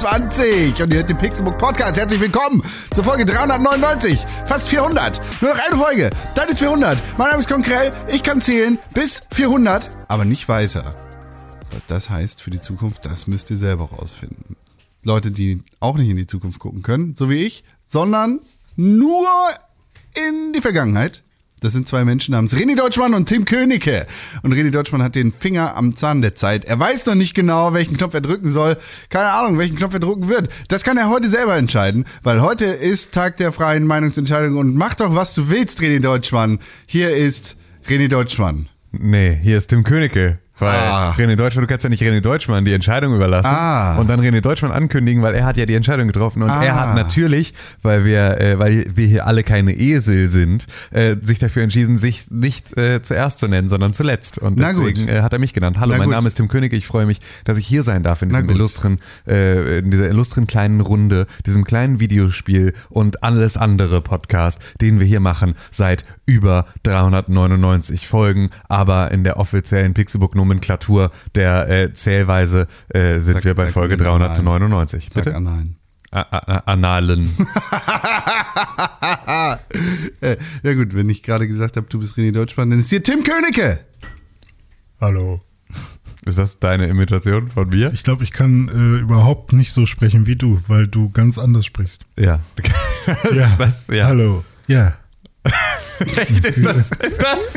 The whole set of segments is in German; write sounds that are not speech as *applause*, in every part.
30. Januar 2020. Und ihr hört den Pixelbook Podcast. Herzlich willkommen zur Folge 399. Fast 400. Nur noch eine Folge. Dann ist 400. Mein Name ist Konkrell. Ich kann zählen bis 400, aber nicht weiter. Was das heißt für die Zukunft, das müsst ihr selber rausfinden. Leute, die auch nicht in die Zukunft gucken können, so wie ich, sondern nur in die Vergangenheit. Das sind zwei Menschen namens René Deutschmann und Tim Königke. Und René Deutschmann hat den Finger am Zahn der Zeit. Er weiß noch nicht genau, welchen Knopf er drücken soll. Keine Ahnung, welchen Knopf er drücken wird. Das kann er heute selber entscheiden, weil heute ist Tag der freien Meinungsentscheidung und mach doch, was du willst, René Deutschmann. Hier ist René Deutschmann. Nee, hier ist Tim Königke. Weil Ah. René Deutschmann, du kannst ja nicht René Deutschmann die Entscheidung überlassen Ah. und dann René Deutschmann ankündigen, weil er hat ja die Entscheidung getroffen und Ah. er hat natürlich, weil wir, äh, weil wir hier alle keine Esel sind, äh, sich dafür entschieden, sich nicht äh, zuerst zu nennen, sondern zuletzt. Und deswegen äh, hat er mich genannt. Hallo, Na mein gut. Name ist Tim Königke. Ich freue mich, dass ich hier sein darf in diesem illustren, äh, in dieser illustren kleinen Runde, diesem kleinen Videospiel und alles andere Podcast, den wir hier machen seit über 399 Folgen, aber in der offiziellen Pixelbook-Nomenklatur der äh, Zählweise äh, sind Sag- wir bei sag Folge mir normal. 399. Sag Bitte? an nein. A A Analen. *laughs* Äh, ja gut, wenn ich gerade gesagt habe, du bist René Deutschmann, dann ist hier Tim Königke. Hallo. Ist das deine Imitation von mir? Ich glaube, ich kann äh, überhaupt nicht so sprechen wie du, weil du ganz anders sprichst. Ja. *laughs* Ja. Das, ja. Hallo. Ja. *laughs* Echt, ist das? Ist das?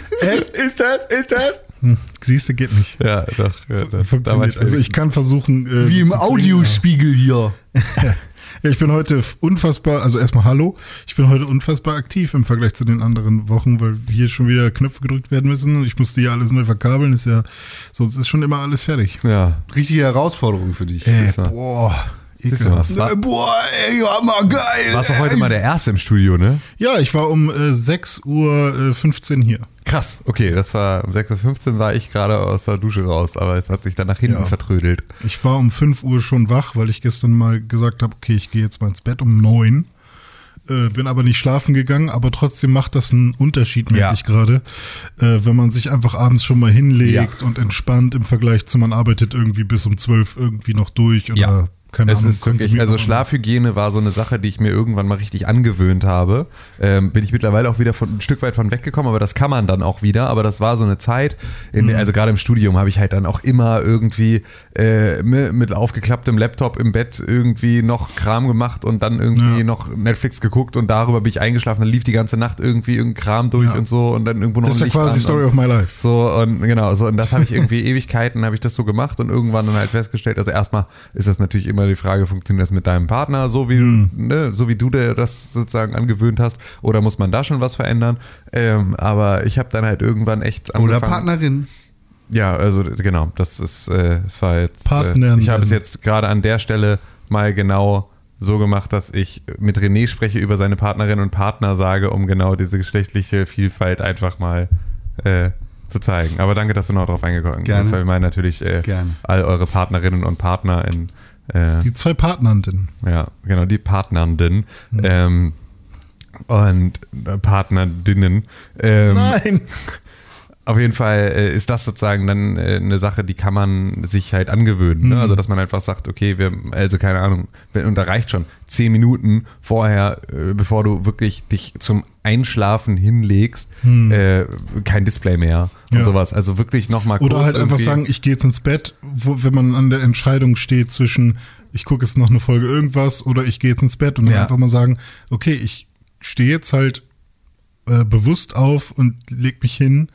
Ist das? Ist das? Hm, Siehst du, geht nicht. Ja, doch. Ja, war Funktioniert. Also ich kann versuchen. Äh, Wie im Audiospiegel hier. Ja, *laughs* ich bin heute unfassbar, also erstmal hallo. Ich bin heute unfassbar aktiv im Vergleich zu den anderen Wochen, weil hier schon wieder Knöpfe gedrückt werden müssen und ich musste hier alles neu verkabeln. Ist ja, sonst ist schon immer alles fertig. Ja. Richtige Herausforderung für dich. Mal. boah. Du ekelhaft. War, Äh, Boah, ey, ja, mal geil. warst auch heute mal der Erste im Studio, ne? Ja, ich war um äh, 6.15 Uhr äh, 15 hier. Krass, okay, das war um 6.15 Uhr war ich gerade aus der Dusche raus, aber es hat sich dann nach hinten Ja. vertrödelt. Ich war um 5 Uhr schon wach, weil ich gestern mal gesagt habe, okay, ich gehe jetzt mal ins Bett um 9. Äh, bin aber nicht schlafen gegangen, aber trotzdem macht das einen Unterschied, merke Ja. ich gerade. Äh, wenn man sich einfach abends schon mal hinlegt und entspannt im Vergleich zu, man arbeitet irgendwie bis um 12 irgendwie noch durch oder Ja. Keine es Ahnung. ist wirklich, also Schlafhygiene war so eine Sache, die ich mir irgendwann mal richtig angewöhnt habe. Ähm, bin ich mittlerweile auch wieder von, ein Stück weit von weggekommen, aber das kann man dann auch wieder. Aber das war so eine Zeit, in Mhm. der, also gerade im Studium habe ich halt dann auch immer irgendwie äh, mi- mit aufgeklapptem Laptop im Bett irgendwie noch Kram gemacht und dann irgendwie Ja. noch Netflix geguckt und darüber bin ich eingeschlafen. Dann lief die ganze Nacht irgendwie irgendein Kram durch Ja. und so und dann irgendwo noch Das ist ja quasi an Story of my life. so, und genau, so, und das habe ich irgendwie *laughs* Ewigkeiten, habe ich das so gemacht und irgendwann dann halt festgestellt, also erstmal ist das natürlich immer die Frage, funktioniert das mit deinem Partner, so wie, Mhm. ne, so wie du dir das sozusagen angewöhnt hast, oder muss man da schon was verändern? Ähm, aber ich habe dann halt irgendwann echt Oder angefangen. Partnerin. Ja, also genau, das ist, äh, das war jetzt, äh, Partnerin. ich habe es jetzt gerade an der Stelle mal genau so gemacht, dass ich mit René spreche über seine Partnerin und Partner sage, um genau diese geschlechtliche Vielfalt einfach mal äh, zu zeigen. Aber danke, dass du noch drauf eingegangen bist, weil wir meinen natürlich äh, all eure Partnerinnen und Partner in äh, Die zwei Partnerinnen. ja, genau, die Partnernden Mhm. ähm, und äh, Partnerinnen. Ähm, Nein. Auf jeden Fall äh, ist das sozusagen dann äh, eine Sache, die kann man sich halt angewöhnen. Ne? Mhm. Also, dass man einfach sagt, okay, wir, also keine Ahnung, und da reicht schon zehn Minuten vorher, äh, bevor du wirklich dich zum Einschlafen hinlegst, äh, kein Display mehr und. Ja. sowas. Also wirklich nochmal Oder kurz halt einfach sagen, ich gehe jetzt ins Bett, wo, wenn man an der Entscheidung steht zwischen, ich gucke jetzt noch eine Folge irgendwas oder ich gehe jetzt ins Bett und dann Ja. einfach mal sagen, okay, ich stehe jetzt halt äh, bewusst auf und leg mich hin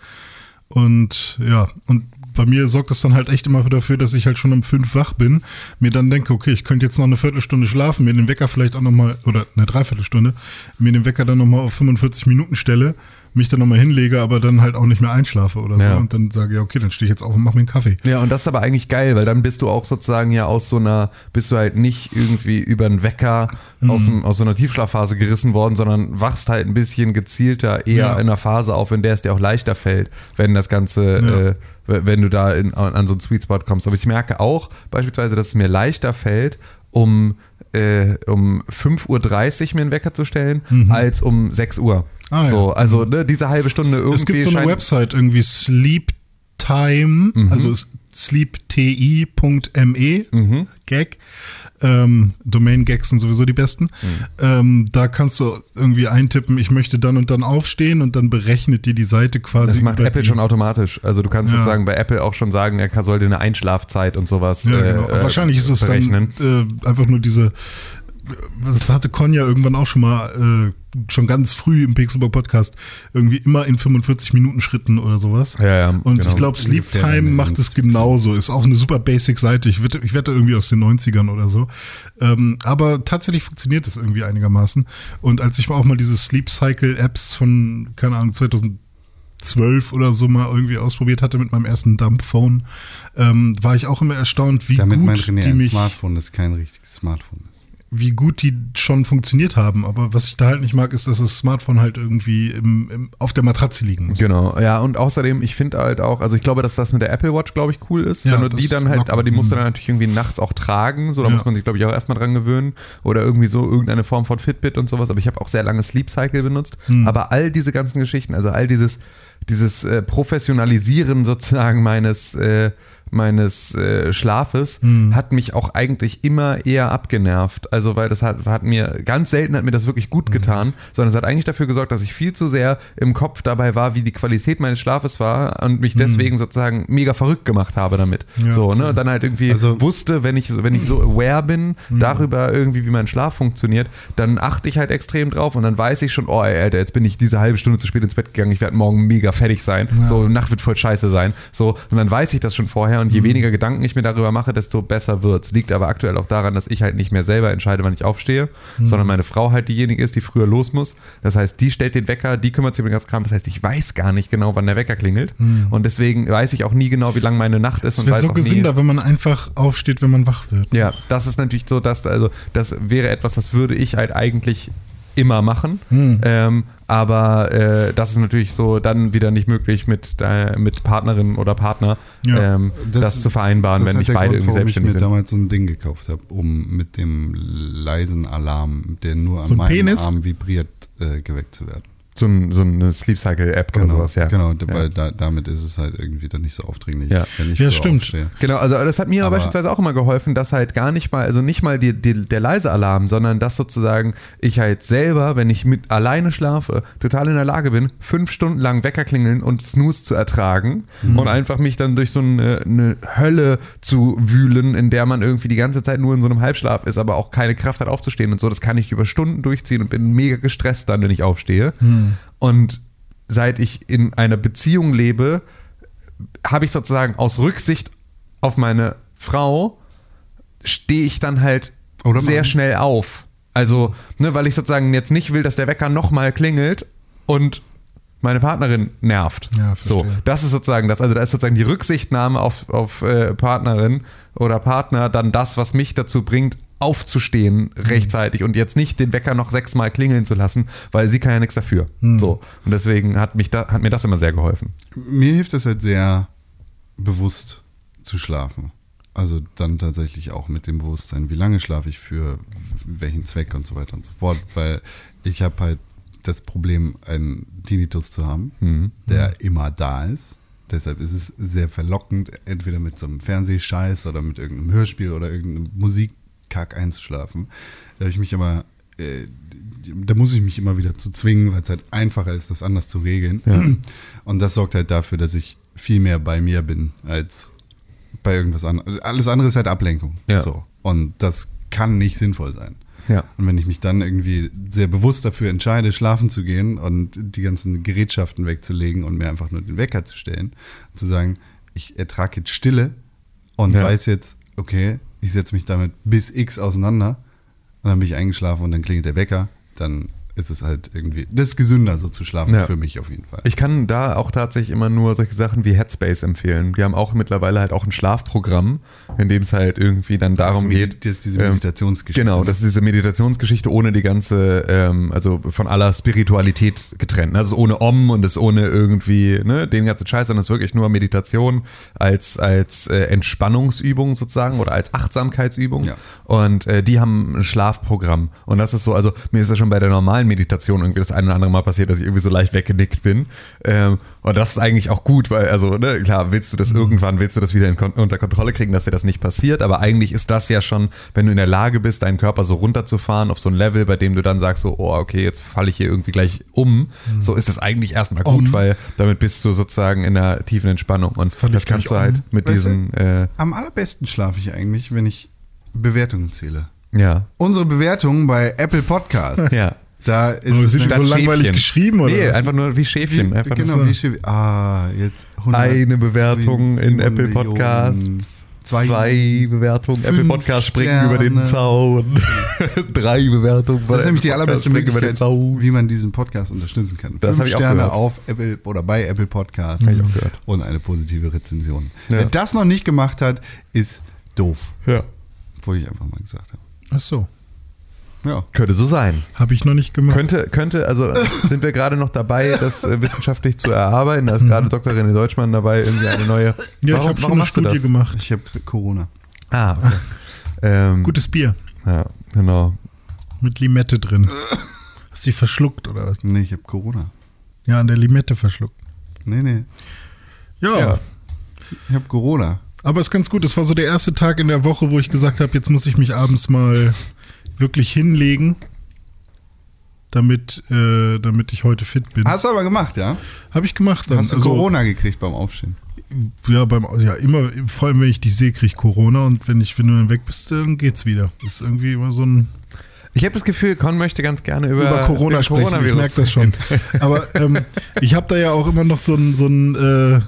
und ja, und bei mir sorgt das dann halt echt immer dafür, dass ich halt schon um fünf wach bin, mir dann denke, okay, ich könnte jetzt noch eine Viertelstunde schlafen, mir den Wecker vielleicht auch nochmal, oder eine Dreiviertelstunde, mir den Wecker dann nochmal auf 45 Minuten stelle, mich dann nochmal hinlege, aber dann halt auch nicht mehr einschlafe oder so Ja. und dann sage, ja, okay, dann stehe ich jetzt auf und mache mir einen Kaffee. Ja, und das ist aber eigentlich geil, weil dann bist du auch sozusagen ja aus so einer, bist du halt nicht irgendwie über einen Wecker aus, Mhm. dem, aus so einer Tiefschlafphase gerissen worden, sondern wachst halt ein bisschen gezielter eher Ja. in einer Phase auf, in der es dir auch leichter fällt, wenn das Ganze, Ja. äh, wenn du da in, an so einen Sweet Spot kommst. Aber ich merke auch beispielsweise, dass es mir leichter fällt, um, äh, um 5.30 Uhr mir einen Wecker zu stellen, als um 6 Uhr. Mhm. Ah, so, ja. also ne, diese halbe Stunde irgendwie Es gibt so eine Website, irgendwie Sleep Time, Mhm. also sleepti.me, Gag. Ähm, Domain-Gags sind sowieso die besten. Ähm, da kannst du irgendwie eintippen, ich möchte dann und dann aufstehen und dann berechnet dir die Seite quasi. Das macht Apple schon automatisch. Also du kannst Ja. sozusagen bei Apple auch schon sagen, er soll dir eine Einschlafzeit und sowas Ja, genau. äh, Wahrscheinlich ist es berechnen. dann äh, einfach nur diese. Das hatte Conja irgendwann auch schon mal, äh, schon ganz früh im Pixelbook Podcast, irgendwie immer in 45 Minuten Schritten oder sowas. Ja, ja, Und genau. ich glaube, Sleep Time macht es genauso. Ist auch eine super Basic-Seite. Ich wette, ich wette irgendwie aus den 90ern oder so. Ähm, aber tatsächlich funktioniert es irgendwie einigermaßen. Und als ich auch mal diese Sleep Cycle Apps von, keine Ahnung, 2012 oder so mal irgendwie ausprobiert hatte mit meinem ersten Dump-Phone, ähm, war ich auch immer erstaunt, wie Damit gut meint René die mich, Smartphone, das kein richtiges Smartphone ist. Wie gut die schon funktioniert haben. Aber was ich da halt nicht mag, ist, dass das Smartphone halt irgendwie im, im, auf der Matratze liegen muss. Genau, ja, und außerdem, ich finde halt auch, also ich glaube, dass das mit der Apple Watch, glaube ich, cool ist. Ja, wenn du die dann halt, locker. aber die musst du Mhm. dann natürlich irgendwie nachts auch tragen, so da Ja. muss man sich, glaube ich, auch erstmal dran gewöhnen. Oder irgendwie so irgendeine Form von Fitbit und sowas. Aber ich habe auch sehr lange Sleep Cycle benutzt. Mhm. Aber all diese ganzen Geschichten, also all dieses, dieses äh, Professionalisieren sozusagen meines, äh, meines äh, Schlafes Mhm. hat mich auch eigentlich immer eher abgenervt. Also weil das hat, hat mir, ganz selten hat mir das wirklich Mhm. gut getan, sondern es hat eigentlich dafür gesorgt, dass ich viel zu sehr im Kopf dabei war, wie die Qualität meines Schlafes war und mich deswegen sozusagen mega verrückt gemacht habe damit. Mhm. Ja, so, ne? Und dann halt irgendwie Also- wusste, wenn ich, wenn ich so *clears throat* aware bin Mhm. darüber irgendwie, wie mein Schlaf funktioniert, dann achte ich halt extrem drauf und dann weiß ich schon, oh ey, Alter, jetzt bin ich diese halbe Stunde zu spät ins Bett gegangen, ich werde morgen mega fertig sein. Ja. So, Nacht wird voll scheiße sein. So, und dann weiß ich das schon vorher Mhm. und je weniger Gedanken ich mir darüber mache, desto besser wird's. Liegt aber aktuell auch daran, dass ich halt nicht mehr selber entscheide, wann ich aufstehe, Mhm. sondern meine Frau halt diejenige ist, die früher los muss. Das heißt, die stellt den Wecker, die kümmert sich um den ganzen Kram. Das heißt, ich weiß gar nicht genau, wann der Wecker klingelt. Und deswegen weiß ich auch nie genau, wie lang meine Nacht ist. Mhm. Es wäre so nie, gesünder, wenn man einfach aufsteht, wenn man wach wird. ja, das ist natürlich so, dass, also, das wäre etwas, das würde ich halt eigentlich immer machen. Hm. Ähm, aber äh, das ist natürlich so dann wieder nicht möglich mit, äh, mit Partnerin oder Partner, Ja. ähm, das, zu vereinbaren, wenn ist nicht beide Grund, irgendwie warum ich selbstständig mir sind. damals so ein Ding gekauft habe, um mit dem leisen Alarm, der nur an So ein meinem Penis? Arm vibriert, äh, geweckt zu werden. So, ein, so eine Sleep Cycle App oder sowas, ja. genau, ja. weil da, damit ist es halt irgendwie dann nicht so aufdringlich, Ja. wenn ich Ja, stimmt. aufstehe. Genau, also das hat mir aber beispielsweise auch immer geholfen, dass halt gar nicht mal, also nicht mal die, die, der leise Alarm, sondern dass sozusagen ich halt selber, wenn ich mit alleine schlafe, total in der Lage bin, fünf Stunden lang Wecker klingeln und Snooze zu ertragen und einfach mich dann durch so eine, eine Hölle zu wühlen, in der man irgendwie die ganze Zeit nur in so einem Halbschlaf ist, aber auch keine Kraft hat aufzustehen und so. Das kann ich über Stunden durchziehen und bin mega gestresst dann, wenn ich aufstehe. Und seit ich in einer Beziehung lebe, habe ich sozusagen aus Rücksicht auf meine Frau, stehe ich dann halt Oder sehr Mann. schnell auf. Also, ne, weil ich sozusagen jetzt nicht will, dass der Wecker nochmal klingelt und meine Partnerin nervt. Ja, so, das ist sozusagen das. Also da ist sozusagen die Rücksichtnahme auf, auf äh, Partnerin oder Partner dann das, was mich dazu bringt, aufzustehen Mhm. rechtzeitig und jetzt nicht den Wecker noch sechsmal klingeln zu lassen, weil sie kann ja nichts dafür. Mhm. So. Und deswegen hat mich da, hat mir das immer sehr geholfen. Mir hilft es halt sehr, bewusst zu schlafen. Also dann tatsächlich auch mit dem Bewusstsein, wie lange schlafe ich für welchen Zweck und so weiter und so fort, weil ich habe halt das Problem, einen Tinnitus zu haben, Mhm. der immer da ist. Deshalb ist es sehr verlockend, entweder mit so einem Fernsehscheiß oder mit irgendeinem Hörspiel oder irgendeinem Musikkack einzuschlafen. Da habe ich mich aber, äh, da muss ich mich immer wieder zu zwingen, weil es halt einfacher ist, das anders zu regeln. Und das sorgt halt dafür, dass ich viel mehr bei mir bin als bei irgendwas anderem. Alles andere ist halt Ablenkung. Ja. So. Und das kann nicht sinnvoll sein. Ja. Und wenn ich mich dann irgendwie sehr bewusst dafür entscheide, schlafen zu gehen und die ganzen Gerätschaften wegzulegen und mir einfach nur den Wecker zu stellen, zu sagen, ich ertrage jetzt Stille und Ja. weiß jetzt, okay, ich setze mich damit bis X auseinander. Und dann bin ich eingeschlafen und dann klingelt der Wecker, dann ist es halt irgendwie, das ist gesünder so zu schlafen Ja. für mich auf jeden Fall. Ich kann da auch tatsächlich immer nur solche Sachen wie Headspace empfehlen. Die haben auch mittlerweile halt auch ein Schlafprogramm, in dem es halt irgendwie dann darum Das geht. das ist diese ähm, Meditationsgeschichte, Genau, ne? das ist diese Meditationsgeschichte ohne die ganze, ähm, also von aller Spiritualität getrennt. Also ohne Om und ist ohne irgendwie ne, den ganzen Scheiß, sondern es ist wirklich nur Meditation als, als äh, Entspannungsübung sozusagen oder als Achtsamkeitsübung. Ja. Und äh, die haben ein Schlafprogramm. Und das ist so, also mir ist das schon bei der normalen Meditation irgendwie das ein oder andere Mal passiert, dass ich irgendwie so leicht weggenickt bin. Ähm, und das ist eigentlich auch gut, weil, also, ne, klar, willst du das irgendwann, willst du das wieder in, unter Kontrolle kriegen, dass dir das nicht passiert, aber eigentlich ist das ja schon, wenn du in der Lage bist, deinen Körper so runterzufahren auf so ein Level, bei dem du dann sagst so, oh, okay, jetzt falle ich hier irgendwie gleich um, so ist es eigentlich erstmal gut, Um. weil damit bist du sozusagen in einer tiefen Entspannung und das gleich kannst du halt um. mit Weißt du? diesen, äh, Am allerbesten schlafe ich eigentlich, wenn ich Bewertungen zähle. ja, Unsere Bewertungen bei Apple Podcast. *laughs* ja. Da ist Aber es die so langweilig Schäfchen. geschrieben oder? Nee, was? einfach nur wie Schäfchen. Einfach genau, nur wie schön. Ah, jetzt 100 eine Bewertung in Apple Podcasts. Zwei- Zwei, Bewertungen. Apple Podcasts springen über den Zaun. *laughs* Drei Bewertungen. Das ist nämlich die allerbeste Möglichkeit, wie man diesen Podcast unterstützen kann. Das Fünf ich auch Sterne gehört. auf Apple oder bei Apple Podcasts und eine positive Rezension. Ja. Wer das noch nicht gemacht hat, ist doof. Ja. Wollte ich einfach mal gesagt haben. Ach so. Ja. Könnte so sein. Habe ich noch nicht gemacht. Könnte, könnte, also *laughs* sind wir gerade noch dabei, das äh, wissenschaftlich zu erarbeiten. Da ist gerade Dr. René Deutschmann dabei, irgendwie eine neue. ja, ich Warum- habe schon eine machst du Studie das? gemacht. Ich habe Corona. Ah, okay. *laughs* ähm, Gutes Bier. Ja, genau. Mit Limette drin. Hast du die verschluckt oder was? Nee, ich habe Corona. Ja, an der Limette verschluckt. Nee, nee. Ja, Ja. Ich habe Corona. aber ist ganz gut. Das war so der erste Tag in der Woche, wo ich gesagt habe, jetzt muss ich mich abends mal wirklich hinlegen, damit, äh, damit ich heute fit bin. Hast du aber gemacht, ja? Habe ich gemacht. Dann. Hast du Also, Corona gekriegt beim Aufstehen? Ja, beim, ja, immer, vor allem wenn ich dich sehe, kriege ich Corona und wenn ich, wenn du dann weg bist, dann geht's wieder. Das ist irgendwie immer so ein Ich habe das Gefühl, Con möchte ganz gerne über, über Corona sprechen. Ich merke das schon. Aber ähm, *laughs* ich habe da ja auch immer noch so einen so einen, äh,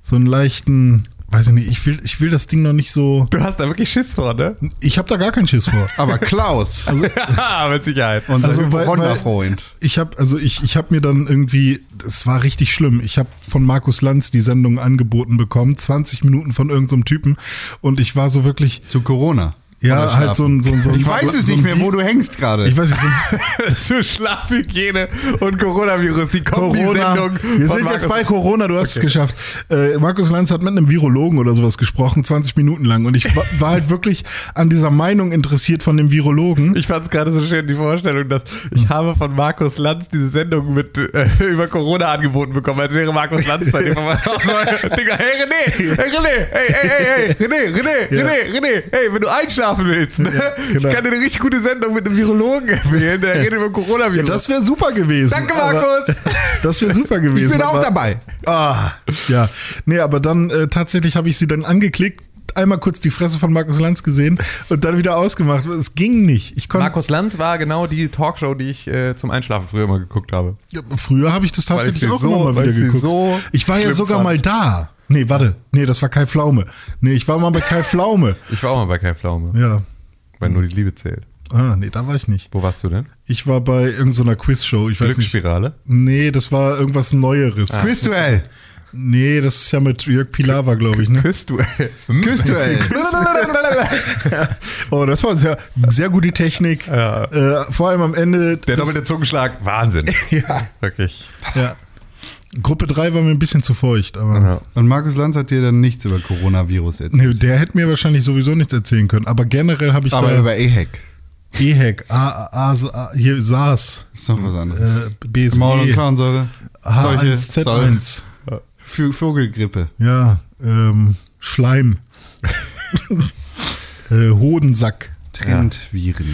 so einen leichten, weiß ich nicht, ich will, ich will das Ding noch nicht so. Du hast da wirklich Schiss vor, ne? Ich habe da gar keinen Schiss vor. Aber Klaus, Ja, *laughs* *laughs* mit Sicherheit. unser Also, weil- Honda-Freund. Ich habe also ich, ich habe mir dann irgendwie, das war richtig schlimm. Ich habe von Markus Lanz die Sendung angeboten bekommen, 20 Minuten von irgendeinem Typen und ich war so wirklich, Zu Corona. Ja, halt so ein, so ein, so ein Ich weiß es so nicht mehr, wo du hängst gerade. Ich weiß nicht, so Zu *laughs* Schlafhygiene und Coronavirus, die Corona. Kombi-Sendung. Wir sind Markus- jetzt bei Corona, du hast es geschafft. Äh, Markus Lanz hat mit einem Virologen oder sowas gesprochen, 20 Minuten lang. Und ich war, war halt wirklich an dieser Meinung interessiert von dem Virologen. Ich fand es gerade so schön, die Vorstellung, dass ich habe von Markus Lanz diese Sendung mit äh, *laughs* über Corona angeboten bekommen, als wäre Markus Lanz bei *laughs* dem. Digga, hey René, hey René, hey, hey, hey, hey, René, René. René, René, hey, wenn du einschlafen willst, ne? genau. ich kann dir eine richtig gute Sendung mit einem Virologen empfehlen, der redet über Coronavirus. Das wäre super gewesen. Danke, Markus. Das wäre super gewesen. ich bin auch aber- dabei. Ah, ja. Nee, aber dann äh, tatsächlich habe ich sie dann angeklickt, einmal kurz die Fresse von Markus Lanz gesehen und dann wieder ausgemacht. Es ging nicht. Ich. Markus Lanz war genau die Talkshow, die ich äh, zum Einschlafen früher immer geguckt habe. Ja, früher habe ich das ich tatsächlich sie auch so- immer mal wieder ich geguckt. so ich war ja sogar fand. mal da. Nee, warte. Nee, das war Kai Pflaume. Nee, ich war mal bei Kai Pflaume. *laughs* Ich war auch mal bei Kai Pflaume, Ja. weil nur die Liebe zählt. Ah, nee, da war ich nicht. Wo warst du denn? Ich war bei irgendeiner Quizshow. Ich. Glücksspirale? Nee, das war irgendwas Neueres. Quizduell. Nee, das ist ja mit Jörg Pilawa, glaube ich, ne? Küssduell. Quizduell. *laughs* *laughs* Oh, das war sehr, sehr gute Technik. Ja. Äh, vor allem am Ende. Der doppelte Zungenschlag, Wahnsinn. Ja. Wirklich. ja. Gruppe 3 war mir ein bisschen zu feucht, aber. Ja. Und Markus Lanz hat dir dann nichts über Coronavirus erzählt. Nee, der hätte mir wahrscheinlich sowieso nichts erzählen können. Aber generell habe ich Aber da über EHEC. EHEC, A, A, A, A, hier SARS, Ist noch was anderes. äh, BSE, Maul- und Klauensäure. Seuche, H1Z1, Vö- Vogelgrippe. ja, ähm, Schleim, *laughs* äh, Hodensack. Trendviren.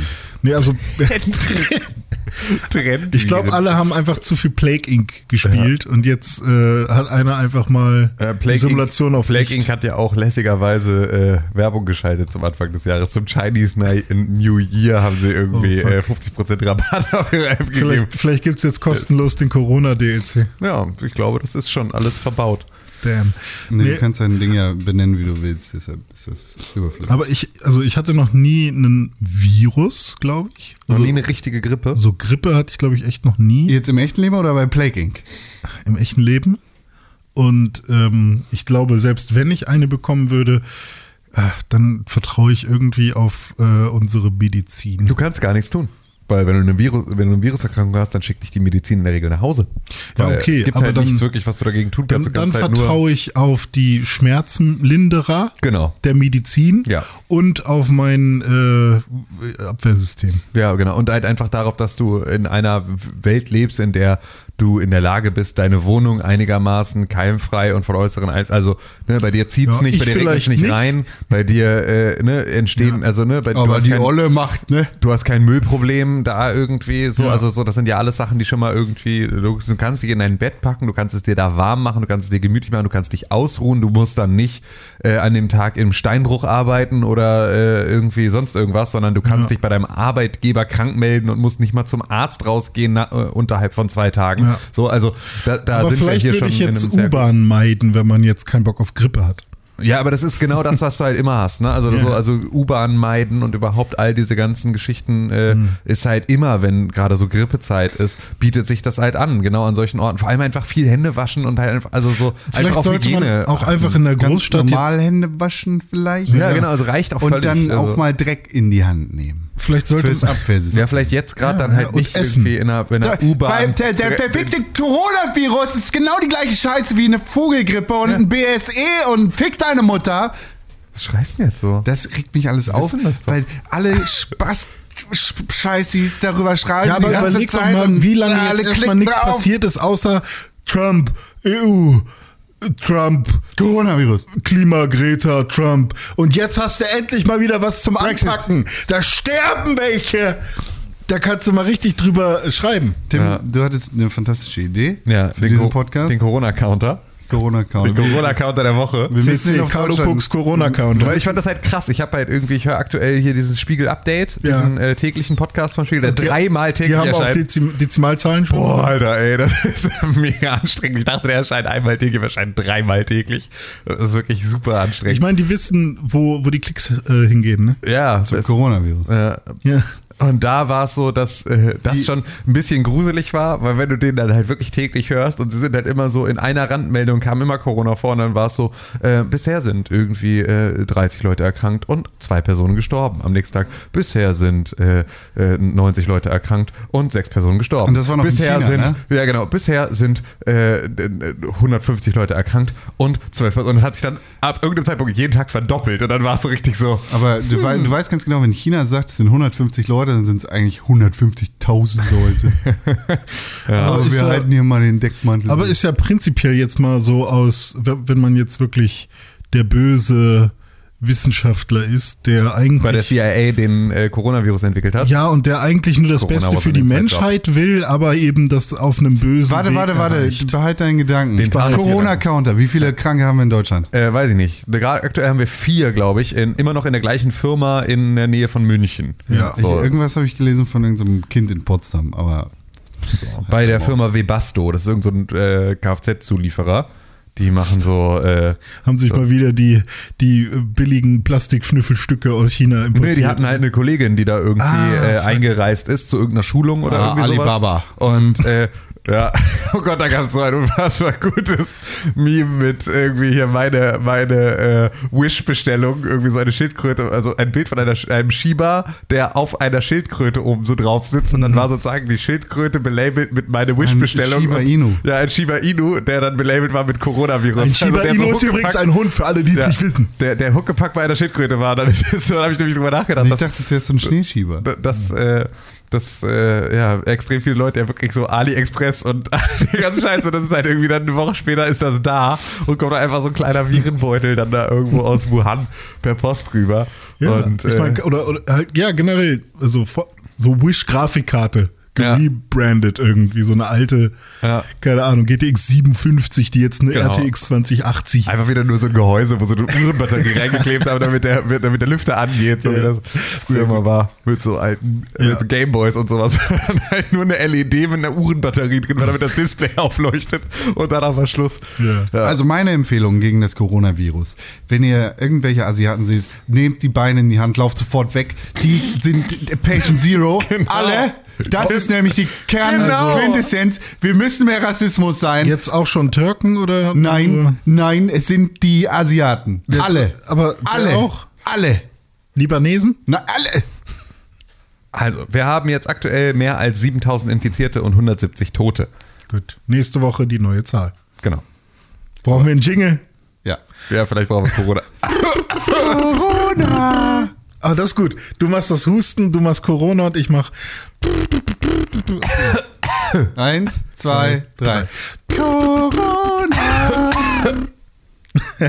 Nee, also *laughs* *laughs* Trend. ich glaube, alle haben einfach zu viel Plague Inc. gespielt und jetzt äh, hat einer einfach mal Äh, Plague Simulation Inc. auf Plague Licht. Inc. hat ja auch lässigerweise äh, Werbung geschaltet zum Anfang des Jahres. Zum Chinese New Year haben sie irgendwie Oh, äh, fuck. 50% Rabatt *laughs* auf ihre App gegeben. Vielleicht, vielleicht gibt es jetzt kostenlos den Corona-DLC. Ja, ich glaube, das ist schon alles verbaut. Damn. Nee, Du kannst dein Ding ja benennen, wie du willst, deshalb ist das überflüssig. aber ich, also ich hatte noch nie einen Virus, glaube ich. Noch Also, nie eine richtige Grippe. so Grippe hatte ich, glaube ich, echt noch nie Jetzt im echten Leben oder bei Plague Inc? im echten Leben. Und ähm, ich glaube, selbst wenn ich eine bekommen würde, äh, dann vertraue ich irgendwie auf äh, unsere Medizin. Du kannst gar nichts tun. Weil wenn du, eine Virus, wenn du eine Viruserkrankung hast, dann schickt dich die Medizin in der Regel nach Hause. Ja, okay, Es gibt aber halt dann- nichts wirklich, was du dagegen tun Dann, kannst. Dann kannst halt vertraue ich auf die Schmerzenlinderer Genau. der Medizin Ja. und auf mein äh, Abwehrsystem. Ja, genau. Und halt einfach darauf, dass du in einer Welt lebst, in der du in der Lage bist, deine Wohnung einigermaßen keimfrei und von äußeren Ein also ne, bei dir zieht's Ja, nicht, bei dir regnet nicht, nicht. rein, bei dir äh, ne, entstehen, also ne, bei Aber die kein, Olle macht, ne? du hast kein Müllproblem da irgendwie so, Ja. also so, das sind ja alles Sachen, die schon mal irgendwie, du, du kannst dich in dein Bett packen, du kannst es dir da warm machen, du kannst es dir gemütlich machen, du kannst dich ausruhen, du musst dann nicht äh, an dem Tag im Steinbruch arbeiten oder äh, irgendwie sonst irgendwas, sondern du kannst Ja. dich bei deinem Arbeitgeber krank melden und musst nicht mal zum Arzt rausgehen na, äh, unterhalb von zwei Tagen. Ja. So, also da, da Aber sind wir vielleicht hier würde schon ich in jetzt einem sehr U-Bahn meiden, wenn man jetzt keinen Bock auf Grippe hat. ja, aber das ist genau das, was du halt immer hast. Ne? Also, Ja. so, also U-Bahn meiden und überhaupt all diese ganzen Geschichten äh, Mhm. ist halt immer, wenn gerade so Grippezeit ist, bietet sich das halt an, genau an solchen Orten. Vor allem einfach viel Hände waschen und halt einfach, also so Vielleicht einfach auf sollte Hygiene. man auch achten. einfach in der Ganz Großstadt normal jetzt, Hände waschen vielleicht. Ja, genau, also reicht auch Und völlig. dann also, auch mal Dreck in die Hand nehmen. Vielleicht sollte Fürs Abwehrsystem. Ja, vielleicht jetzt gerade Ja, dann halt nicht Essen. irgendwie in einer, in einer U-Bahn. der, der verfickte Coronavirus ist genau die gleiche Scheiße wie eine Vogelgrippe und ein BSE und fick deine Mutter. Was schreist du denn jetzt so? Das regt mich alles auf, das weil alle Spaß Scheißis darüber schreiben Ja, aber die ganze Zeit mal, wie lange alle jetzt erstmal nichts passiert ist, außer Trump, EU, Trump, Coronavirus. Klima, Greta, Trump. Und jetzt hast du endlich mal wieder was zum Brexit. Anpacken. Da sterben welche. Da kannst du mal richtig drüber schreiben. Tim, Ja. du hattest eine fantastische Idee ja, für diesen Co- Podcast. Den Corona-Counter. Den Corona-Count. Corona-Counter der Woche. Wir müssen Deutschland- Cooks Corona-Counter. Ich fand das halt krass. Ich habe halt irgendwie, ich höre aktuell hier dieses Spiegel-Update, Ja. diesen äh, täglichen Podcast von Spiegel, der Die- dreimal Die täglich haben auch erscheint. Dezim Dezimalzahlen schon. Boah, Alter, ey, das *laughs* ist mega anstrengend. Ich dachte, der erscheint einmal täglich, erscheint dreimal täglich. Das ist wirklich super anstrengend. Ich meine, die wissen, wo, wo die Klicks äh, hingehen, ne? ja, Zum Coronavirus. äh, Ja. Und da war es so, dass äh, das schon ein bisschen gruselig war, weil wenn du den dann halt wirklich täglich hörst und sie sind halt immer so in einer Randmeldung kam immer Corona vor und dann war es so, äh, bisher sind irgendwie äh, 30 Leute erkrankt und zwei Personen gestorben. Am nächsten Tag, bisher sind äh, äh, 90 Leute erkrankt und sechs Personen gestorben. Und das war noch in bisher China, sind, ne? Ja genau, bisher sind äh, 150 Leute erkrankt und 12 Personen. Und das hat sich dann ab irgendeinem Zeitpunkt jeden Tag verdoppelt und dann war es so richtig so, Aber du, wei- du weißt ganz genau, wenn China sagt, es sind 150 Leute, dann sind es eigentlich 150.000 Leute. *laughs* Aber, Aber ist wir ja, halten hier mal den Deckmantel. aber ist ja prinzipiell jetzt mal so aus, wenn wenn man jetzt wirklich der böse Wissenschaftler ist, der eigentlich. bei der CIA den äh, Coronavirus entwickelt hat. ja, und der eigentlich nur das Corona Beste für die Menschheit will, aber eben das auf einem bösen warte, Weg warte, warte, erreicht. behalte deinen Gedanken. Den Corona-Counter, wie viele Kranke haben wir in Deutschland? Äh, weiß ich nicht. Gerade aktuell haben wir vier, glaube ich, in, immer noch in der gleichen Firma in der Nähe von München. Ja. so, Ich, irgendwas habe ich gelesen von irgendeinem Kind in Potsdam, aber bei der Firma Webasto. Das ist irgendein so ein äh, Kfz-Zulieferer. Die machen so. Äh, Haben sich mal wieder die, die billigen Plastikschnüffelstücke aus China importiert. Nee, die hatten halt eine Kollegin, die da irgendwie Ah, äh, eingereist ist zu irgendeiner Schulung oder Ah, irgendwie sowas. Alibaba. Und äh, ja, *laughs* oh Gott, da gab es so ein unfassbar gutes Meme mit irgendwie hier meine, meine äh, Wish-Bestellung, irgendwie so eine Schildkröte, also ein Bild von einer, einem Shiba, der auf einer Schildkröte oben so drauf sitzt und dann war sozusagen die Schildkröte belabelt mit meine Wish-Bestellung. Shiba Und- Inu. Ja, ein Shiba Inu, der dann belabelt war mit Coronavirus. Ein Shiba der Inu so ist übrigens ein Hund, für alle, die es nicht wissen. Der, der Huckepack bei einer Schildkröte war, dann, *laughs* ist so, dann habe ich nämlich drüber nachgedacht. ich dass- dachte zuerst so ein Schneeschieber. dass, äh, dass äh, ja, extrem viele Leute ja wirklich so AliExpress und *laughs* die ganze Scheiße, das ist halt irgendwie dann eine Woche später ist das da und kommt da einfach so ein kleiner Virenbeutel dann da irgendwo aus Wuhan per Post rüber. Ja, und, ich äh, mein, oder, oder halt, ja, generell, also so Wish-Grafikkarte. Ja. Gebrandet irgendwie, so eine alte, Ja. keine Ahnung, GTX 57, die jetzt eine Genau. RTX 2080. Einfach wieder nur so ein Gehäuse, wo so eine Uhrenbatterie *laughs* reingeklebt haben, damit der, damit der Lüfter angeht, so Ja. wie das früher mal war, mit so alten Ja. mit Gameboys und sowas. *laughs* Halt nur eine LED mit einer Uhrenbatterie drin, war, damit das Display *laughs* aufleuchtet und dann auf Schluss. Ja. Also meine Empfehlung gegen das Coronavirus. Wenn ihr irgendwelche Asiaten seht, nehmt die Beine in die Hand, lauft sofort weg. Die sind Patient Zero. Genau. Alle. Das ist nämlich die Genau. Kernquintessenz. Wir müssen mehr Rassismus sein. Jetzt auch schon Türken oder? Nein, nein, es sind die Asiaten. Alle. aber alle. auch? Alle. Libanesen? Na, alle. Also, wir haben jetzt aktuell mehr als 7000 Infizierte und 170 Tote. Gut. Nächste Woche die neue Zahl. Genau. Brauchen wir einen Jingle? Ja. Ja, vielleicht brauchen wir Corona. *laughs* Corona! Ah, das ist gut. Du machst das Husten, du machst Corona und ich mach. Eins, zwei, drei. Ja,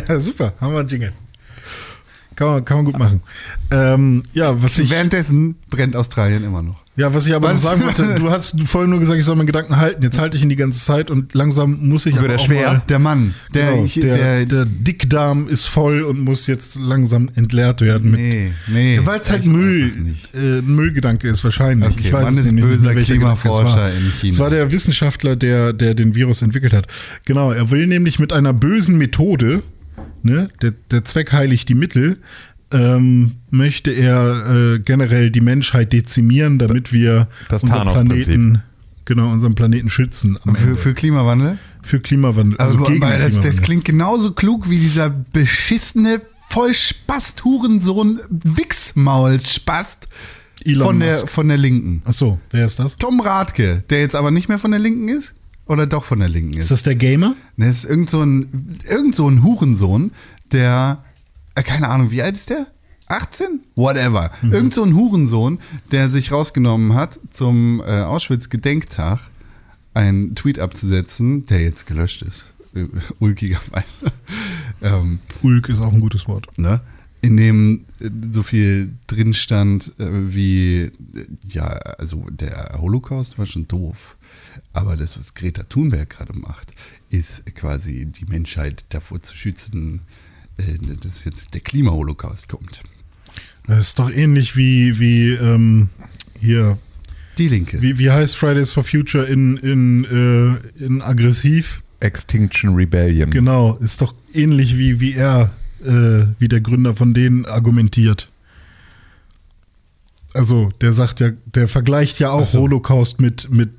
*laughs* Super, haben wir einen Jingle. Kann man, kann man gut machen. Ähm, ja, was ich, Währenddessen brennt Australien immer noch. Ja, was ich aber Was? sagen wollte, du hast vorhin nur gesagt, ich soll meinen Gedanken halten. Jetzt halte ich ihn die ganze Zeit und langsam muss ich Wird aber er auch schwer? mal Der Mann, der, Genau, ich, der, der, der, Dickdarm ist voll und muss jetzt langsam entleert werden. Mit, nee, nee. Weil es halt Müll, äh, Müllgedanke ist wahrscheinlich. Okay, ich weiß Mann es ist nämlich böser nicht, Klimaforscher war. in China. Es war der Wissenschaftler, der, der den Virus entwickelt hat. Genau, er will nämlich mit einer bösen Methode, ne, der, der Zweck heiligt die Mittel, ähm, möchte er äh, generell die Menschheit dezimieren, damit wir Das unseren. Planeten, genau, unseren Planeten schützen am für, Ende. für Klimawandel? Für Klimawandel. Also, Also, gegen weil das, das Klimawandel. klingt genauso klug wie dieser beschissene Vollspast-Hurensohn Wichsmaul-Spast Elon von der, von der Linken. Ach so, wer ist das? Tom Radke, der jetzt aber nicht mehr von der Linken ist? Oder doch von der Linken ist? Ist das der Gamer? Das ist irgend so ein, irgend so ein Hurensohn, der, keine Ahnung, wie alt ist der? 18? Whatever. Irgend so ein Hurensohn, der sich rausgenommen hat, zum äh, Auschwitz-Gedenktag einen Tweet abzusetzen, der jetzt gelöscht ist. Äh, *laughs* Ulkigerweise. *laughs* ähm, Ulk ist auch ein gutes Wort. ne? In dem äh, so viel drin stand, äh, wie, äh, ja, also der Holocaust war schon doof. Aber das, was Greta Thunberg gerade macht, ist quasi die Menschheit davor zu schützen, äh, dass jetzt der Klimaholocaust kommt. Das ist doch ähnlich wie, wie ähm, hier, Die Linke. wie, wie heißt Fridays for Future in, in, äh, in aggressiv? Extinction Rebellion. Genau, ist doch ähnlich wie, wie er, äh, wie der Gründer von denen argumentiert. Also, der sagt ja, der vergleicht ja auch so. Holocaust mit, mit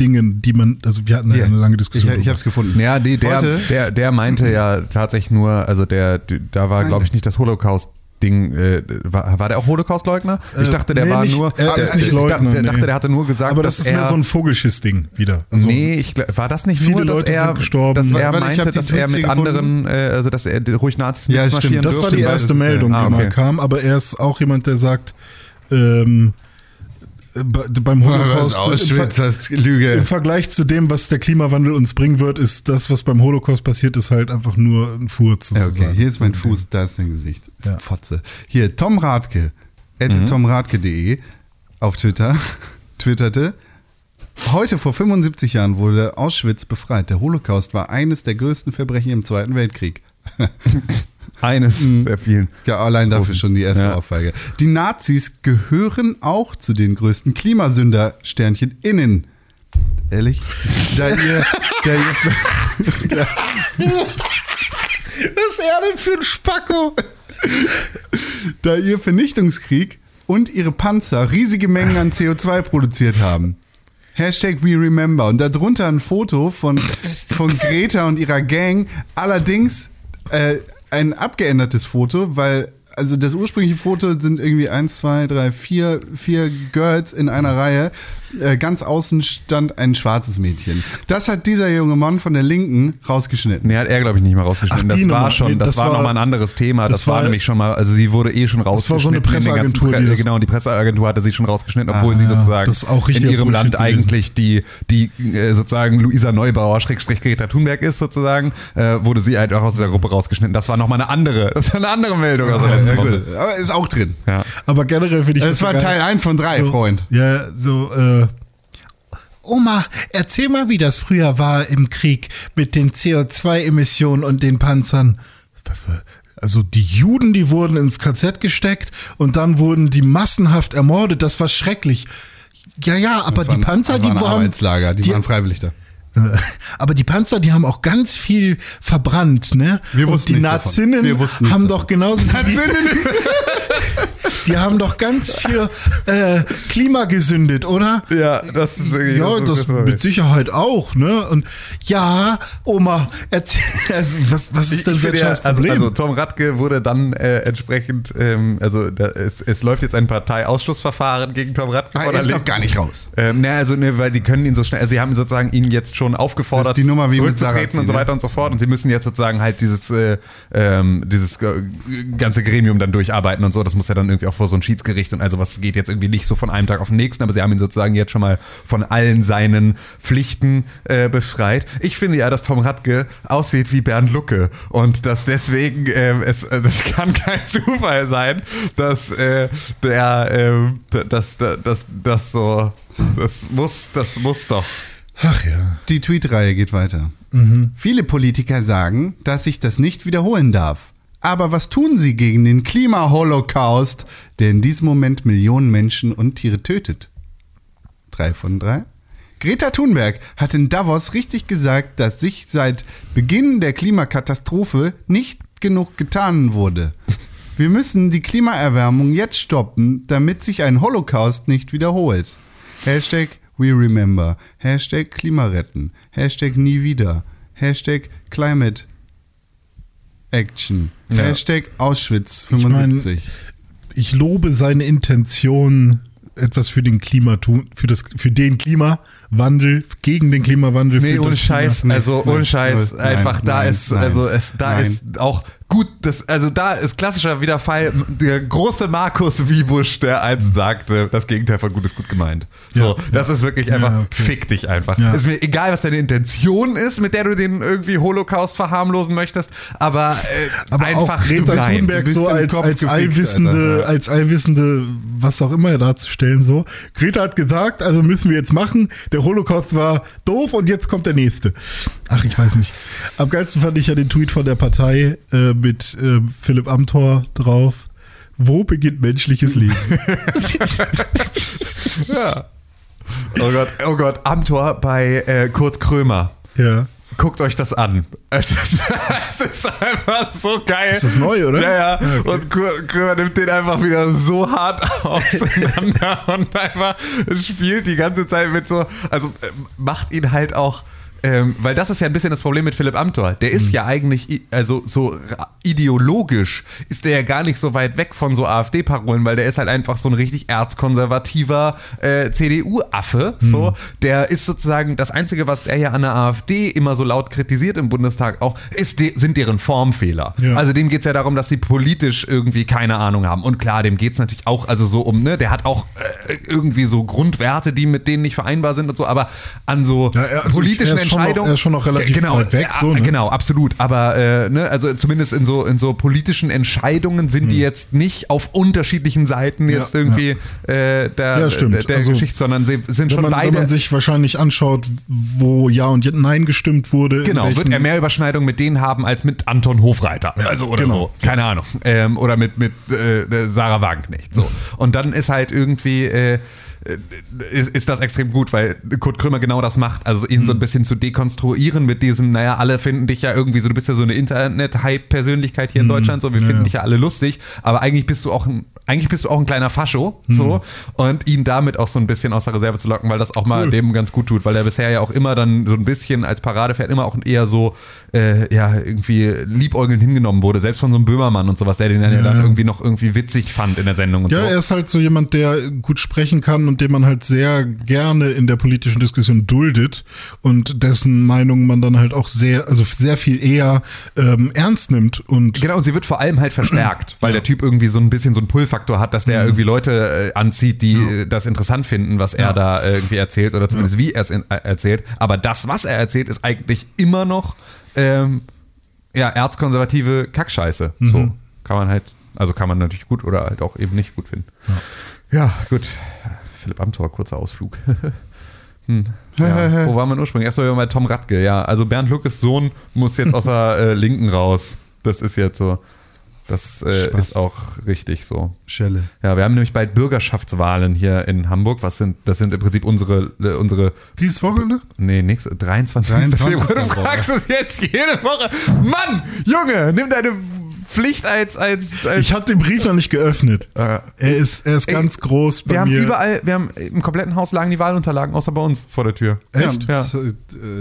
Dingen, die man, also wir hatten ja eine lange Diskussion. Ich, ich habe es gefunden. Ja, die, der, der, der meinte ja tatsächlich nur, also der, da war, glaube ich, nicht das Holocaust. Ding, äh, war, war der auch Holocaust-Leugner? Ich Äh, dachte, der nee, war nicht- nur. er der, ist nicht ich Leugner, dachte, nee. dachte, der hatte nur gesagt, Aber das dass ist mehr so ein Vogelschiss-Ding wieder. Also, nee, ich, war das nicht Viele nur, dass Leute er, sind gestorben. dass er ich hab meinte, dass er mit anderen, äh, also dass er ruhig Nazis Ja, mitmarschieren stimmt. Das war durfte? die weil erste Meldung, Ah, die mal okay. kam, aber er ist auch jemand, der sagt, ähm, äh, beim Holocaust im, Auschwitz, das ist Lüge. im Vergleich zu dem, was der Klimawandel uns bringen wird, ist das, was beim Holocaust passiert ist, halt einfach nur ein Furz Ja, sozusagen. okay, hier ist mein Fuß, da ist dein Gesicht. Ja. Fotze. Hier, Tom Radke, at Mhm. tomradke.de auf Twitter, *laughs* twitterte, heute vor 75 Jahren wurde Auschwitz befreit. Der Holocaust war eines der größten Verbrechen im Zweiten Weltkrieg. *laughs* Eines der vielen. Ja, allein dafür schon die erste Ja. Aufweige. Die Nazis gehören auch zu den größten Klimasünder, Sternchen, innen. Ehrlich? Da ihr, da ihr, *laughs* Was ist er denn für ein Spacko? da ihr Vernichtungskrieg und ihre Panzer riesige Mengen an CO2 produziert haben. Hashtag We Remember. Und darunter ein Foto von, von Greta und ihrer Gang. Allerdings äh, ein abgeändertes Foto, weil also das ursprüngliche Foto sind irgendwie eins, zwei, drei, vier, vier Girls in einer Reihe. Äh, ganz außen stand ein schwarzes Mädchen. Das hat dieser junge Mann von der Linken rausgeschnitten. Nee, hat er, glaube ich, nicht mal rausgeschnitten. Ach, das war schon, Nee, das, das war, war- nochmal ein anderes Thema. Das, das war, war- nämlich schon mal, also sie wurde eh schon war rausgeschnitten. so eine in den ganzen Presseagentur, Pre- die das- genau, die Presseagentur hatte sie schon rausgeschnitten, obwohl Ah, sie sozusagen das in ihrem Land gewesen. eigentlich die, die äh, sozusagen Luisa Neubauer, Schrägstrich Greta Thunberg ist sozusagen, äh, wurde sie halt auch aus dieser Gruppe rausgeschnitten. Das war nochmal eine andere, *laughs* das war eine andere Meldung. der letzten Ja. Aber ist auch drin. Ja. Aber generell finde ich Das so war. Teil 1 von 3, so, Freund. Ja, so, äh. Oma, erzähl mal, wie das früher war im Krieg mit den CO2-Emissionen und den Panzern. Also die Juden, die wurden ins KZ gesteckt und dann wurden die massenhaft ermordet. Das war schrecklich. Ja, ja, aber Das die waren- Panzer, die waren waren, Arbeitslager, die, waren freiwillig da. äh, Aber die Panzer, die haben auch ganz viel verbrannt, ne? Wir Und wussten die nichts davon. Nazinnen haben davon. doch genauso *laughs* wie *laughs* die, haben doch ganz viel äh, Klima gesündet, oder? Ja, das ist irgendwie- Ja, das mit Sicherheit auch, ne? Und ja, Oma, erzähl, also was, was ist denn für ein ja, also, Problem? also Tom Radke wurde dann äh, entsprechend, ähm, also da, es, es läuft jetzt ein Parteiausschlussverfahren gegen Tom Radke. Ah, von er ist noch gar nicht raus. Ähm, ne, also ne, weil die können ihn so schnell, also sie haben sozusagen ihn jetzt schon aufgefordert, Das ist die Nummer wie mit zurückzutreten Sarrazin, und so ne? weiter und so fort. Und sie müssen jetzt sozusagen halt dieses, äh, ähm, dieses äh, ganze Gremium dann durcharbeiten und so. Das muss ja dann irgendwie auch vor so ein Schiedsgericht und also was geht jetzt irgendwie nicht so von einem Tag auf den nächsten, aber sie haben ihn sozusagen jetzt schon mal von allen seinen Pflichten äh, befreit. Ich finde ja, dass Tom Radke aussieht wie Bernd Lucke und dass deswegen ähm, es, äh, das kann kein *laughs* Zufall sein, dass äh, der, ähm, dass, dass, dass, dass so, das muss, das muss doch. Ach ja. Die Tweet-Reihe geht weiter. Viele Politiker sagen, dass sich das nicht wiederholen darf. Aber was tun sie gegen den Klimaholocaust, der in diesem Moment Millionen Menschen und Tiere tötet? Drei von drei. Greta Thunberg hat in Davos richtig gesagt, dass sich seit Beginn der Klimakatastrophe nicht genug getan wurde. Wir müssen die Klimaerwärmung jetzt stoppen, damit sich ein Holocaust nicht wiederholt. Hashtag We Remember. Hashtag Klima retten. Hashtag nie wieder. Hashtag Climate Action. Ja. Hashtag Auschwitz Ich mein, 75. Ich lobe seine Intention, etwas für den Klima tun, für das, für den Klimawandel, gegen den Klimawandel. Nee, für ohne das Scheiß, Klima. also nein, ohne Scheiß, nein, einfach da nein, ist, nein, also es, da nein. ist auch gut, das, also da ist klassischer wieder Fall, der große Markus Wiebusch, der einst sagte, das Gegenteil von gut ist gut gemeint. So, Ja, das ist wirklich einfach, Ja, okay. fick dich einfach. Ja. Ist mir egal, was deine Intention ist, mit der du den irgendwie Holocaust verharmlosen möchtest, aber, äh, Aber einfach auch Greta. Thunberg so als, Kopf als gefickt, allwissende, Alter. als allwissende, was auch immer darzustellen, so. Greta hat gesagt, also müssen wir jetzt machen, der Holocaust war doof und jetzt kommt der nächste. Ach, ich weiß nicht. Am geilsten fand ich ja den Tweet von der Partei äh, mit äh, Philipp Amthor drauf. Wo beginnt menschliches Leben? *laughs* Ja. Oh Gott, oh Gott, Amtor bei äh, Kurt Krömer. ja. Guckt euch das an. Es ist, *laughs* es ist einfach so geil. Ist das neu, oder? Ja, ja. Ja, okay. Und Kurt Krömer nimmt den einfach wieder so hart *laughs* auseinander und einfach spielt die ganze Zeit mit so, also äh, macht ihn halt auch. Ähm, weil das ist ja ein bisschen das Problem mit Philipp Amthor. Der Mhm. ist ja eigentlich, also so ideologisch ist der ja gar nicht so weit weg von so AfD-Parolen, weil der ist halt einfach so ein richtig erzkonservativer äh, CDU-Affe. Mhm. So, der ist sozusagen das Einzige, was der ja an der AfD immer so laut kritisiert im Bundestag auch, ist de sind deren Formfehler. Ja. Also dem geht es ja darum, dass sie politisch irgendwie keine Ahnung haben. Und klar, dem geht es natürlich auch, also so um, ne, der hat auch äh, irgendwie so Grundwerte, die mit denen nicht vereinbar sind und so, aber an so Ja, er- also politischen er schon noch- er ist schon noch relativ genau, weit weg, ja, so, ne? Genau, absolut. Aber äh, ne, also zumindest in so, in so politischen Entscheidungen sind die jetzt nicht auf unterschiedlichen Seiten jetzt Hm. Ja, irgendwie äh, der, Ja, stimmt. der, Also, Geschichte, sondern sie sind schon man, beide. wenn man sich wahrscheinlich anschaut, wo Ja und Nein gestimmt wurde. Genau, wird er mehr Überschneidung mit denen haben als mit Anton Hofreiter. also oder genau. so. Keine Ahnung. Ähm, oder mit, mit äh, Sarah Wagenknecht. So. Und dann ist halt irgendwie. Äh, äh, ist, ist das extrem gut, weil Kurt Krömer genau das macht. Also ihn so Mhm. ein bisschen zu dekonstruieren mit diesem, naja, alle finden dich ja irgendwie so, du bist ja so eine Internet-Hype-Persönlichkeit hier in Deutschland, so, wir Mhm. Ja, finden ja. dich ja alle lustig, aber eigentlich bist du auch ein, eigentlich bist du auch ein kleiner Fascho, so, und ihn damit auch so ein bisschen aus der Reserve zu locken, weil das auch mal Mhm. Cool. dem ganz gut tut, weil er bisher ja auch immer dann so ein bisschen als Paradepferd immer auch eher so, äh, ja, irgendwie liebäugelnd hingenommen wurde, selbst von so einem Böhmermann und sowas, der den dann ja, Ja. dann irgendwie noch irgendwie witzig fand in der Sendung und Ja, so. er ist halt so jemand, der gut sprechen kann und den man halt sehr gerne in der politischen Diskussion duldet und dessen Meinung man dann halt auch sehr, also sehr viel eher ähm, ernst nimmt und Genau, und sie wird vor allem halt verstärkt, weil der Typ irgendwie so ein bisschen so einen Pull-Faktor hat, dass der irgendwie Leute äh, anzieht, die äh, das interessant finden, was er Ja. da äh, irgendwie erzählt oder zumindest wie er es äh, erzählt. Aber das, was er erzählt, ist eigentlich immer noch ähm, ja, erzkonservative Kackscheiße. So kann man halt, also kann man natürlich gut oder halt auch eben nicht gut finden. Ja, gut. Philipp Amthor, kurzer Ausflug. *laughs* Hm. Ja. *laughs* Wo war man ursprünglich? Erstmal bei Tom Radke, ja. Also Bernd Luckes Sohn muss jetzt aus der äh, Linken raus. Das ist jetzt so. Das äh, ist auch richtig so. Schelle. Ja, wir haben nämlich bald Bürgerschaftswahlen hier in Hamburg. Was sind, das sind im Prinzip unsere, äh, unsere, dieses Wochenende? nee, nächste, 23. 23. Februar. Du fragst es jetzt jede Woche. Mann, Junge, nimm deine Pflicht als, als, als Ich habe den Brief noch nicht geöffnet. Äh, er ist, er ist ey, ganz groß bei wir haben mir. überall, wir haben im kompletten Haus lagen die Wahlunterlagen, außer bei uns vor der Tür. Echt? Ja. das, äh,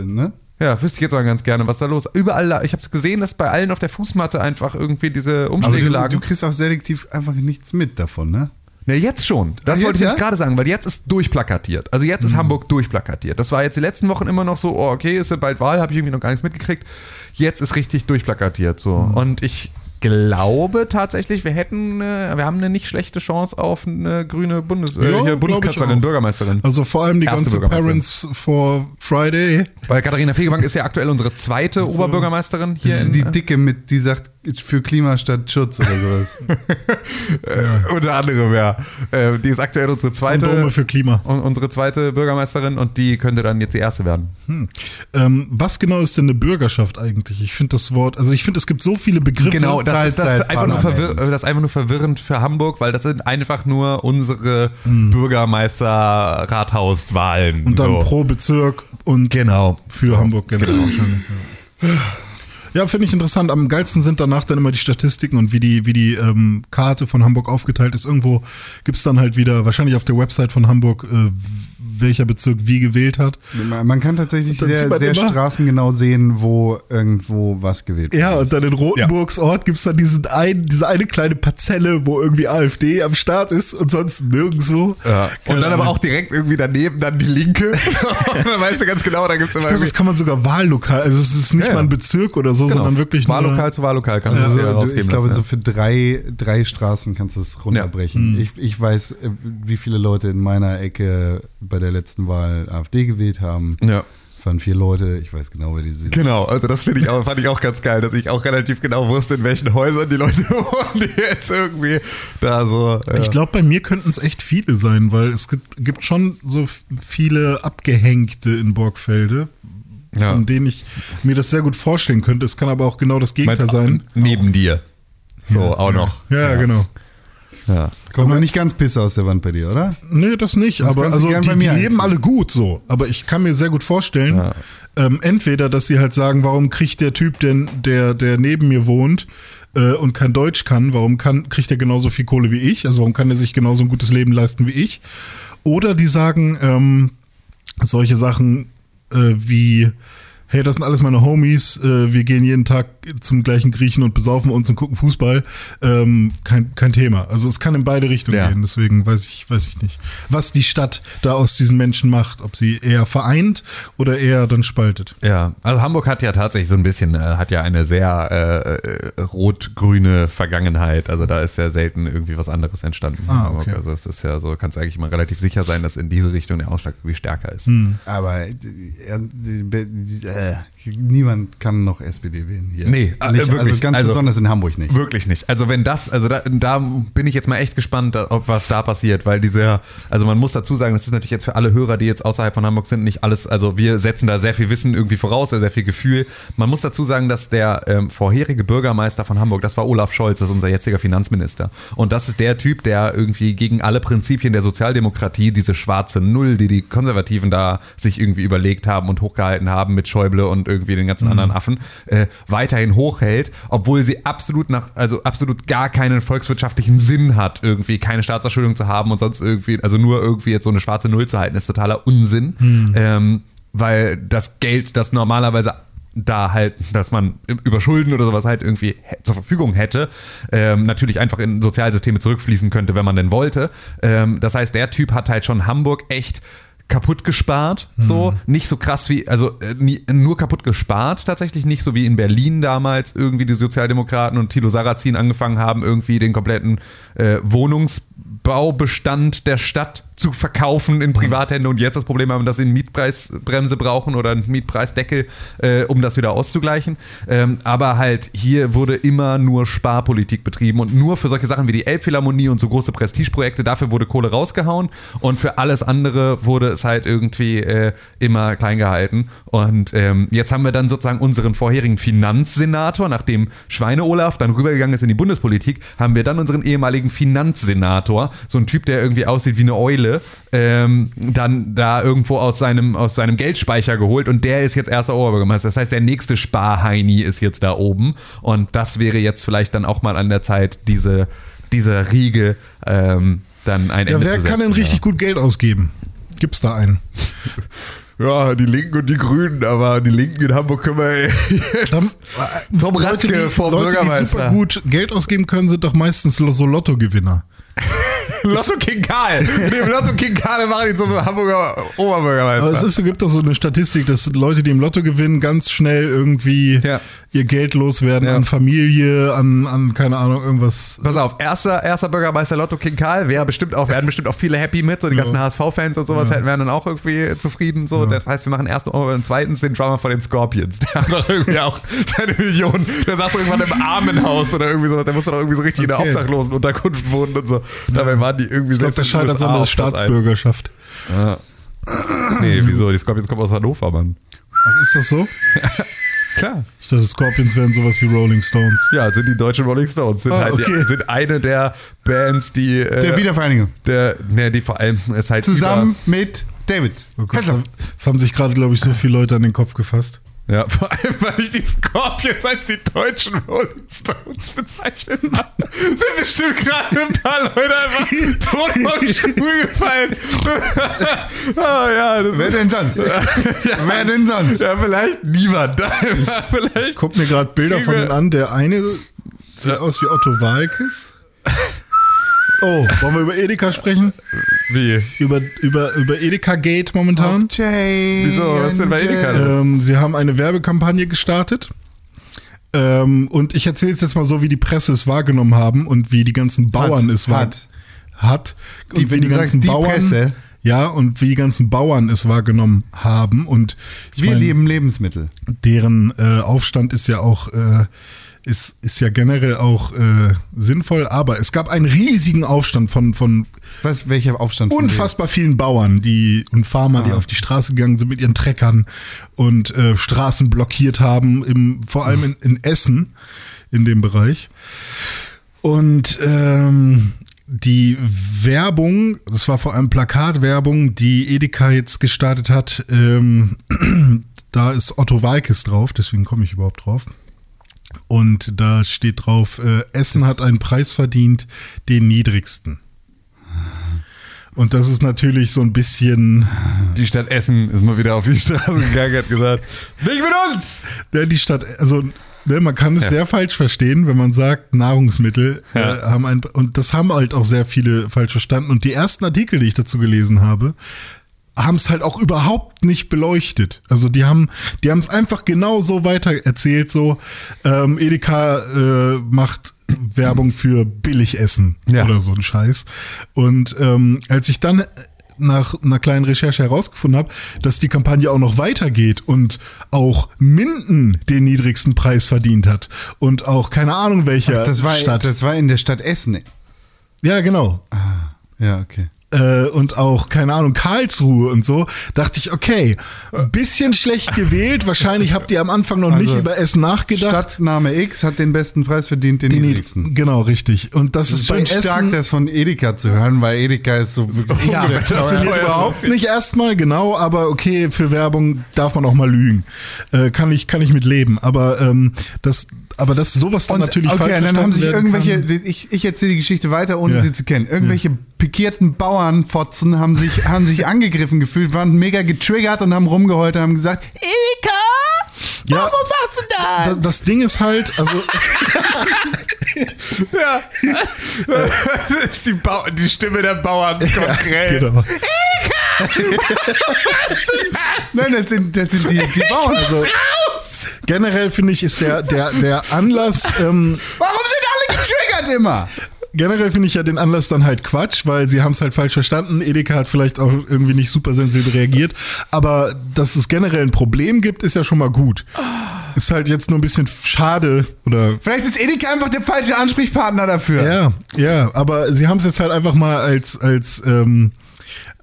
ne? Ja, wüsste ich jetzt auch ganz gerne, was da los ist. Überall, ich habe es gesehen, dass bei allen auf der Fußmatte einfach irgendwie diese Aber Umschläge du, lagen. du kriegst auch selektiv einfach nichts mit davon, ne? Ne, jetzt schon. Das Jetzt, wollte ich ja? gerade sagen, weil jetzt ist durchplakatiert. Also jetzt ist Hamburg durchplakatiert. Das war jetzt die letzten Wochen immer noch so, oh, okay, ist ja bald Wahl, habe ich irgendwie noch gar nichts mitgekriegt. Jetzt ist richtig durchplakatiert so. Und ich glaube tatsächlich, wir hätten, wir haben eine nicht schlechte Chance auf eine grüne Bundes Ja, äh, ich Bundeskanzlerin. Bürgermeisterin. Also vor allem die Erste ganze. Parents for Friday. Weil Katharina Fegebank ist ja aktuell unsere zweite Oberbürgermeisterin hier Das ist die äh, Dicke mit, die sagt, für Klima statt Schutz oder sowas. *laughs* äh, unter anderem, ja. Äh, die ist aktuell unsere zweite Kondome für Klima. un- unsere zweite Bürgermeisterin und die könnte dann jetzt die erste werden. Ähm, was genau ist denn eine Bürgerschaft eigentlich? Ich finde das Wort, also ich finde, es gibt so viele Begriffe. Genau, das ist, das, einfach nur das ist einfach nur verwirrend für Hamburg, weil das sind einfach nur unsere Bürgermeister-Rathauswahlen. und dann so. pro Bezirk und Genau. für Hamburg *clears throat* generell. Ja, finde ich interessant. Am geilsten sind danach dann immer die Statistiken und wie die, wie die ähm, Karte von Hamburg aufgeteilt ist. Irgendwo gibt's dann halt wieder, wahrscheinlich auf der Website von Hamburg, äh, welcher Bezirk wie gewählt hat. Man kann tatsächlich sehr, sehr immer- straßengenau sehen, wo irgendwo was gewählt Ja, wurde. und dann in Rotenburgs Ort gibt's dann diesen ein, diese eine kleine Parzelle, wo irgendwie AfD am Start ist und sonst nirgendwo. Ja. Und dann aber auch direkt irgendwie daneben dann die Linke. und dann weißt du ganz genau, da gibt es Ich immer glaube, das kann man sogar Wahllokal, also es ist nicht Ja, ja. mal ein Bezirk oder so, genau. sondern wirklich nur- Wahllokal zu Wahllokal kannst du das hier du, rausgeben ich glaube, lassen. so für drei, drei Straßen kannst du es runterbrechen. Mhm. Ich, ich weiß, äh, wie viele Leute in meiner Ecke bei der letzten Wahl AfD gewählt haben. ja. Waren vier Leute, ich weiß genau, wer die sind. Genau, also das finde ich auch, fand ich auch ganz geil, dass ich auch relativ genau wusste, in welchen Häusern die Leute *laughs* wohnen, die jetzt irgendwie da so. äh, Ja. Ich glaube, bei mir könnten es echt viele sein, weil es gibt, gibt schon so viele Abgehängte in Borgfelde, Ja. von denen ich mir das sehr gut vorstellen könnte. Es kann aber auch genau das Gegenteil Meinst sein. Neben dir. So, auch noch. Ja, ja, genau. Ja. Kommt noch nicht ganz Pisse aus der Wand bei dir, oder? Nee, das nicht. aber kannst du also die, die leben einziehen. alle gut so. Aber ich kann mir sehr gut vorstellen, Ja. ähm, entweder, dass sie halt sagen, warum kriegt der Typ denn, der, der neben mir wohnt äh, und kein Deutsch kann, warum kann, kriegt er genauso viel Kohle wie ich? Also warum kann er sich genauso ein gutes Leben leisten wie ich? Oder die sagen ähm, solche Sachen äh, wie Hey, das sind alles meine Homies. Äh, wir gehen jeden Tag zum gleichen Griechen und besaufen uns und gucken Fußball. Ähm, kein, kein Thema. Also es kann in beide Richtungen Ja. gehen. Deswegen weiß ich, weiß ich nicht, was die Stadt da aus diesen Menschen macht. Ob sie eher vereint oder eher dann spaltet. Ja, also Hamburg hat ja tatsächlich so ein bisschen, äh, hat ja eine sehr äh, äh, rot-grüne Vergangenheit. Also da ist ja selten irgendwie was anderes entstanden in Ah, Hamburg. okay. Also es ist ja so, kannst du eigentlich immer relativ sicher sein, dass in diese Richtung der Ausschlag irgendwie stärker ist. Aber äh, äh, äh, niemand kann noch SPD wählen hier. Nee, äh, nicht, also wirklich. ganz Also- besonders in Hamburg nicht. Wirklich nicht. Also wenn das, also da, da bin ich jetzt mal echt gespannt, ob was da passiert, weil diese, also man muss dazu sagen, das ist natürlich jetzt für alle Hörer, die jetzt außerhalb von Hamburg sind, nicht alles, also wir setzen da sehr viel Wissen irgendwie voraus, sehr, viel Gefühl. Man muss dazu sagen, dass der ähm, vorherige Bürgermeister von Hamburg, das war Olaf Scholz, das ist unser jetziger Finanzminister. Und das ist der Typ, der irgendwie gegen alle Prinzipien der Sozialdemokratie, diese schwarze Null, die die Konservativen da sich irgendwie überlegt haben und hochgehalten haben mit Schäuble und irgendwie den ganzen anderen Affen, äh, weiterhin hochhält, obwohl sie absolut nach, also absolut gar keinen volkswirtschaftlichen Sinn hat, irgendwie keine Staatsverschuldung zu haben und sonst irgendwie, also nur irgendwie jetzt so eine schwarze Null zu halten, ist totaler Unsinn. Ähm, weil das Geld, das normalerweise da halt, dass man über Schulden oder sowas halt irgendwie zur Verfügung hätte, ähm, natürlich einfach in Sozialsysteme zurückfließen könnte, wenn man denn wollte. Ähm, das heißt, der Typ hat halt schon Hamburg echt kaputt gespart, so. Nicht so krass wie, also äh, nie, nur kaputt gespart tatsächlich, nicht so wie in Berlin damals irgendwie die Sozialdemokraten und Thilo Sarrazin angefangen haben, irgendwie den kompletten äh, Wohnungsbaubestand der Stadt zu verkaufen in Privathände und jetzt das Problem haben, dass sie eine Mietpreisbremse brauchen oder einen Mietpreisdeckel, äh, um das wieder auszugleichen. Ähm, aber halt hier wurde immer nur Sparpolitik betrieben und nur für solche Sachen wie die Elbphilharmonie und so große Prestigeprojekte, dafür wurde Kohle rausgehauen und für alles andere wurde es halt irgendwie äh, immer klein gehalten. Und ähm, jetzt haben wir dann sozusagen unseren vorherigen Finanzsenator, nachdem Schweine-Olaf dann rübergegangen ist in die Bundespolitik, haben wir dann unseren ehemaligen Finanzsenator, so ein Typ, der irgendwie aussieht wie eine Eule, ähm, dann da irgendwo aus seinem, aus seinem Geldspeicher geholt und der ist jetzt erster Oberbürgermeister. Das heißt, der nächste Sparheini ist jetzt da oben und das wäre jetzt vielleicht dann auch mal an der Zeit, diese, dieser Riege ähm, dann ein Ja, Ende wer zu kann denn setzen, richtig gut Geld ausgeben? Gibt's da einen? *laughs* Ja. die Linken und die Grünen, aber die Linken in Hamburg können wir jetzt. Dann, Tom Radke Leute, die, vom Leute, die Bürgermeister. super gut Geld ausgeben können, sind doch meistens so Lottogewinner. *laughs* Lotto King Karl. Dem Lotto King Karl machen die zum Hamburger Oberbürgermeister. Aber es ist, gibt doch so eine Statistik, dass Leute, die im Lotto gewinnen, ganz schnell irgendwie Ja. ihr Geld loswerden Ja. an Familie, an, an, keine Ahnung, irgendwas. Pass auf, erster, erster Bürgermeister Lotto King Karl wäre bestimmt auch, werden bestimmt auch viele happy mit, so die ganzen HSV-Fans und sowas hätten wären dann auch irgendwie zufrieden. So. Das heißt, wir machen erst und zweitens den Drummer von den Scorpions. Der hat doch irgendwie auch seine Millionen. Der saß doch irgendwann im Armenhaus oder irgendwie so, der musste doch irgendwie so richtig in der Okay. Obdachlosenunterkunft wohnen und so. Dabei waren die irgendwie Ich glaube, selbst das in den scheitert an der. Staatsbürgerschaft. Ja. Nee, wieso? Die Scorpions kommen aus Hannover, Mann. Ach, ist das so? *laughs* Klar. Ich dachte, Scorpions wären sowas wie Rolling Stones. Ja, sind die deutschen Rolling Stones. Sind, Ah, halt okay. die, sind eine der Bands, die. Äh, Der Wiedervereinigung. Der, ne, die vor allem ist halt. Zusammen mit David. Oh Gott, das haben sich gerade, glaube ich, so viele Leute an den Kopf gefasst. Ja, *laughs* vor allem, weil ich die Scorpions als die deutschen Rolling Stones bezeichnet habe. Sind bestimmt gerade ein paar Leute einfach tot vom Stuhl gefallen. *laughs* ah, ja, das Wer denn sonst? *laughs* Wer denn sonst? ja, vielleicht niemand. vielleicht. Guck mir gerade Bilder von denen an. Der eine sieht Ja. aus wie Otto Walkes. Oh, wollen wir über Edeka sprechen? Wie? Über, über, über Edeka Gate momentan? Jay. Wieso? Was denn bei Edeka los? Ähm, sie haben eine Werbekampagne gestartet. Ähm, und ich erzähle es jetzt mal so, wie die Presse es wahrgenommen haben und wie die ganzen Bauern Hat, es wahr- hat. hat. Und Die- wie die ganzen sagst, die Bauern. Presse. Ja, und wie die ganzen Bauern es wahrgenommen haben. Und ich Wir mein, lieben Lebensmittel. deren äh, Aufstand ist ja auch äh, ist, ist ja generell auch äh, sinnvoll, aber es gab einen riesigen Aufstand von, von Was, welcher Aufstand? unfassbar vielen Bauern die, und Farmer, die auf die Straße gegangen sind mit ihren Treckern und äh, Straßen blockiert haben, im, vor allem in, in Essen, in dem Bereich. Und ähm, die Werbung, das war vor allem Plakatwerbung, die Edeka jetzt gestartet hat, ähm, *clears throat* da ist Otto Walkes drauf, deswegen komme ich überhaupt drauf. Und da steht drauf, äh, Essen hat einen Preis verdient, den niedrigsten. Und das ist natürlich so ein bisschen, Die Stadt Essen ist mal wieder auf die Straße gegangen hat gesagt, nicht mit uns! ja, die Stadt, also ne, man kann es Ja. sehr falsch verstehen, wenn man sagt, Nahrungsmittel Ja. äh, haben ein, und das haben halt auch sehr viele falsch verstanden. Und die ersten Artikel, die ich dazu gelesen habe, haben es halt auch überhaupt nicht beleuchtet. Also die haben, die haben es einfach genau so weiter erzählt, so ähm, Edeka äh, macht Werbung für Billigessen Ja. oder so ein Scheiß. Und ähm, als ich dann nach einer kleinen Recherche herausgefunden habe, dass die Kampagne auch noch weitergeht und auch Minden den niedrigsten Preis verdient hat und auch keine Ahnung welcher Das war, Stadt. das war in der Stadt Essen. ja, genau. Ja, okay. Äh, und auch, keine Ahnung, Karlsruhe und so, dachte ich, okay, ein bisschen schlecht gewählt. Wahrscheinlich habt ihr am Anfang noch nicht Also, über Essen nachgedacht. Stadtname X hat den besten Preis verdient, den Die niedrigsten. Genau, richtig. Und das, Es ist ist bei Essen. stark, das von Edeka zu hören, weil Edeka ist so wirklich *laughs* ja, das funktioniert überhaupt nicht erstmal, genau, aber okay, für Werbung darf man auch mal lügen. Äh, kann ich, kann ich mit leben. Aber ähm, das, aber das sowas dann Und, natürlich okay, falsch dann haben sich irgendwelche, kann. ich, ich erzähle die Geschichte weiter, ohne Ja. sie zu kennen. Irgendwelche pikierten Bauernfotzen haben sich, *laughs* haben sich angegriffen gefühlt, waren mega getriggert und haben rumgeheult und haben gesagt, Edeka, Ja, warum machst du Da- das? Das Ding ist halt, also *laughs* Ja. das *laughs* ist die, Bau die Stimme der Bauern konkret. genau. Nein, das sind, das sind die, die Bauern. Also, generell finde ich, ist der, der, der Anlass, ähm, warum sind alle getriggert immer? Generell finde ich ja den Anlass dann halt Quatsch, weil sie haben es halt falsch verstanden. Edeka hat vielleicht auch irgendwie nicht super sensibel reagiert. Aber dass es generell ein Problem gibt, ist ja schon mal gut. Ist halt jetzt nur ein bisschen schade oder Vielleicht ist Edeka einfach der falsche Ansprechpartner dafür. ja, ja, aber sie haben es jetzt halt einfach mal als als ähm,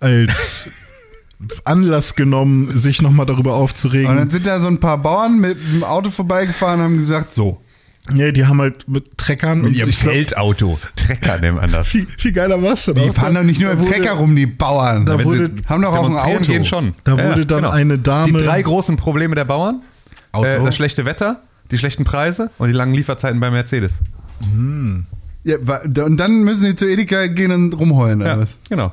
als *laughs* Anlass genommen, sich nochmal darüber Und dann aufzuregen. sind da so ein paar Bauern mit dem Auto vorbeigefahren und haben gesagt, so. Nee, die haben halt mit Treckern und Mit ihrem ich glaub, Feldauto. Trecker nehmen an das. viel, viel geiler was denn Die auch. fahren doch nicht nur da im wurde- Trecker rum, die Bauern. Da Wenn wurde- sie haben doch auch ein Auto. Gehen schon. Da wurde dann eine Dame- Die drei großen Probleme der Bauern. Auto. Äh, das schlechte Wetter, die schlechten Preise und die langen Lieferzeiten bei Mercedes. Ja, wa- und dann müssen sie zu Edeka gehen und rumheulen, oder Ja, was? genau.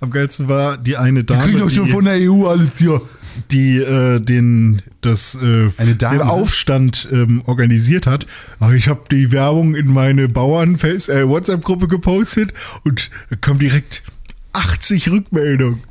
Am geilsten war die eine Die Dame, kriegen doch schon die, von der EU alles hier. Die äh, den, das, äh, Eine Dame? den Aufstand ähm, organisiert hat. Aber ich habe die Werbung in meine Bauern-Face- äh, WhatsApp-Gruppe gepostet und da kam direkt 80 Rückmeldungen.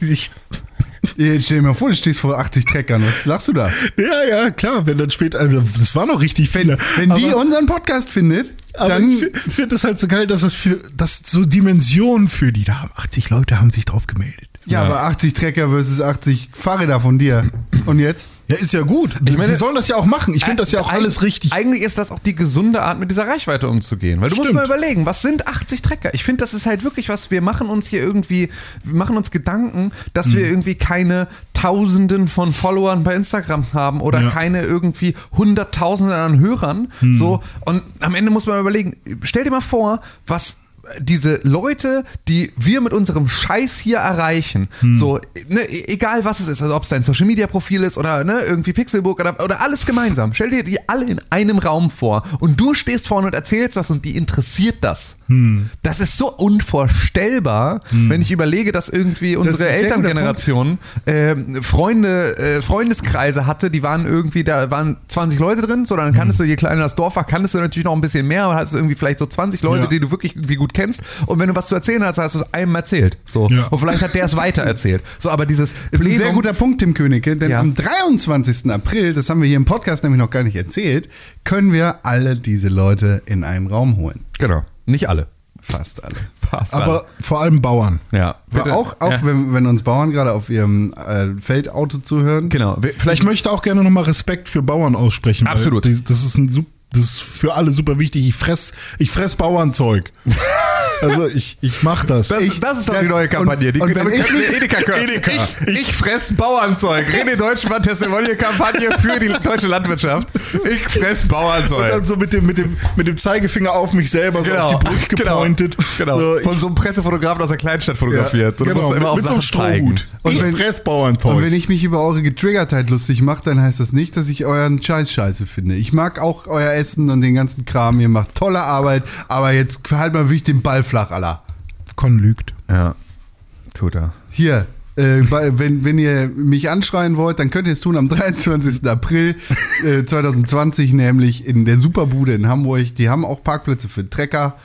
ich, *laughs* Jetzt stell dir mal vor, du stehst vor 80 Treckern. Was lachst du da? ja, ja, klar, wenn dann später, also das war noch richtig viele. Wenn die aber, unseren Podcast findet, dann. ich finde es halt so geil, dass es für, das so Dimensionen für die, da haben 80 Leute haben sich drauf gemeldet. Ja, aber 80 Trecker versus 80 Fahrräder von dir. Und jetzt? Ja, ist ja gut. Die, meine- die sollen das ja auch machen. Ich finde das ja auch alles richtig. Eigentlich ist das auch die gesunde Art, mit dieser Reichweite umzugehen. Weil du musst Stimmt. mal überlegen, was sind 80 Trecker? Ich finde, das ist halt wirklich was, wir machen uns hier irgendwie, wir machen uns Gedanken, dass Mhm. wir irgendwie keine Tausenden von Followern bei Instagram haben oder Ja. Mhm. keine irgendwie Hunderttausende an Hörern. So, und am Ende muss man überlegen, stell dir mal vor, was diese Leute, die wir mit unserem Scheiß hier erreichen, Hm. so, ne, e- egal was es ist, also ob es dein Social Media Profil ist oder ne, irgendwie Pixelbook oder, oder alles gemeinsam, stell dir die alle in einem Raum vor und du stehst vorne und erzählst was und die interessiert das. Hm. Das ist so unvorstellbar, wenn ich überlege, dass irgendwie unsere guter Elterngeneration äh, Freunde, äh, Freundeskreise hatte, die waren irgendwie, da waren 20 Leute drin, so dann kanntest du, je kleiner das Dorf war, kanntest du natürlich noch ein bisschen mehr, aber hattest du irgendwie vielleicht so 20 Leute, Ja. die du wirklich irgendwie gut kennst und wenn du was zu erzählen hast, hast du es einem erzählt. So. Ja. Und vielleicht hat der es weiter erzählt. So, aber dieses Das ist ein sehr guter Punkt, Tim Königke, denn Ja. am 23. April, das haben wir hier im Podcast nämlich noch gar nicht erzählt, können wir alle diese Leute in einen Raum holen. Genau. Nicht alle. Fast alle. *laughs* Fast aber vor allem Bauern. alle. ja. Aber auch, auch ja. wenn, wenn uns Bauern gerade auf ihrem äh, Feldauto zuhören. Genau. Vielleicht Ich möchte auch gerne nochmal Respekt für Bauern aussprechen. Absolut. Das ist, ein, das ist für alle super wichtig. Ich fress, ich fress Bauernzeug. *laughs* Also ich, ich mach das. Das, ich, das ist doch ja, die neue Kampagne. und- die und damit ich *laughs* Edeka. Edeka. Ich, ich fress Bauernzeug. René Deutschmann Testimonial-Kampagne für die deutsche Landwirtschaft. Ich fress und Bauernzeug. dann so mit dem, mit dem, mit dem Zeigefinger auf mich selber so auf die Brust *laughs* gepointet. Genau. So, Von so einem Pressefotografen aus der Kleinstadt fotografiert. So, du genau, immer mit, auf mit so einem. Strohhut. Und ich wenn- fress Und Bauernzeug. wenn ich mich über eure Getriggertheit lustig mache, dann heißt das nicht, dass ich euren Scheiß scheiße finde. Ich mag auch euer Essen und den ganzen Kram. Ihr macht tolle Arbeit, aber jetzt halt mal wirklich den Ball flach, aller. Con lügt. Ja, tut er. Hier, äh, wenn, wenn ihr mich anschreien wollt, dann könnt ihr es tun am *laughs* 23. April äh, 2020, nämlich in der Superbude in Hamburg. Die haben auch Parkplätze für Trecker.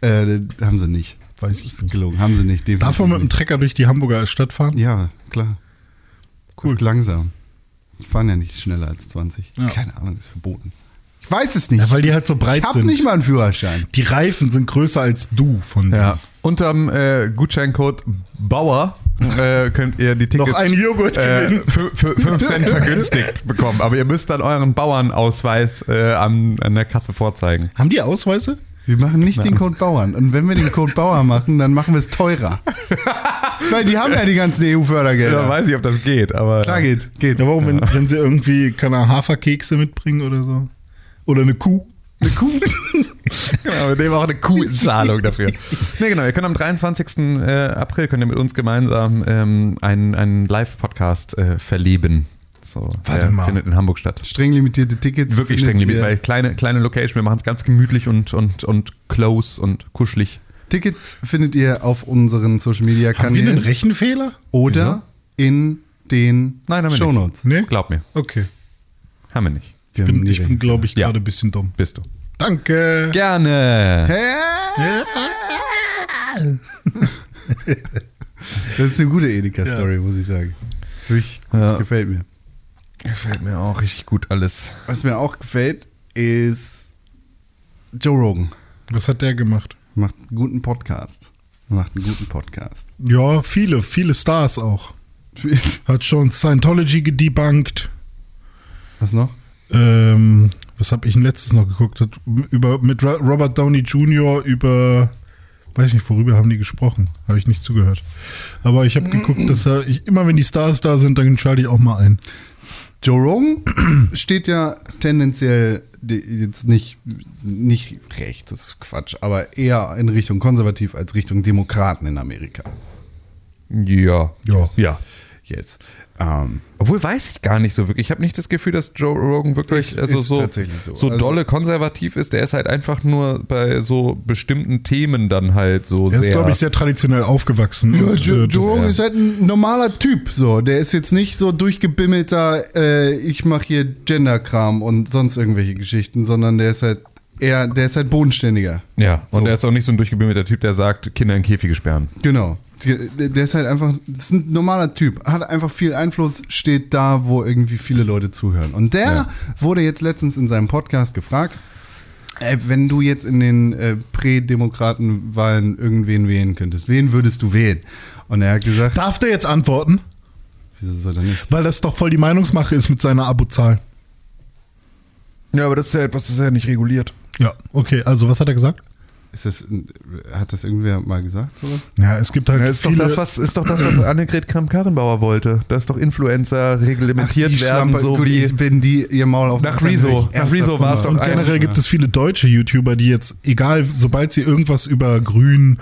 Äh, haben sie nicht. Weiß ich Ist gelungen, haben sie nicht. Darf man mit dem nicht. Trecker durch die Hamburger Stadt fahren? Ja, klar. Cool. Langsam. Die fahren ja nicht schneller als 20. Ja. Keine Ahnung, ist verboten. Ich weiß es nicht. Ja, weil die halt so breit ich hab sind. nicht mal einen Führerschein. Die Reifen sind größer als du von denen. Ja. Unterm äh, Gutscheincode Bauer äh, könnt ihr die Tickets Noch einen Joghurt äh, für, für 5 Cent vergünstigt *laughs* bekommen. Aber ihr müsst dann euren Bauernausweis äh, an, an der Kasse vorzeigen. Haben die Ausweise? Wir machen nicht den Code Bauern. Und wenn wir den Code Bauer machen, dann machen wir es teurer. *laughs* Weil die haben ja die ganzen Ja, EU-Fördergelder. weiß ich, ob das geht, aber. Klar geht, geht. Ja, warum, wenn, wenn sie irgendwie, keine Ahnung, Haferkekse mitbringen oder so? Oder eine Kuh? Eine Kuh. *laughs* Genau, wir nehmen auch eine Kuhzahlung dafür. nee, genau, ihr könnt am 23. äh, April könnt ihr mit uns gemeinsam ähm, einen, einen Live-Podcast äh, verleben. So, Warte mal. findet in Hamburg statt. Streng limitierte Tickets. Wirklich streng limitiert, weil kleine, kleine Location, wir machen es ganz gemütlich und, und, und close und kuschelig. Tickets findet ihr auf unseren Social Media Haben wir einen Kanälen Rechenfehler? oder in den Nein, haben wir Shownotes. Nee? Glaub mir, Okay. haben wir nicht. Ich bin, ich bin glaube ich, Ja. gerade ein bisschen dumm. Bist du. Danke. Gerne. *laughs* Das ist eine gute Edeka-Story, muss ich sagen. Wirklich, Ja. gefällt mir. Gefällt mir auch richtig gut alles. Was mir auch gefällt, ist Joe Rogan. Was hat der gemacht? Macht einen guten Podcast. Macht einen guten Podcast. Ja, viele, viele Stars auch. Hat schon Scientology gedebunked. Was noch? Ähm, was habe ich denn letztes noch geguckt? Über, mit Robert Downey Jr. über Weiß nicht, worüber haben die gesprochen? Habe ich nicht zugehört. Aber ich habe geguckt, dass er, ich, immer wenn die Stars da sind, dann schalte ich auch mal ein. Joe Rogan *clears throat* steht ja tendenziell jetzt nicht, nicht rechts, das ist Quatsch, aber eher in Richtung konservativ als Richtung Demokraten in Amerika. Ja. Ja. Ja. Yes. Ähm, Obwohl weiß ich gar nicht so wirklich. Ich habe nicht das Gefühl, dass Joe Rogan wirklich Ist- also ist so, so. so Also- dolle konservativ ist. Der ist halt einfach nur bei so bestimmten Themen dann halt so Er ist, glaube ich, sehr traditionell aufgewachsen. Ja, und, Joe, äh, Joe Rogan ist halt ein normaler Typ, so. Der ist jetzt nicht so durchgebimmelter, äh, ich mache hier Genderkram und sonst irgendwelche Geschichten, sondern der ist halt eher, der ist halt bodenständiger. ja, und So. er ist auch nicht so ein durchgebimmelter Typ, der sagt, Kinder in Käfige sperren. Genau. Der ist halt einfach, das ist ein normaler Typ, hat einfach viel Einfluss, steht da, wo irgendwie viele Leute zuhören. Und der Ja. wurde jetzt letztens in seinem Podcast gefragt, äh, wenn du jetzt in den äh, Prädemokratenwahlen irgendwen wählen könntest, wen würdest du wählen? Und er hat gesagt, Darf der jetzt antworten? wieso soll er nicht? Weil das doch voll die Meinungsmache ist mit seiner Abozahl. Ja, aber das ist ja etwas, das ist ja nicht reguliert. Ja, okay, also was hat er gesagt? Ist das, hat das irgendwer mal gesagt? Sowas? Ja, es gibt halt Ja, ist, doch viele... das, was, ist doch das, was *clears throat* Annegret Kramp-Karrenbauer wollte. Dass doch Influencer reglementiert die werden, Schlampe, so gut, wie wenn die ihr Maul auf nach Rezo. Nach Rezo war es doch und ein- generell gibt es viele deutsche YouTuber, die jetzt, egal, sobald sie irgendwas über Grün,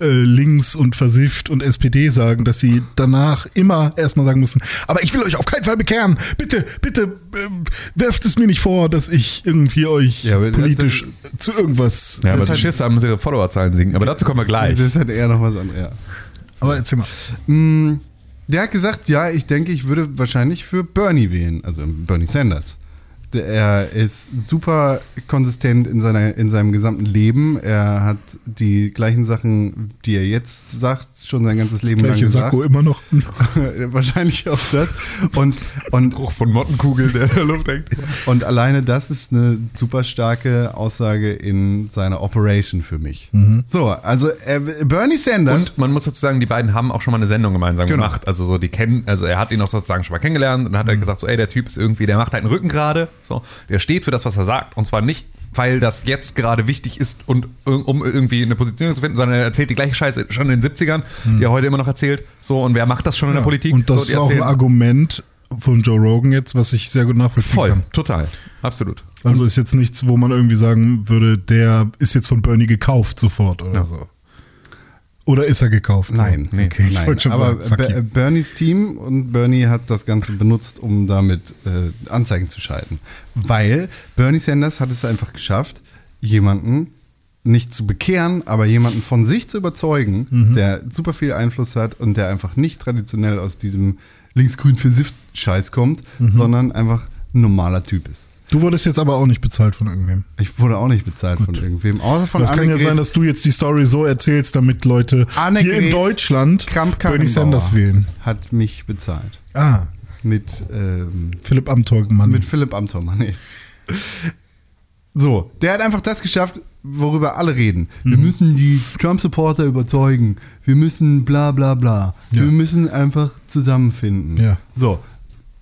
äh, links und versifft und SPD sagen, dass sie danach immer erstmal sagen müssen, aber ich will euch auf keinen Fall bekehren. Bitte, bitte ähm, werft es mir nicht vor, dass ich irgendwie euch Ja, aber das- politisch zu irgendwas. Ja, aber Das die hat- Schiss haben sie ihre Followerzahlen sinken. Aber dazu kommen wir gleich. Das hat eher noch was anderes. Ja. Aber erzähl mal. Mm, Der hat gesagt, ja, ich denke, ich würde wahrscheinlich für Bernie wählen, also Bernie Sanders. Er ist super konsistent in, seiner, in seinem gesamten Leben. Er hat die gleichen Sachen, die er jetzt sagt, schon sein ganzes Leben lang Gleiche gesagt. Sakko immer noch. *laughs* Wahrscheinlich auch das. Und, und Geruch von Mottenkugeln, der in der Luft hängt. Und alleine das ist eine super starke Aussage in seiner Operation für mich. So, also äh, Bernie Sanders. Und man muss dazu sagen, die beiden haben auch schon mal eine Sendung gemeinsam Genau. gemacht. Also so, die kennen, also er hat ihn auch sozusagen schon mal kennengelernt und dann hat er gesagt, so, ey, der Typ ist irgendwie, der macht halt einen Rücken gerade. So, der steht für das, was er sagt. Und zwar nicht, weil das jetzt gerade wichtig ist und um irgendwie eine Position zu finden, sondern er erzählt die gleiche Scheiße schon in den 70ern, die er heute immer noch erzählt. So, und wer macht das schon in der Politik? Und das so, ist auch ein Argument von Joe Rogan jetzt, was ich sehr gut nachvollziehen Voll, kann. total, absolut. Also ist jetzt nichts, wo man irgendwie sagen würde, der ist jetzt von Bernie gekauft sofort oder so. Oder ist er gekauft? Nein, okay, ich nein. schon aber sagen. Bernies Team und Bernie hat das Ganze benutzt, um damit äh, Anzeigen zu schalten. Weil Bernie Sanders hat es einfach geschafft, jemanden nicht zu bekehren, aber jemanden von sich zu überzeugen, Mhm. der super viel Einfluss hat und der einfach nicht traditionell aus diesem linksgrün für Sift-Scheiß kommt, Mhm. sondern einfach ein normaler Typ ist. Du wurdest jetzt aber auch nicht bezahlt von irgendwem. Ich wurde auch nicht bezahlt von irgendwem, außer von Das kann ja Annegret sein, dass du jetzt die Story so erzählst, damit Leute Annegret hier in Deutschland Bernie Sanders wählen. hat mich bezahlt. Ah, Mit ähm, Philipp Amthorgmann. Mit Philipp Amthor, nee. So, der hat einfach das geschafft, worüber alle reden. Wir Mhm. müssen die Trump-Supporter überzeugen. Wir müssen bla bla bla. Ja. Wir müssen einfach zusammenfinden. Ja. So.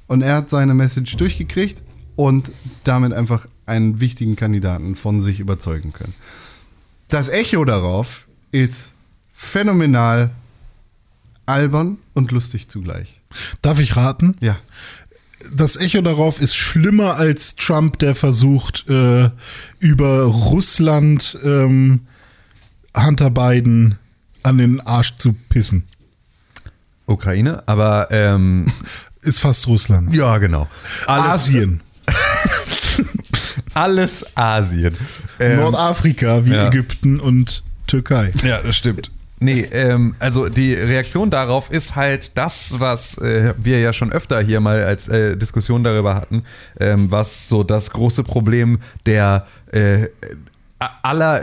Und er hat seine Message durchgekriegt und damit einfach einen wichtigen Kandidaten von sich überzeugen können. Das Echo darauf ist phänomenal albern und lustig zugleich. Darf ich raten? Ja. das Echo darauf ist schlimmer als Trump, der versucht, äh, über Russland ähm, Hunter Biden an den Arsch zu pissen. Ukraine, aber ähm, *laughs* Ist fast Russland. ja, genau. Alles, Asien. Alles Asien. Ähm, Nordafrika wie ja. Ägypten und Türkei. Ja, das stimmt. Nee, ähm, also die Reaktion darauf ist halt das, was äh, wir ja schon öfter hier mal als äh, Diskussion darüber hatten, ähm, was so das große Problem der äh, aller,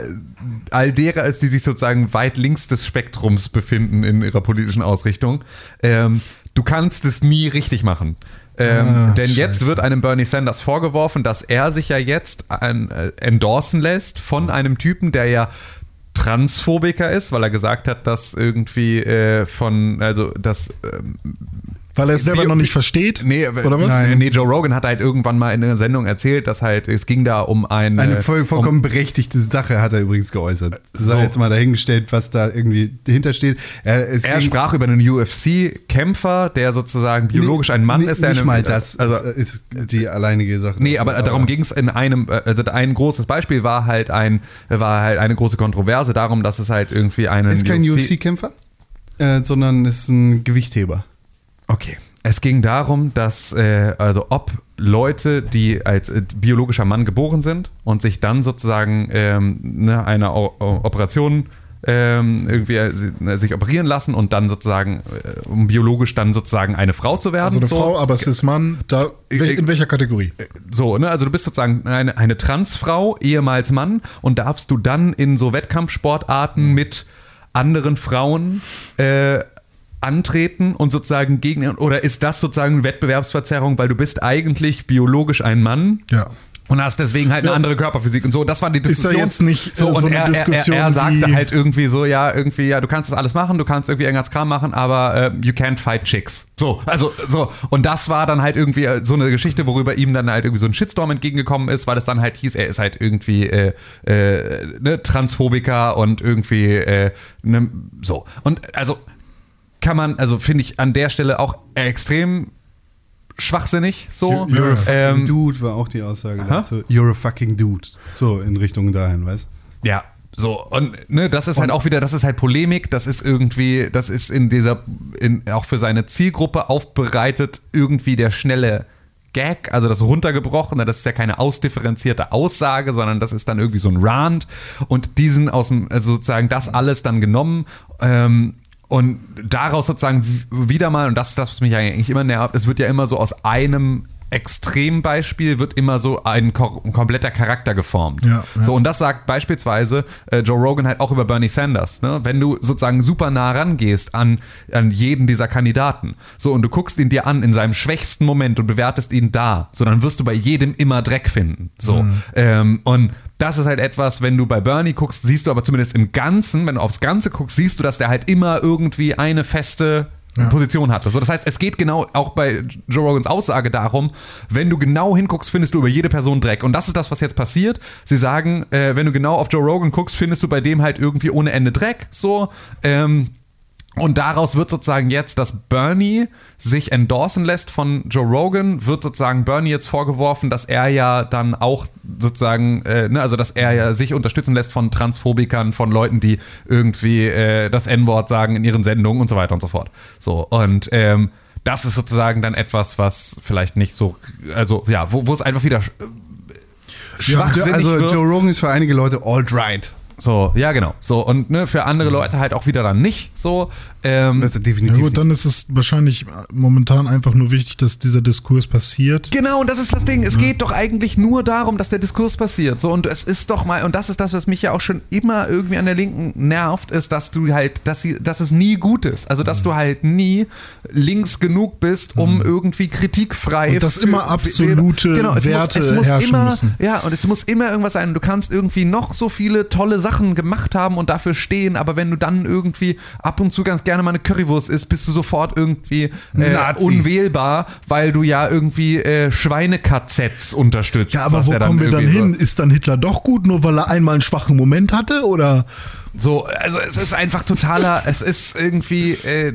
all derer ist, die sich sozusagen weit links des Spektrums befinden in ihrer politischen Ausrichtung. Ähm, du kannst es nie richtig machen. Ähm, Ah, denn jetzt scheiße. wird einem Bernie Sanders vorgeworfen, dass er sich ja jetzt ein, äh, endorsen lässt von einem Typen, der ja Transphobiker ist, weil er gesagt hat, dass irgendwie äh, von, also dass ähm, Weil er es selber noch nicht versteht? Nee, oder was? Nein. nee, Joe Rogan hat halt irgendwann mal in einer Sendung erzählt, dass halt, es ging da um ein. Eine äh, voll, vollkommen berechtigte Sache hat er übrigens geäußert. Das sei So. jetzt mal dahingestellt, was da irgendwie dahinter steht. Er, Er sprach über einen UFC-Kämpfer, der sozusagen biologisch ein Mann Nee, ist. Der Nicht eine- mal das Also, ist, die alleinige Sache. Nee, aber darum ging es in einem, äh, also ein großes Beispiel war halt ein, war halt eine große Kontroverse darum, dass es halt irgendwie einen Ist kein UFC-Kämpfer, äh, sondern ist ein Gewichtheber. Okay. Es ging darum, dass, äh, also ob Leute, die als äh, biologischer Mann geboren sind und sich dann sozusagen ähm, ne, einer O- Operation ähm, irgendwie äh, äh, sich operieren lassen und dann sozusagen, äh, um biologisch dann sozusagen eine Frau zu werden. Also eine so. Frau, aber es ist Mann. Da, in welcher Kategorie? So, ne, also du bist sozusagen eine, eine Transfrau, ehemals Mann, und darfst du dann in so Wettkampfsportarten mit anderen Frauen äh, antreten und sozusagen gegen, oder ist das sozusagen Wettbewerbsverzerrung, weil du bist eigentlich biologisch ein Mann? Ja. Und hast deswegen halt eine Ja. andere Körperphysik und so. Das war die Ist ja Diskussion. jetzt nicht, äh, so. so Und er, er, Diskussion er, sagte halt irgendwie so, ja, irgendwie, ja, du kannst das alles machen, du kannst irgendwie irgendwas Kram machen, aber äh, you can't fight chicks. So, also so. Und das war dann halt irgendwie äh, so eine Geschichte, worüber ihm dann halt irgendwie so ein Shitstorm entgegengekommen ist, weil es dann halt hieß, er ist halt irgendwie äh, äh, ne, Transphobiker und irgendwie äh, ne, so. Und also kann man, also finde ich an der Stelle auch extrem schwachsinnig so. Ja, ja. Ähm, Dude war auch die Aussage dazu. You're a fucking dude. So, in Richtung dahin, weißt Ja, so und ne, das ist halt auch wieder, das ist halt Polemik, das ist irgendwie, das ist in dieser, in, auch für seine Zielgruppe aufbereitet irgendwie der schnelle Gag, also das runtergebrochene, das ist ja keine ausdifferenzierte Aussage, sondern das ist dann irgendwie so ein Rant und diesen aus dem, also sozusagen das alles dann genommen ähm, und daraus sozusagen wieder mal, und das ist das, was mich eigentlich immer nervt, es wird ja immer so aus einem Extrembeispiel wird immer so ein, ein kompletter Charakter geformt. Ja, ja. So, und das sagt beispielsweise äh, Joe Rogan halt auch über Bernie Sanders. Ne? Wenn du sozusagen super nah rangehst an, an jeden dieser Kandidaten, so und du guckst ihn dir an in seinem schwächsten Moment und bewertest ihn da, so dann wirst du bei jedem immer Dreck finden. So. Ähm, und das ist halt etwas, wenn du bei Bernie guckst, siehst du aber zumindest im Ganzen, wenn du aufs Ganze guckst, siehst du, dass der halt immer irgendwie eine feste Position hatte. So, das heißt, es geht genau auch bei Joe Rogans Aussage darum, wenn du genau hinguckst, findest du über jede Person Dreck. Und das ist das, was jetzt passiert. Sie sagen, äh, wenn du genau auf Joe Rogan guckst, findest du bei dem halt irgendwie ohne Ende Dreck. So, ähm, und daraus wird sozusagen jetzt, dass Bernie sich endorsen lässt von Joe Rogan, wird sozusagen Bernie jetzt vorgeworfen, dass er ja dann auch sozusagen, äh, ne, also dass er ja sich unterstützen lässt von Transphobikern, von Leuten, die irgendwie äh, das N-Wort sagen in ihren Sendungen und so weiter und so fort. So, und ähm, das ist sozusagen dann etwas, was vielleicht nicht so, also ja, wo, wo es einfach wieder äh, schwachsinnig Also wird. Joe Rogan ist für einige Leute alt-right. So, ja, genau. So, und ne, für andere Leute halt auch wieder dann nicht so. Ähm, Das ist Ja definitiv gut, nicht. dann ist es wahrscheinlich momentan einfach nur wichtig, dass dieser Diskurs passiert. Genau, und das ist das Ding. Es geht doch eigentlich nur darum, dass der Diskurs passiert. So, und es ist doch mal, und das ist das, was mich ja auch schon immer irgendwie an der Linken nervt, ist, dass du halt, dass sie, dass es nie gut ist. Also, dass du halt nie links genug bist, um irgendwie kritikfrei. Und dass für- immer absolute Genau, es Werte muss, es muss herrschen immer, müssen. Ja, und es muss immer irgendwas sein. Du kannst irgendwie noch so viele tolle Sachen gemacht haben und dafür stehen, aber wenn du dann irgendwie ab und zu ganz gerne mal eine Currywurst isst, bist du sofort irgendwie äh, unwählbar, weil du ja irgendwie äh, Schweine-KZs unterstützt. Ja, aber wo kommen wir dann hin? Ist dann Hitler doch gut, nur weil er einmal einen schwachen Moment hatte? Oder? So, also es ist einfach totaler, *laughs* es ist irgendwie, äh,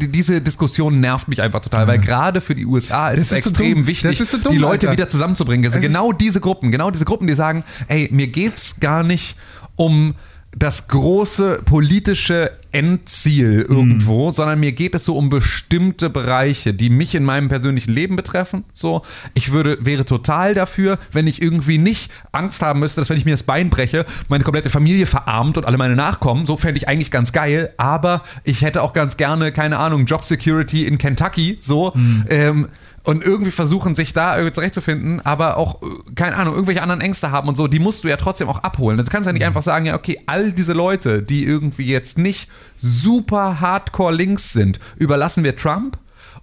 die- diese Diskussion nervt mich einfach total, weil gerade für die USA ist es ist so extrem dumm. wichtig, so dumm, die Leute Alter. wieder zusammenzubringen. Also Es genau diese Gruppen, genau diese Gruppen, die sagen, ey, mir geht's gar nicht um das große politische Endziel irgendwo, sondern mir geht es so um bestimmte Bereiche, die mich in meinem persönlichen Leben betreffen. So, ich würde, wäre total dafür, wenn ich irgendwie nicht Angst haben müsste, dass wenn ich mir das Bein breche, meine komplette Familie verarmt und alle meine Nachkommen. So fände ich eigentlich ganz geil. Aber ich hätte auch ganz gerne, keine Ahnung, Job Security in Kentucky. So. Ähm, und irgendwie versuchen, sich da irgendwie zurechtzufinden, aber auch, äh, keine Ahnung, irgendwelche anderen Ängste haben und so, die musst du ja trotzdem auch abholen. Also Du kannst ja nicht einfach sagen, ja, okay, all diese Leute, die irgendwie jetzt nicht super hardcore links sind, überlassen wir Trump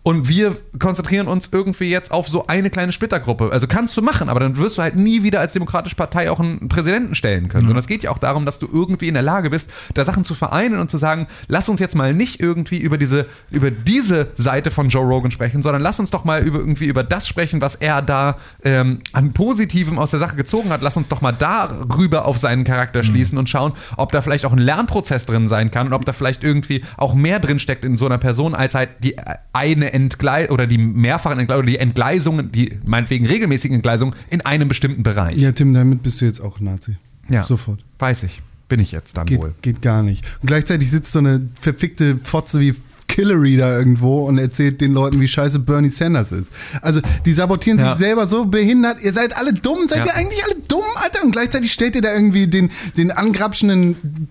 und wir konzentrieren uns irgendwie jetzt auf so eine kleine Splittergruppe. Also kannst du machen, aber dann wirst du halt nie wieder als demokratische Partei auch einen Präsidenten stellen können. Sondern es geht ja auch darum, dass du irgendwie in der Lage bist, da Sachen zu vereinen und zu sagen, lass uns jetzt mal nicht irgendwie über diese, über diese Seite von Joe Rogan sprechen, sondern lass uns doch mal über, irgendwie über das sprechen, was er da ähm, an Positivem aus der Sache gezogen hat. Lass uns doch mal darüber auf seinen Charakter schließen und schauen, ob da vielleicht auch ein Lernprozess drin sein kann und ob da vielleicht irgendwie auch mehr drin steckt in so einer Person, als halt die eine Entgleisung oder die mehrfachen Entgleisungen oder die Entgleisungen, die meinetwegen regelmäßigen Entgleisungen in einem bestimmten Bereich. Ja, Tim, damit bist du jetzt auch Nazi. Ja. Sofort. Weiß ich. Bin ich jetzt dann Geht, wohl. geht gar nicht. Und gleichzeitig sitzt so eine verfickte Fotze wie Hillary da irgendwo und erzählt den Leuten, wie scheiße Bernie Sanders ist. Also, die sabotieren Ja. sich selber so behindert. Ihr seid alle dumm. Seid Ja. ihr eigentlich alle dumm, Alter? Und gleichzeitig stellt ihr da irgendwie den, den angrapschenden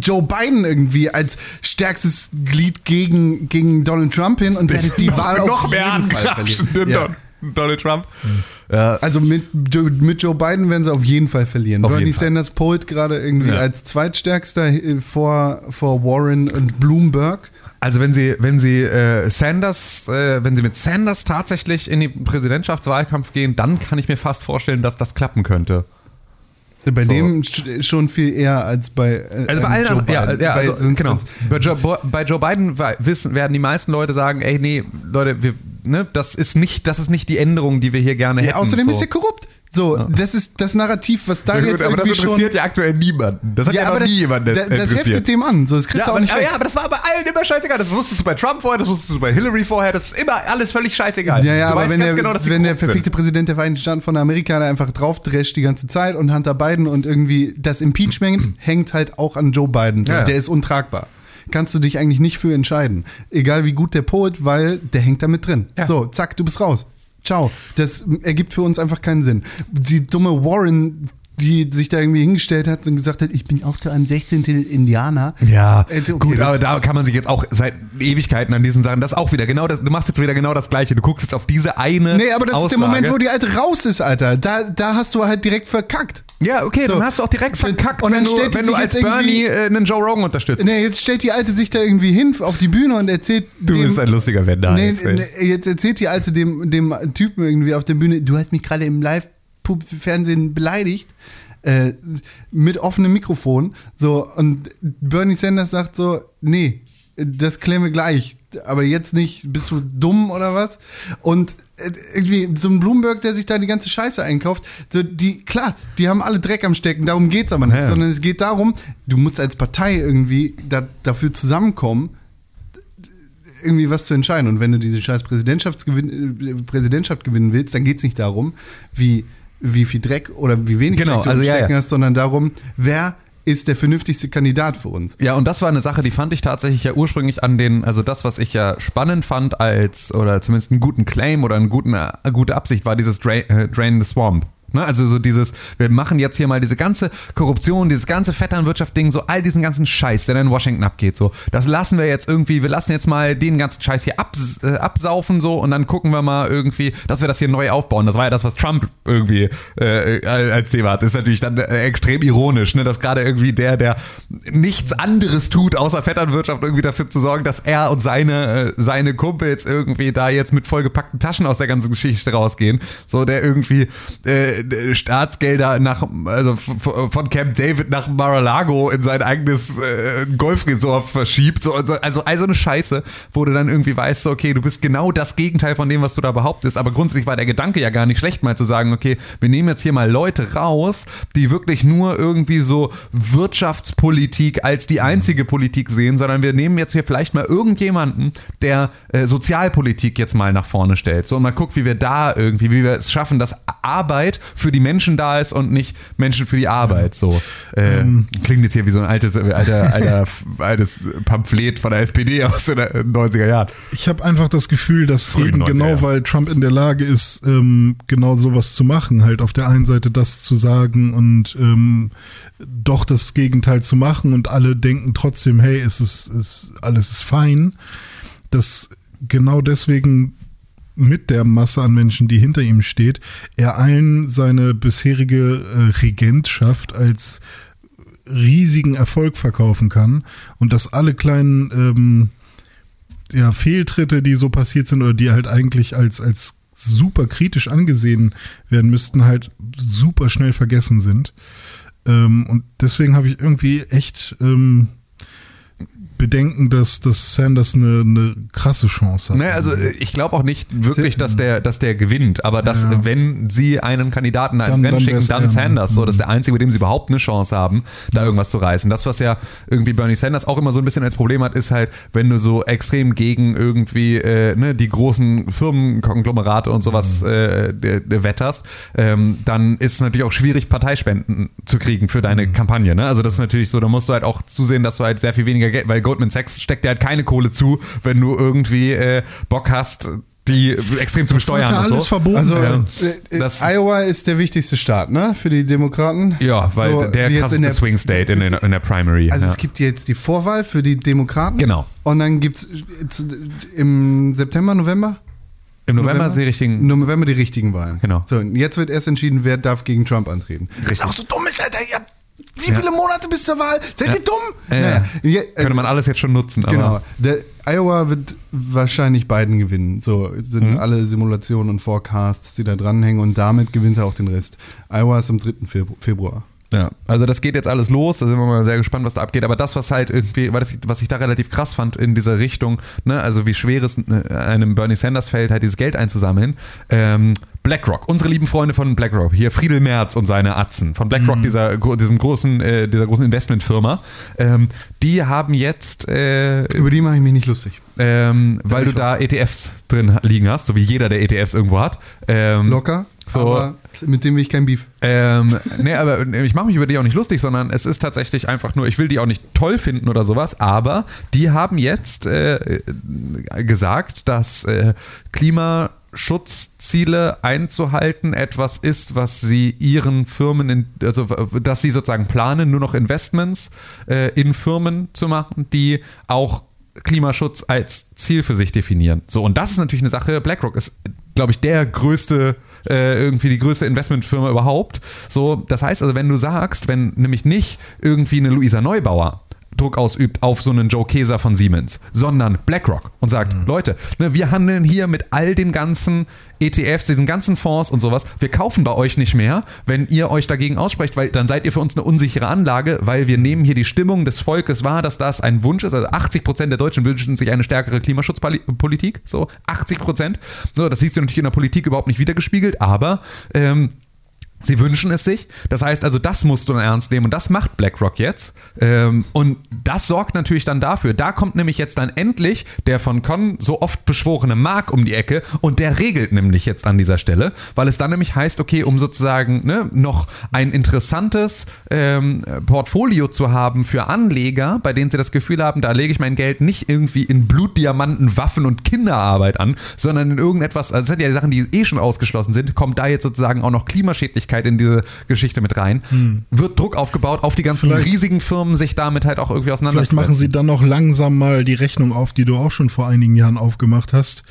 Joe Biden irgendwie als stärkstes Glied gegen, gegen Donald Trump hin und werdet die Wahl auf jeden Fall verlieren. Ja. Donald Trump. Also mit, Joe- mit Joe Biden werden sie auf jeden Fall verlieren. Auf Bernie. Sanders polt gerade irgendwie Ja. als zweitstärkster äh, vor, vor Warren und Bloomberg. Also wenn sie, wenn sie äh, Sanders, äh, wenn sie mit Sanders tatsächlich in den Präsidentschaftswahlkampf gehen, dann kann ich mir fast vorstellen, dass das klappen könnte. Bei So. dem sch- schon viel eher als bei äh, Also bei ähm, allen Joe anderen, ja, Biden. ja Bei- also, genau. Bei Joe, bei Joe Biden wissen, werden die meisten Leute sagen, ey, nee, Leute, wir, ne, das ist nicht, das ist nicht die Änderung, die wir hier gerne hätten. Ja, außerdem so. ist er korrupt. So, das ist das Narrativ, was da Ja, jetzt gut, aber das irgendwie schon. interessiert ja aktuell niemanden. Das hat ja, aber noch das, nie jemanden da- das heftet dem an. So, das kriegst Ja du auch aber, nicht aber, weg. ja, aber das war bei allen immer scheißegal. Das wusstest du bei Trump vorher, das wusstest du bei Hillary vorher. Das ist immer alles völlig scheißegal. Ja, ja, du aber weißt wenn, der, genau, wenn der korrupt sind. Präsident der Vereinigten Staaten von Amerika da einfach draufdrescht die ganze Zeit und Hunter Biden und irgendwie das Impeachment *clears throat* hängt halt auch an Joe Biden. So, Ja, ja. Der ist untragbar. Kannst du dich eigentlich nicht für entscheiden. Egal wie gut der polt, weil der hängt da mit drin. Ja. So, zack, du bist raus. Ciao. Das ergibt für uns einfach keinen Sinn. Die dumme Warren, die sich da irgendwie hingestellt hat und gesagt hat, ich bin auch der 16. Indianer. Ja, Also, okay, gut, aber da kann man sich jetzt auch seit Ewigkeiten an diesen Sachen, das auch wieder genau das, du machst jetzt wieder genau das Gleiche. Du guckst jetzt auf diese eine Nee, aber das ist der Aussage. Moment, wo die Alte raus ist, Alter. Da, da hast du halt direkt verkackt. Ja, okay, So. dann hast du auch direkt verkackt, Und dann wenn du, stellt die wenn du als Bernie äh, einen Joe Rogan unterstützt. Nee, jetzt stellt die Alte sich da irgendwie hin auf die Bühne und erzählt. Du dem, bist ein lustiger Wender. nee, jetzt, jetzt erzählt die Alte dem, dem Typen irgendwie auf der Bühne, du hast mich gerade im Live-Fernsehen beleidigt. Äh, mit offenem Mikrofon. So, und Bernie Sanders sagt so: Nee, das klären wir gleich. Aber jetzt nicht, bist du dumm oder was? Und äh, irgendwie so ein Bloomberg, der sich da die ganze Scheiße einkauft, so die, klar, die haben alle Dreck am Stecken, darum geht's aber nicht, Ja. sondern es geht darum, du musst als Partei irgendwie da, dafür zusammenkommen, irgendwie was zu entscheiden. Und wenn du diese scheiß äh, Präsidentschaft gewinnen willst, dann geht es nicht darum, wie, wie viel Dreck oder wie wenig Genau, Dreck du also ja, Stecken ja. hast, sondern darum, wer ist der vernünftigste Kandidat für uns. Ja, und das war eine Sache, die fand ich tatsächlich ja ursprünglich an den, also das, was ich ja spannend fand als, oder zumindest einen guten Claim oder einen guten, eine gute Absicht, war dieses Drain, äh, Drain the Swamp. Ne? Also so dieses, wir machen jetzt hier mal diese ganze Korruption, dieses ganze Vetternwirtschaft-Ding, so all diesen ganzen Scheiß, der da in Washington abgeht, so, das lassen wir jetzt irgendwie, wir lassen jetzt mal den ganzen Scheiß hier abs, äh, absaufen, so, und dann gucken wir mal irgendwie, dass wir das hier neu aufbauen. Das war ja das, was Trump irgendwie äh, als Thema hat. Ist natürlich dann äh, extrem ironisch, ne? dass gerade irgendwie der, der nichts anderes tut, außer Vetternwirtschaft, irgendwie dafür zu sorgen, dass er und seine, äh, seine Kumpels irgendwie da jetzt mit vollgepackten Taschen aus der ganzen Geschichte rausgehen. So, der irgendwie äh, Staatsgelder nach, also von Camp David nach Mar-a-Lago in sein eigenes äh, Golfresort verschiebt. So, also, also, also eine Scheiße, wo du dann irgendwie weißt, okay, du bist genau das Gegenteil von dem, was du da behauptest. Aber grundsätzlich war der Gedanke ja gar nicht schlecht, mal zu sagen, okay, wir nehmen jetzt hier mal Leute raus, die wirklich nur irgendwie so Wirtschaftspolitik als die einzige Politik sehen, sondern wir nehmen jetzt hier vielleicht mal irgendjemanden, der äh, Sozialpolitik jetzt mal nach vorne stellt. So, und mal guckt, wie wir da irgendwie, wie wir es schaffen, dass Arbeit für die Menschen da ist und nicht Menschen für die Arbeit. So äh, klingt jetzt hier wie so ein altes, alter, *laughs* alter, altes Pamphlet von der SPD aus den 90er Jahren. Ich habe einfach das Gefühl, dass Frühen eben 90er genau, weil Trump in der Lage ist, ähm, genau sowas zu machen, halt auf der einen Seite das zu sagen und ähm, doch das Gegenteil zu machen und alle denken trotzdem, hey, es ist, es, alles ist fein, dass genau deswegen mit der Masse an Menschen, die hinter ihm steht, er allen seine bisherige äh, Regentschaft als riesigen Erfolg verkaufen kann und dass alle kleinen ähm, ja, Fehltritte, die so passiert sind oder die halt eigentlich als, als super kritisch angesehen werden müssten, halt super schnell vergessen sind. Ähm, und deswegen habe ich irgendwie echt ähm, Bedenken, dass, dass Sanders eine, eine krasse Chance hat. Naja, also äh, ich glaube auch nicht wirklich, dass der, dass der gewinnt, aber dass, Ja. wenn sie einen Kandidaten ins Dann- Rennen dann schicken, dann er. Sanders. So, das ist der einzige, mit dem sie überhaupt eine Chance haben, da irgendwas zu reißen. Das, was ja irgendwie Bernie Sanders auch immer so ein bisschen als Problem hat, ist halt, wenn du so extrem gegen irgendwie äh, ne, die großen Firmenkonglomerate und sowas äh, d- d- wetterst, ähm, dann ist es natürlich auch schwierig, Parteispenden zu kriegen für deine Kampagne. Ne? Also das ist natürlich so, da musst du halt auch zusehen, dass du halt sehr viel weniger Geld, weil Goldman Sachs steckt dir halt keine Kohle zu, wenn du irgendwie äh, Bock hast, die extrem zu Das besteuern und alles so. verboten Also werden. äh, äh, Das- Iowa ist der wichtigste Staat, ne? Für die Demokraten. Ja, weil So, der krasseste in der- Swing State in, der- in der Primary. Also ja. es gibt jetzt die Vorwahl für die Demokraten. Genau. Und dann gibt es im September, November? Im November ist die richtigen. Im November die richtigen Wahlen. Genau. So, und jetzt wird erst entschieden, wer darf gegen Trump antreten. Richtig. Was auch so dumm ist, Alter. Ihr habt wie viele Monate bis zur Wahl? Seid Ja. ihr dumm? Ja, äh, Könnte man alles jetzt schon nutzen. Genau. Der Iowa wird wahrscheinlich Biden gewinnen. So sind Mhm. alle Simulationen und Forecasts, die da dranhängen und damit gewinnt er auch den Rest. Iowa ist am 3. Febru- Februar. Ja, also das geht jetzt alles los, da sind wir mal sehr gespannt, was da abgeht. Aber das, was halt irgendwie, was ich da relativ krass fand in dieser Richtung, ne, also wie schwer es äh, einem Bernie Sanders fällt, halt dieses Geld einzusammeln. Ähm, BlackRock, unsere lieben Freunde von BlackRock, hier Friedel Merz und seine Atzen von BlackRock, dieser, gro- diesem großen, äh, dieser großen Investmentfirma, ähm, die haben jetzt äh, Über die mache ich mich nicht lustig. ähm, weil du da ETFs drin liegen hast, so wie jeder, der ETFs irgendwo hat. Ähm, Locker, So. aber mit dem will ich kein Beef. ähm, nee, aber ich mache mich über die auch nicht lustig, sondern es ist tatsächlich einfach nur, ich will die auch nicht toll finden oder sowas, aber die haben jetzt äh, gesagt, dass äh, Klimaschutzziele einzuhalten etwas ist, was sie ihren Firmen, in, also dass sie sozusagen planen, nur noch Investments äh, in Firmen zu machen, die auch Klimaschutz als Ziel für sich definieren. So, und das ist natürlich eine Sache. BlackRock ist, glaube ich, der größte, äh, irgendwie die größte Investmentfirma überhaupt. So, das heißt also, wenn du sagst, wenn nämlich nicht irgendwie eine Luisa Neubauer Druck ausübt auf so einen Joe Keser von Siemens, sondern BlackRock und sagt, Leute, ne, wir handeln hier mit all den ganzen ETFs, diesen ganzen Fonds und sowas. Wir kaufen bei euch nicht mehr, wenn ihr euch dagegen aussprecht, weil dann seid ihr für uns eine unsichere Anlage, weil wir nehmen hier die Stimmung des Volkes wahr, dass das ein Wunsch ist. Also 80 Prozent der Deutschen wünschen sich eine stärkere Klimaschutzpolitik. So 80 Prozent. So, das siehst du natürlich in der Politik überhaupt nicht wiedergespiegelt, aber ähm, Sie wünschen es sich. Das heißt also, das musst du ernst nehmen und das macht BlackRock jetzt. Ähm, und das sorgt natürlich dann dafür. Da kommt nämlich jetzt dann endlich der von Con so oft beschworene Mark um die Ecke und der regelt nämlich jetzt an dieser Stelle, weil es dann nämlich heißt, okay, um sozusagen ne, noch ein interessantes ähm, Portfolio zu haben für Anleger, bei denen sie das Gefühl haben, da lege ich mein Geld nicht irgendwie in Blutdiamanten, Waffen und Kinderarbeit an, sondern in irgendetwas, also das sind ja Sachen, die eh schon ausgeschlossen sind, kommt da jetzt sozusagen auch noch Klimaschädlichkeit in diese Geschichte mit rein. Wird Druck aufgebaut auf die ganzen Vielleicht- riesigen Firmen, sich damit halt auch irgendwie Vielleicht auseinanderzusetzen. machen sie dann noch langsam mal die Rechnung auf, die du auch schon vor einigen Jahren aufgemacht hast.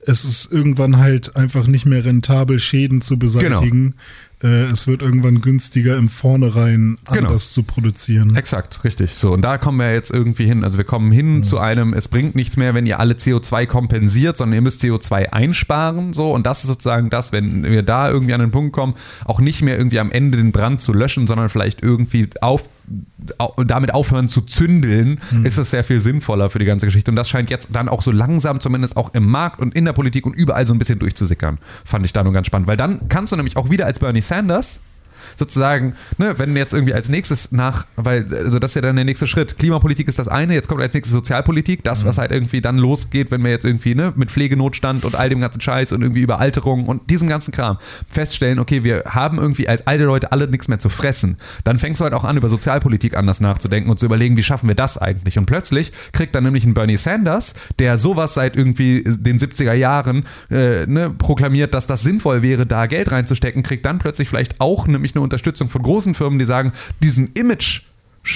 Es ist irgendwann halt einfach nicht mehr rentabel, Schäden zu beseitigen. Äh, es wird irgendwann günstiger, im Vornherein Genau. anders zu produzieren. Exakt, richtig. So, und da kommen wir jetzt irgendwie hin. Also wir kommen hin zu einem, es bringt nichts mehr, wenn ihr alle CO2 kompensiert, sondern ihr müsst CO2 einsparen. So, und das ist sozusagen das, wenn wir da irgendwie an den Punkt kommen, auch nicht mehr irgendwie am Ende den Brand zu löschen, sondern vielleicht irgendwie auf au- damit aufhören zu zündeln, ist es sehr viel sinnvoller für die ganze Geschichte. Und das scheint jetzt dann auch so langsam zumindest auch im Markt und in der Politik und überall so ein bisschen durchzusickern. Fand ich da nur ganz spannend. Weil dann kannst du nämlich auch wieder als Bernie Sanders sozusagen, ne, wenn jetzt irgendwie als nächstes nach, weil, also das ist ja dann der nächste Schritt. Klimapolitik ist das eine, jetzt kommt als nächstes Sozialpolitik, das, was halt irgendwie dann losgeht, wenn wir jetzt irgendwie, ne, mit Pflegenotstand und all dem ganzen Scheiß und irgendwie Überalterung und diesem ganzen Kram feststellen, okay, wir haben irgendwie als alte Leute alle nichts mehr zu fressen. Dann fängst du halt auch an, über Sozialpolitik anders nachzudenken und zu überlegen, wie schaffen wir das eigentlich? Und plötzlich kriegt dann nämlich ein Bernie Sanders, der sowas seit irgendwie den 70er Jahren äh, ne, proklamiert, dass das sinnvoll wäre, da Geld reinzustecken, kriegt dann plötzlich vielleicht auch nämlich eine Unterstützung von großen Firmen, die sagen, diesen Image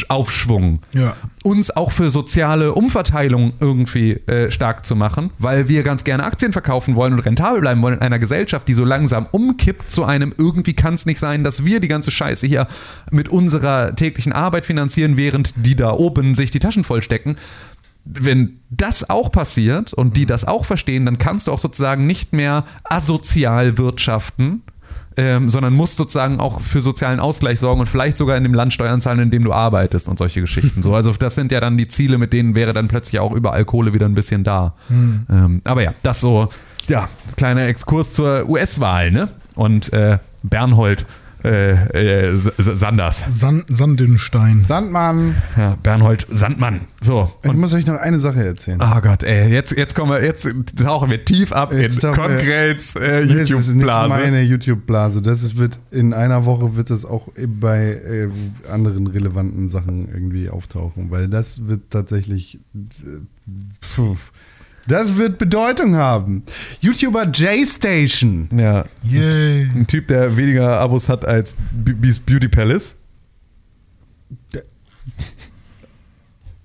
Aufschwung, Ja. uns auch für soziale Umverteilung irgendwie äh, stark zu machen, weil wir ganz gerne Aktien verkaufen wollen und rentabel bleiben wollen in einer Gesellschaft, die so langsam umkippt zu einem, irgendwie kann es nicht sein, dass wir die ganze Scheiße hier mit unserer täglichen Arbeit finanzieren, während die da oben sich die Taschen vollstecken. wenn das auch passiert und die das auch verstehen, dann kannst du auch sozusagen nicht mehr asozial wirtschaften, ähm, sondern musst sozusagen auch für sozialen Ausgleich sorgen und vielleicht sogar in dem Land Steuern zahlen, in dem du arbeitest und solche Geschichten. So, also das sind ja dann die Ziele, mit denen wäre dann plötzlich auch überall Kohle wieder ein bisschen da. Ähm, aber ja, das so, ja, kleiner Exkurs zur US-Wahl, ne? Und äh, Bernhold äh, äh, Sanders. San Sandenstein. Sandmann, Ja, Bernhold Sandmann. So. ich muss euch noch eine Sache erzählen. Oh Gott, ey, jetzt, jetzt kommen wir, jetzt tauchen wir tief ab Jetzt in Konkrets äh, Nee, es ist nicht YouTube-Blase. meine YouTube-Blase. Das ist, wird in einer Woche wird das auch bei äh, anderen relevanten Sachen irgendwie auftauchen, weil das wird tatsächlich äh, pf, das wird Bedeutung haben. YouTuber J-Station. Ja, Yay. ein Typ, der weniger Abos hat als Beauty Palace.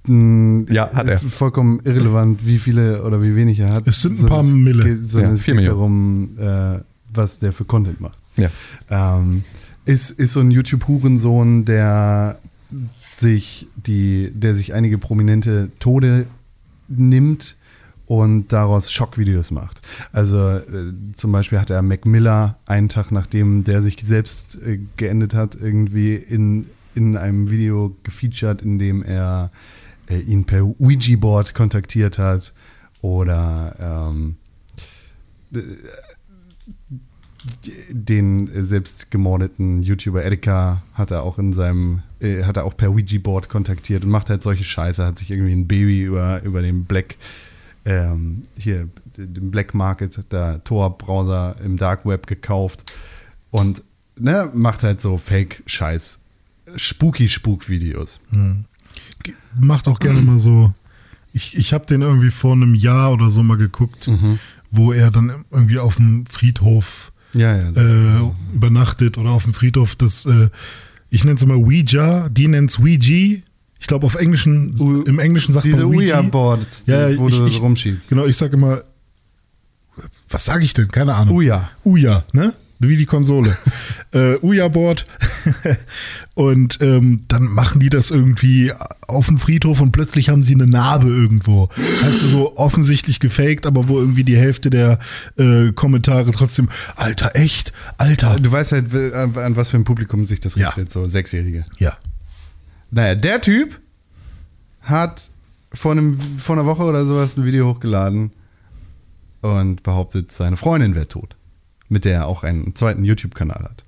Mm, *laughs* Ja, hat er. Vollkommen irrelevant, wie viele oder wie wenig er hat. Es sind ein paar es Mille. Geht, sondern Ja, es geht Millionen. darum, äh, was der für Content macht. Ja. ähm, ist, ist so ein YouTube-Hurensohn, der sich die, der sich einige prominente Tode nimmt und daraus Schockvideos macht. Also äh, zum Beispiel hat er Mac Miller einen Tag nachdem der sich selbst äh, geendet hat, irgendwie in, in einem Video gefeatured, in dem er äh, ihn per Ouija-Board kontaktiert hat oder ähm, den selbst gemordeten YouTuber Erika hat er auch in seinem, äh, hat er auch per Ouija-Board kontaktiert und macht halt solche Scheiße, hat sich irgendwie ein Baby über, über den Black, ähm, hier, den Black Market, der Tor-Browser im Dark Web gekauft und ne, macht halt so Fake-Scheiß, Spooky-Spuk-Videos. Macht auch gerne mal so. Ich, ich habe den irgendwie vor einem Jahr oder so mal geguckt, wo er dann irgendwie auf dem Friedhof Ja, ja. äh, übernachtet oder auf dem Friedhof das, äh, ich nenne es immer Ouija, die nennt es Ouija. Ich glaube auf Englischen, U- im Englischen sagt Diese man Ouija. Ouija-Boards, Ja, wo ich- du ich- rumschiebst. Genau, ich sage immer, was sage ich denn? Keine Ahnung. Ouija. Ouija, ne? Wie die Konsole. *laughs* äh, Ouija-Board. *laughs* und ähm, dann machen die das irgendwie auf dem Friedhof und plötzlich haben sie eine Narbe irgendwo. Also so offensichtlich gefaked, aber wo irgendwie die Hälfte der äh, Kommentare trotzdem, Alter, echt? Alter. Du weißt halt, äh, an was für ein Publikum sich das Ja. richtet, so Sechsjährige. Ja. Naja, der Typ hat vor, einem, vor einer Woche oder sowas ein Video hochgeladen und behauptet, seine Freundin wäre tot. Mit der er auch einen zweiten YouTube-Kanal hat.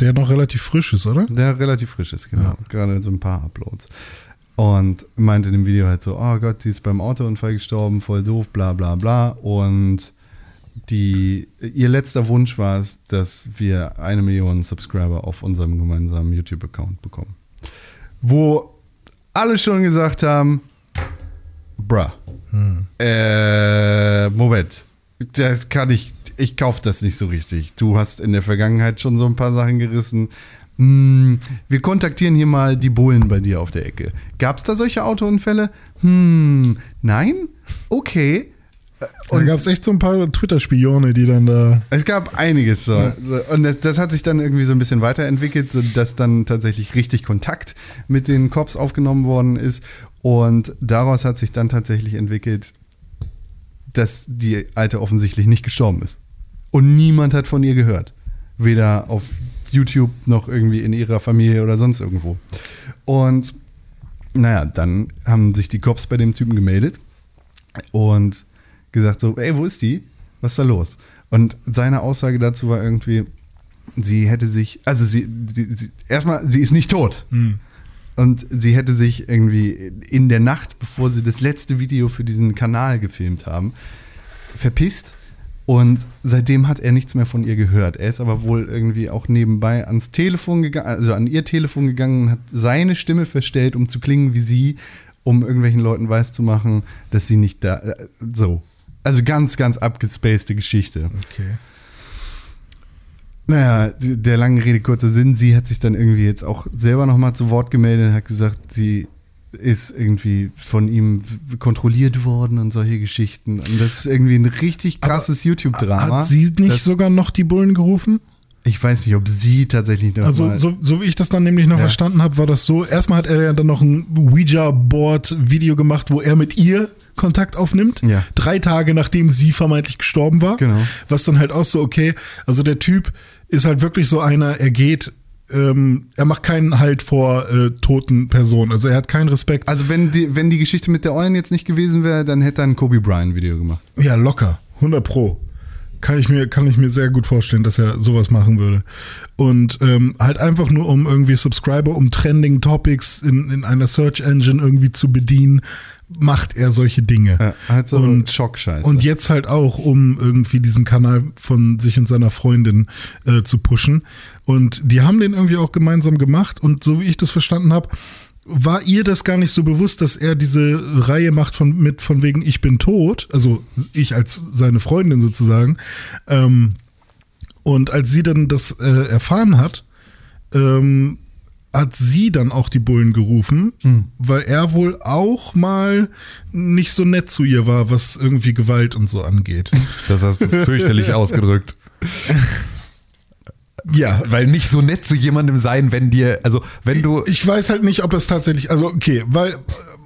Der noch relativ frisch ist, oder? Der relativ frisch ist, genau. Gerade so ein paar Uploads. Und meinte in dem Video halt so, oh Gott, sie ist beim Autounfall gestorben, voll doof, bla bla bla. Und die, ihr letzter Wunsch war es, dass wir eine Million Subscriber auf unserem gemeinsamen YouTube-Account bekommen. Wo alle schon gesagt haben, bruh, äh, Moment, das kann ich, ich kauf das nicht so richtig. Du hast in der Vergangenheit schon so ein paar Sachen gerissen. Hm, wir kontaktieren hier mal die Bullen bei dir auf der Ecke. Gab es da solche Autounfälle? Hm, nein? Okay. Da Und gab es echt so ein paar Twitter-Spione, die dann da. es gab einiges so. so und das, das hat sich dann irgendwie so ein bisschen weiterentwickelt, so dass dann tatsächlich richtig Kontakt mit den Cops aufgenommen worden ist. Und daraus hat sich dann tatsächlich entwickelt, dass die Alte offensichtlich nicht gestorben ist. Und niemand hat von ihr gehört. Weder auf YouTube noch irgendwie in ihrer Familie oder sonst irgendwo. Und naja, dann haben sich die Cops bei dem Typen gemeldet und gesagt so, ey, wo ist die? Was ist da los? Und seine Aussage dazu war irgendwie, sie hätte sich, also sie, sie, sie erstmal, sie ist nicht tot. Und sie hätte sich irgendwie in der Nacht, bevor sie das letzte Video für diesen Kanal gefilmt haben, verpisst. Und seitdem hat er nichts mehr von ihr gehört. Er ist aber wohl irgendwie auch nebenbei ans Telefon gegangen, also an ihr Telefon gegangen und hat seine Stimme verstellt, um zu klingen wie sie, um irgendwelchen Leuten weiszumachen, dass sie nicht da, äh, so. Also ganz, ganz abgespacede Geschichte. Okay. Naja, der langen Rede kurzer Sinn, sie hat sich dann irgendwie jetzt auch selber nochmal zu Wort gemeldet und hat gesagt, sie ist irgendwie von ihm kontrolliert worden und solche Geschichten. Und das ist irgendwie ein richtig krasses YouTube-Drama. Hat sie nicht sogar noch die Bullen gerufen? Ich weiß nicht, ob sie tatsächlich noch Also, so, so wie ich das dann nämlich noch Ja. verstanden habe, war das so. Erstmal hat er ja dann noch ein Ouija-Board-Video gemacht, wo er mit ihr Kontakt aufnimmt. Ja. Drei Tage nachdem sie vermeintlich gestorben war. Genau. Was dann halt auch so, okay, also der Typ ist halt wirklich so einer, er geht, ähm, er macht keinen Halt vor äh, toten Personen. Also er hat keinen Respekt. Also wenn die, wenn die Geschichte mit der Eulen jetzt nicht gewesen wäre, dann hätte er ein Kobe Bryant Video gemacht. Ja, locker. 100 Pro. Kann ich mir, kann ich mir sehr gut vorstellen, dass er sowas machen würde. Und ähm, halt einfach nur, um irgendwie Subscriber, um Trending Topics in, in einer Search Engine irgendwie zu bedienen, macht er solche Dinge. Ja, halt so und, Schockscheiße. Und jetzt halt auch, um irgendwie diesen Kanal von sich und seiner Freundin äh, zu pushen. Und die haben den irgendwie auch gemeinsam gemacht. Und so wie ich das verstanden habe, war ihr das gar nicht so bewusst, dass er diese Reihe macht von mit von wegen ich bin tot, also ich als seine Freundin sozusagen. Ähm, und als sie dann das äh, erfahren hat, ähm, hat sie dann auch die Bullen gerufen, weil er wohl auch mal nicht so nett zu ihr war, was irgendwie Gewalt und so angeht. Das hast du fürchterlich *laughs* ausgedrückt. Ja, Weil nicht so nett zu jemandem sein, wenn dir, also wenn du. ich weiß halt nicht, ob das tatsächlich, also okay, weil, äh,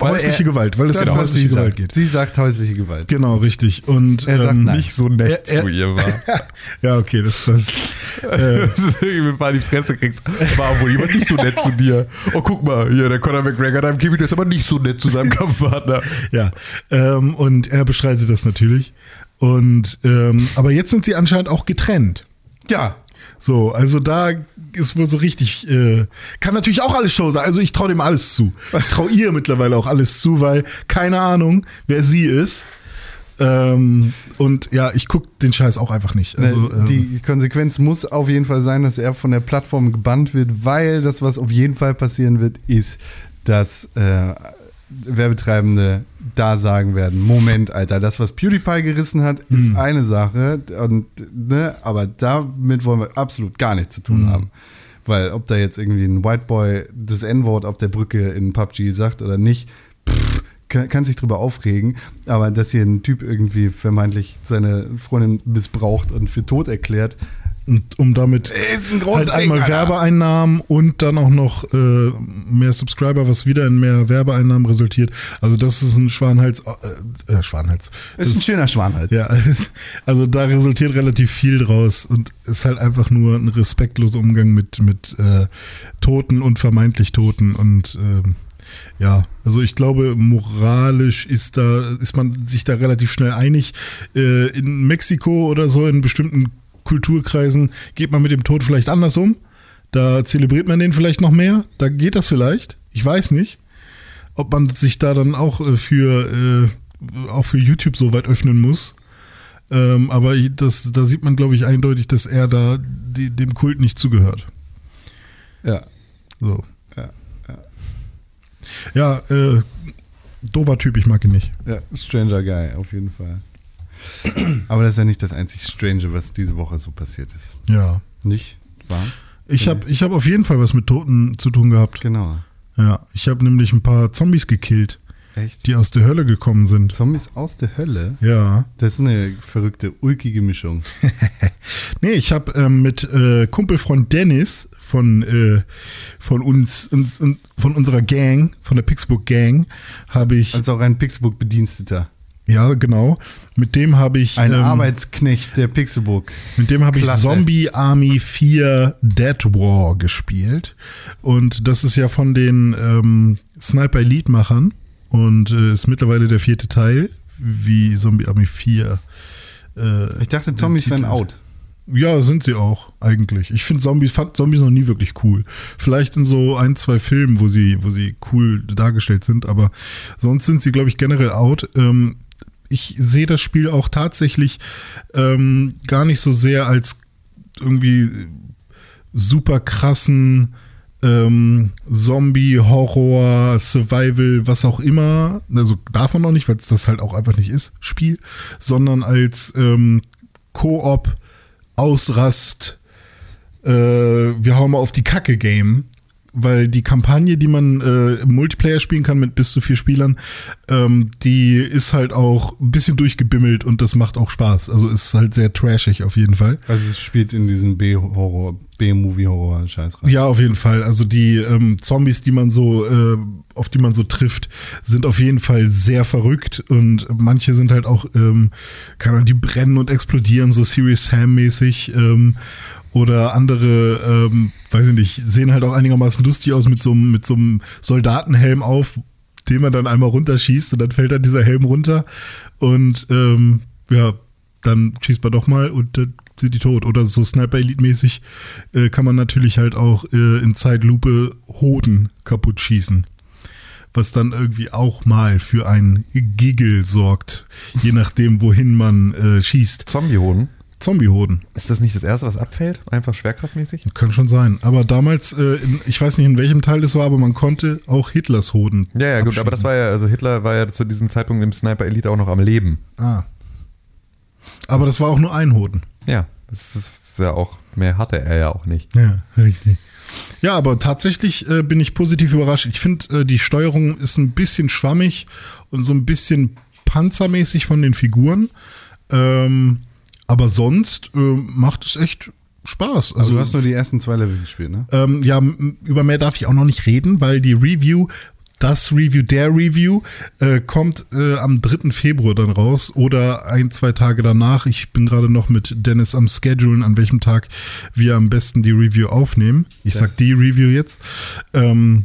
Weil häusliche er- Gewalt, weil es ja um häusliche Gewalt sagt. geht. Sie sagt häusliche Gewalt. Genau, richtig. Und Er sagt ähm, nein. nicht so nett Er- er- zu ihr war. *laughs* Ja, okay, das, das *laughs* äh, Das ist irgendwie mal die Fresse kriegst. War wohl jemand nicht so nett zu dir. Oh, guck mal, hier, der Conor McGregor im Käfig, der ist aber nicht so nett zu seinem Kampfpartner. *laughs* ja. Ähm, und er bestreitet das natürlich. Und ähm, aber jetzt sind sie anscheinend auch getrennt. Ja. So, also da ist wohl so richtig, äh, kann natürlich auch alles Show sein. Also ich traue dem alles zu. Ich traue ihr mittlerweile auch alles zu, weil keine Ahnung, wer sie ist. Ähm, und ja, ich guck den Scheiß auch einfach nicht. Also, ähm, die Konsequenz muss auf jeden Fall sein, dass er von der Plattform gebannt wird, weil das, was auf jeden Fall passieren wird, ist, dass äh, Werbetreibende da sagen werden, Moment, Alter, das, was PewDiePie gerissen hat, ist eine Sache, und, ne, aber damit wollen wir absolut gar nichts zu tun haben. Weil ob da jetzt irgendwie ein White Boy das N-Wort auf der Brücke in PUBG sagt oder nicht, pff, kann, kann sich drüber aufregen, aber dass hier ein Typ irgendwie vermeintlich seine Freundin missbraucht und für tot erklärt, und um damit halt einmal Ding. Werbeeinnahmen und dann auch noch äh, mehr Subscriber, was wieder in mehr Werbeeinnahmen resultiert. Also das ist ein Schwanhals, äh, äh, Schwanhals. ist ein schöner Schwan halt. Ja, *laughs* also da resultiert relativ viel draus und ist halt einfach nur ein respektloser Umgang mit, mit äh, Toten und vermeintlich Toten und ähm, ja, also ich glaube, moralisch ist da, ist man sich da relativ schnell einig. Äh, in Mexiko oder so, in bestimmten Kulturkreisen geht man mit dem Tod vielleicht anders um. Da zelebriert man den vielleicht noch mehr. Da geht das vielleicht. Ich weiß nicht. Ob man sich da dann auch äh, für, äh, auch für YouTube so weit öffnen muss. Ähm, aber das, da sieht man, glaube ich, eindeutig, dass er da die, dem Kult nicht zugehört. Ja. So. Ja, Ja, äh, doofer Typ, ich mag ihn nicht. ja, Stranger Guy, auf jeden Fall. *clears throat* Aber das ist ja nicht das einzig Strange, was diese Woche so passiert ist. Ja. Nicht? Wahr? Ich Nee. habe ich hab auf jeden Fall was mit Toten zu tun gehabt. Genau. Ja, ich habe nämlich ein paar Zombies gekillt, Echt? die aus der Hölle gekommen sind. Zombies aus der Hölle? Ja. Das ist eine verrückte, ulkige Mischung. *laughs* Nee, ich habe ähm, mit äh, Kumpelfreund Dennis von, äh, von uns, uns und von unserer Gang, von der Pixburg Gang, habe ich, Als auch ein Pixelbook-Bediensteter. ja genau, mit dem habe ich, Ein ähm, Arbeitsknecht der Pixelbook. mit dem habe ich. Zombie Army 4 Dead War gespielt. Und das ist ja von den ähm, Sniper Elite Machern und äh, ist mittlerweile der vierte Teil, wie Zombie Army 4. Äh, Ich dachte, Zombies wären out. Ja, sind sie auch, eigentlich. Ich finde Zombies, fand Zombies noch nie wirklich cool. Vielleicht in so ein, zwei Filmen, wo sie, wo sie cool dargestellt sind, aber sonst sind sie, glaube ich, generell out. Ähm, ich sehe das Spiel auch tatsächlich ähm, gar nicht so sehr als irgendwie super krassen ähm, Zombie, Horror, Survival, was auch immer, also darf man noch nicht, weil es das halt auch einfach nicht ist, Spiel, sondern als ähm, Koop, Ausrast, äh, wir hauen mal auf die Kacke Game, weil die Kampagne, die man äh, im Multiplayer spielen kann mit bis zu vier Spielern, ähm, die ist halt auch ein bisschen durchgebimmelt und das macht auch Spaß. Also ist halt sehr trashig auf jeden Fall. Also es spielt in diesen B-Horror, B-Movie-Horror-Scheiß rein. Ja, auf jeden Fall. Also die ähm, Zombies, die man so, äh, auf die man so trifft, sind auf jeden Fall sehr verrückt und manche sind halt auch, ähm, keine Ahnung, die brennen und explodieren so Serious Sam-mäßig. Ähm, oder andere, ähm, weiß ich nicht, sehen halt auch einigermaßen lustig aus mit so, einem- mit so einem Soldatenhelm auf, den man dann einmal runterschießt und dann fällt dann dieser Helm runter und ähm, ja, dann schießt man doch mal und dann sind die tot. Oder so Sniper Elite mäßig äh, kann man natürlich halt auch äh, in Zeitlupe Hoden kaputt schießen. Was dann irgendwie auch mal für ein Giggle sorgt, je nachdem, wohin man äh, schießt. Zombie-Hoden. Zombie-Hoden. Ist das nicht das erste, was abfällt? Einfach schwerkraftmäßig? Kann schon sein. Aber damals, äh, in, ich weiß nicht, in welchem Teil das war, aber man konnte auch Hitlers Hoden. Ja, ja, gut, aber das war ja, also Hitler war ja zu diesem Zeitpunkt im Sniper Elite auch noch am Leben. Ah. Aber das war auch nur ein Hoden. Ja, das ist ja auch, mehr hatte er ja auch nicht. Ja, richtig. Ja, aber tatsächlich äh, bin ich positiv überrascht. Ich finde, äh, die Steuerung ist ein bisschen schwammig und so ein bisschen panzermäßig von den Figuren. Ähm, aber sonst äh, macht es echt Spaß. Also du hast nur die ersten zwei Level gespielt, ne? Ähm, ja, über mehr darf ich auch noch nicht reden, weil die Review, das Review, der Review, äh, kommt äh, am 3. Februar dann raus oder ein, zwei Tage danach. Ich bin gerade noch mit Dennis am Schedulen, an welchem Tag wir am besten die Review aufnehmen. Ich sag die Review jetzt. Ähm,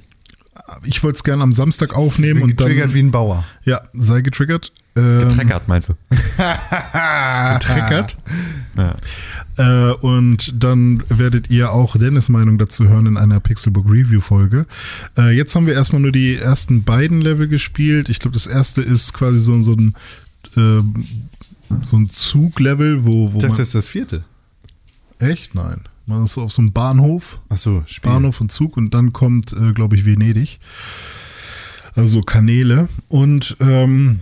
ich wollte es gerne am Samstag aufnehmen und dann. Getriggert wie ein Bauer. Ja, sei getriggert. Ähm, Getreckert, meinst du? *laughs* Getriggert. Ja. Äh, und dann werdet ihr auch Dennis Meinung dazu hören in einer Pixelbook Review Folge. Äh, jetzt haben wir erstmal nur die ersten beiden Level gespielt. Ich glaube, das erste ist quasi so, so ein ähm, so ein Zuglevel, wo, wo das ist das vierte. echt nein, man ist so auf so einem Bahnhof, Achso, Spiel. Bahnhof und Zug und dann kommt, äh, glaube ich, Venedig. Also Kanäle und ähm,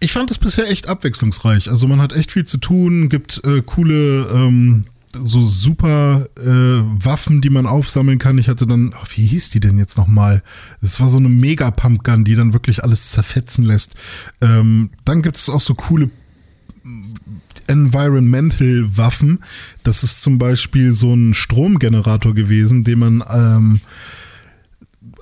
ich fand es bisher echt abwechslungsreich. Also man hat echt viel zu tun, gibt äh, coole, ähm, so super äh, Waffen, die man aufsammeln kann. Ich hatte dann, oh, wie hieß die denn jetzt nochmal? Es war so eine Mega Pumpgun, die dann wirklich alles zerfetzen lässt. Ähm, dann gibt es auch so coole Environmental Waffen. Das ist zum Beispiel so ein Stromgenerator gewesen, den man ähm,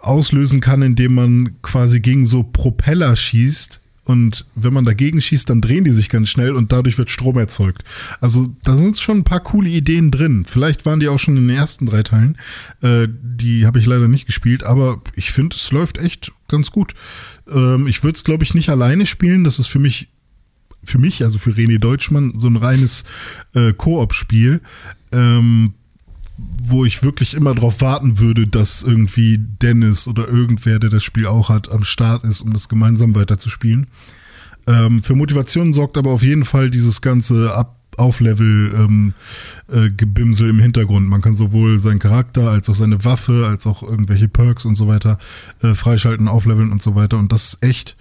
auslösen kann, indem man quasi gegen so Propeller schießt. Und wenn man dagegen schießt, dann drehen die sich ganz schnell und dadurch wird Strom erzeugt. Also da sind schon ein paar coole Ideen drin. Vielleicht waren die auch schon in den ersten drei Teilen. Äh, die habe ich leider nicht gespielt, aber ich finde, es läuft echt ganz gut. Ähm, ich würde es, glaube ich, nicht alleine spielen. Das ist für mich für mich, also für René Deutschmann, so ein reines äh, Koop-Spiel, ähm, wo ich wirklich immer darauf warten würde, dass irgendwie Dennis oder irgendwer, der das Spiel auch hat, am Start ist, um das gemeinsam weiterzuspielen. Ähm, für Motivation sorgt aber auf jeden Fall dieses ganze Ab Auflevel ähm, äh, Gebimsel im Hintergrund. Man kann sowohl seinen Charakter als auch seine Waffe, als auch irgendwelche Perks und so weiter äh, freischalten, aufleveln und so weiter. Und das ist echt,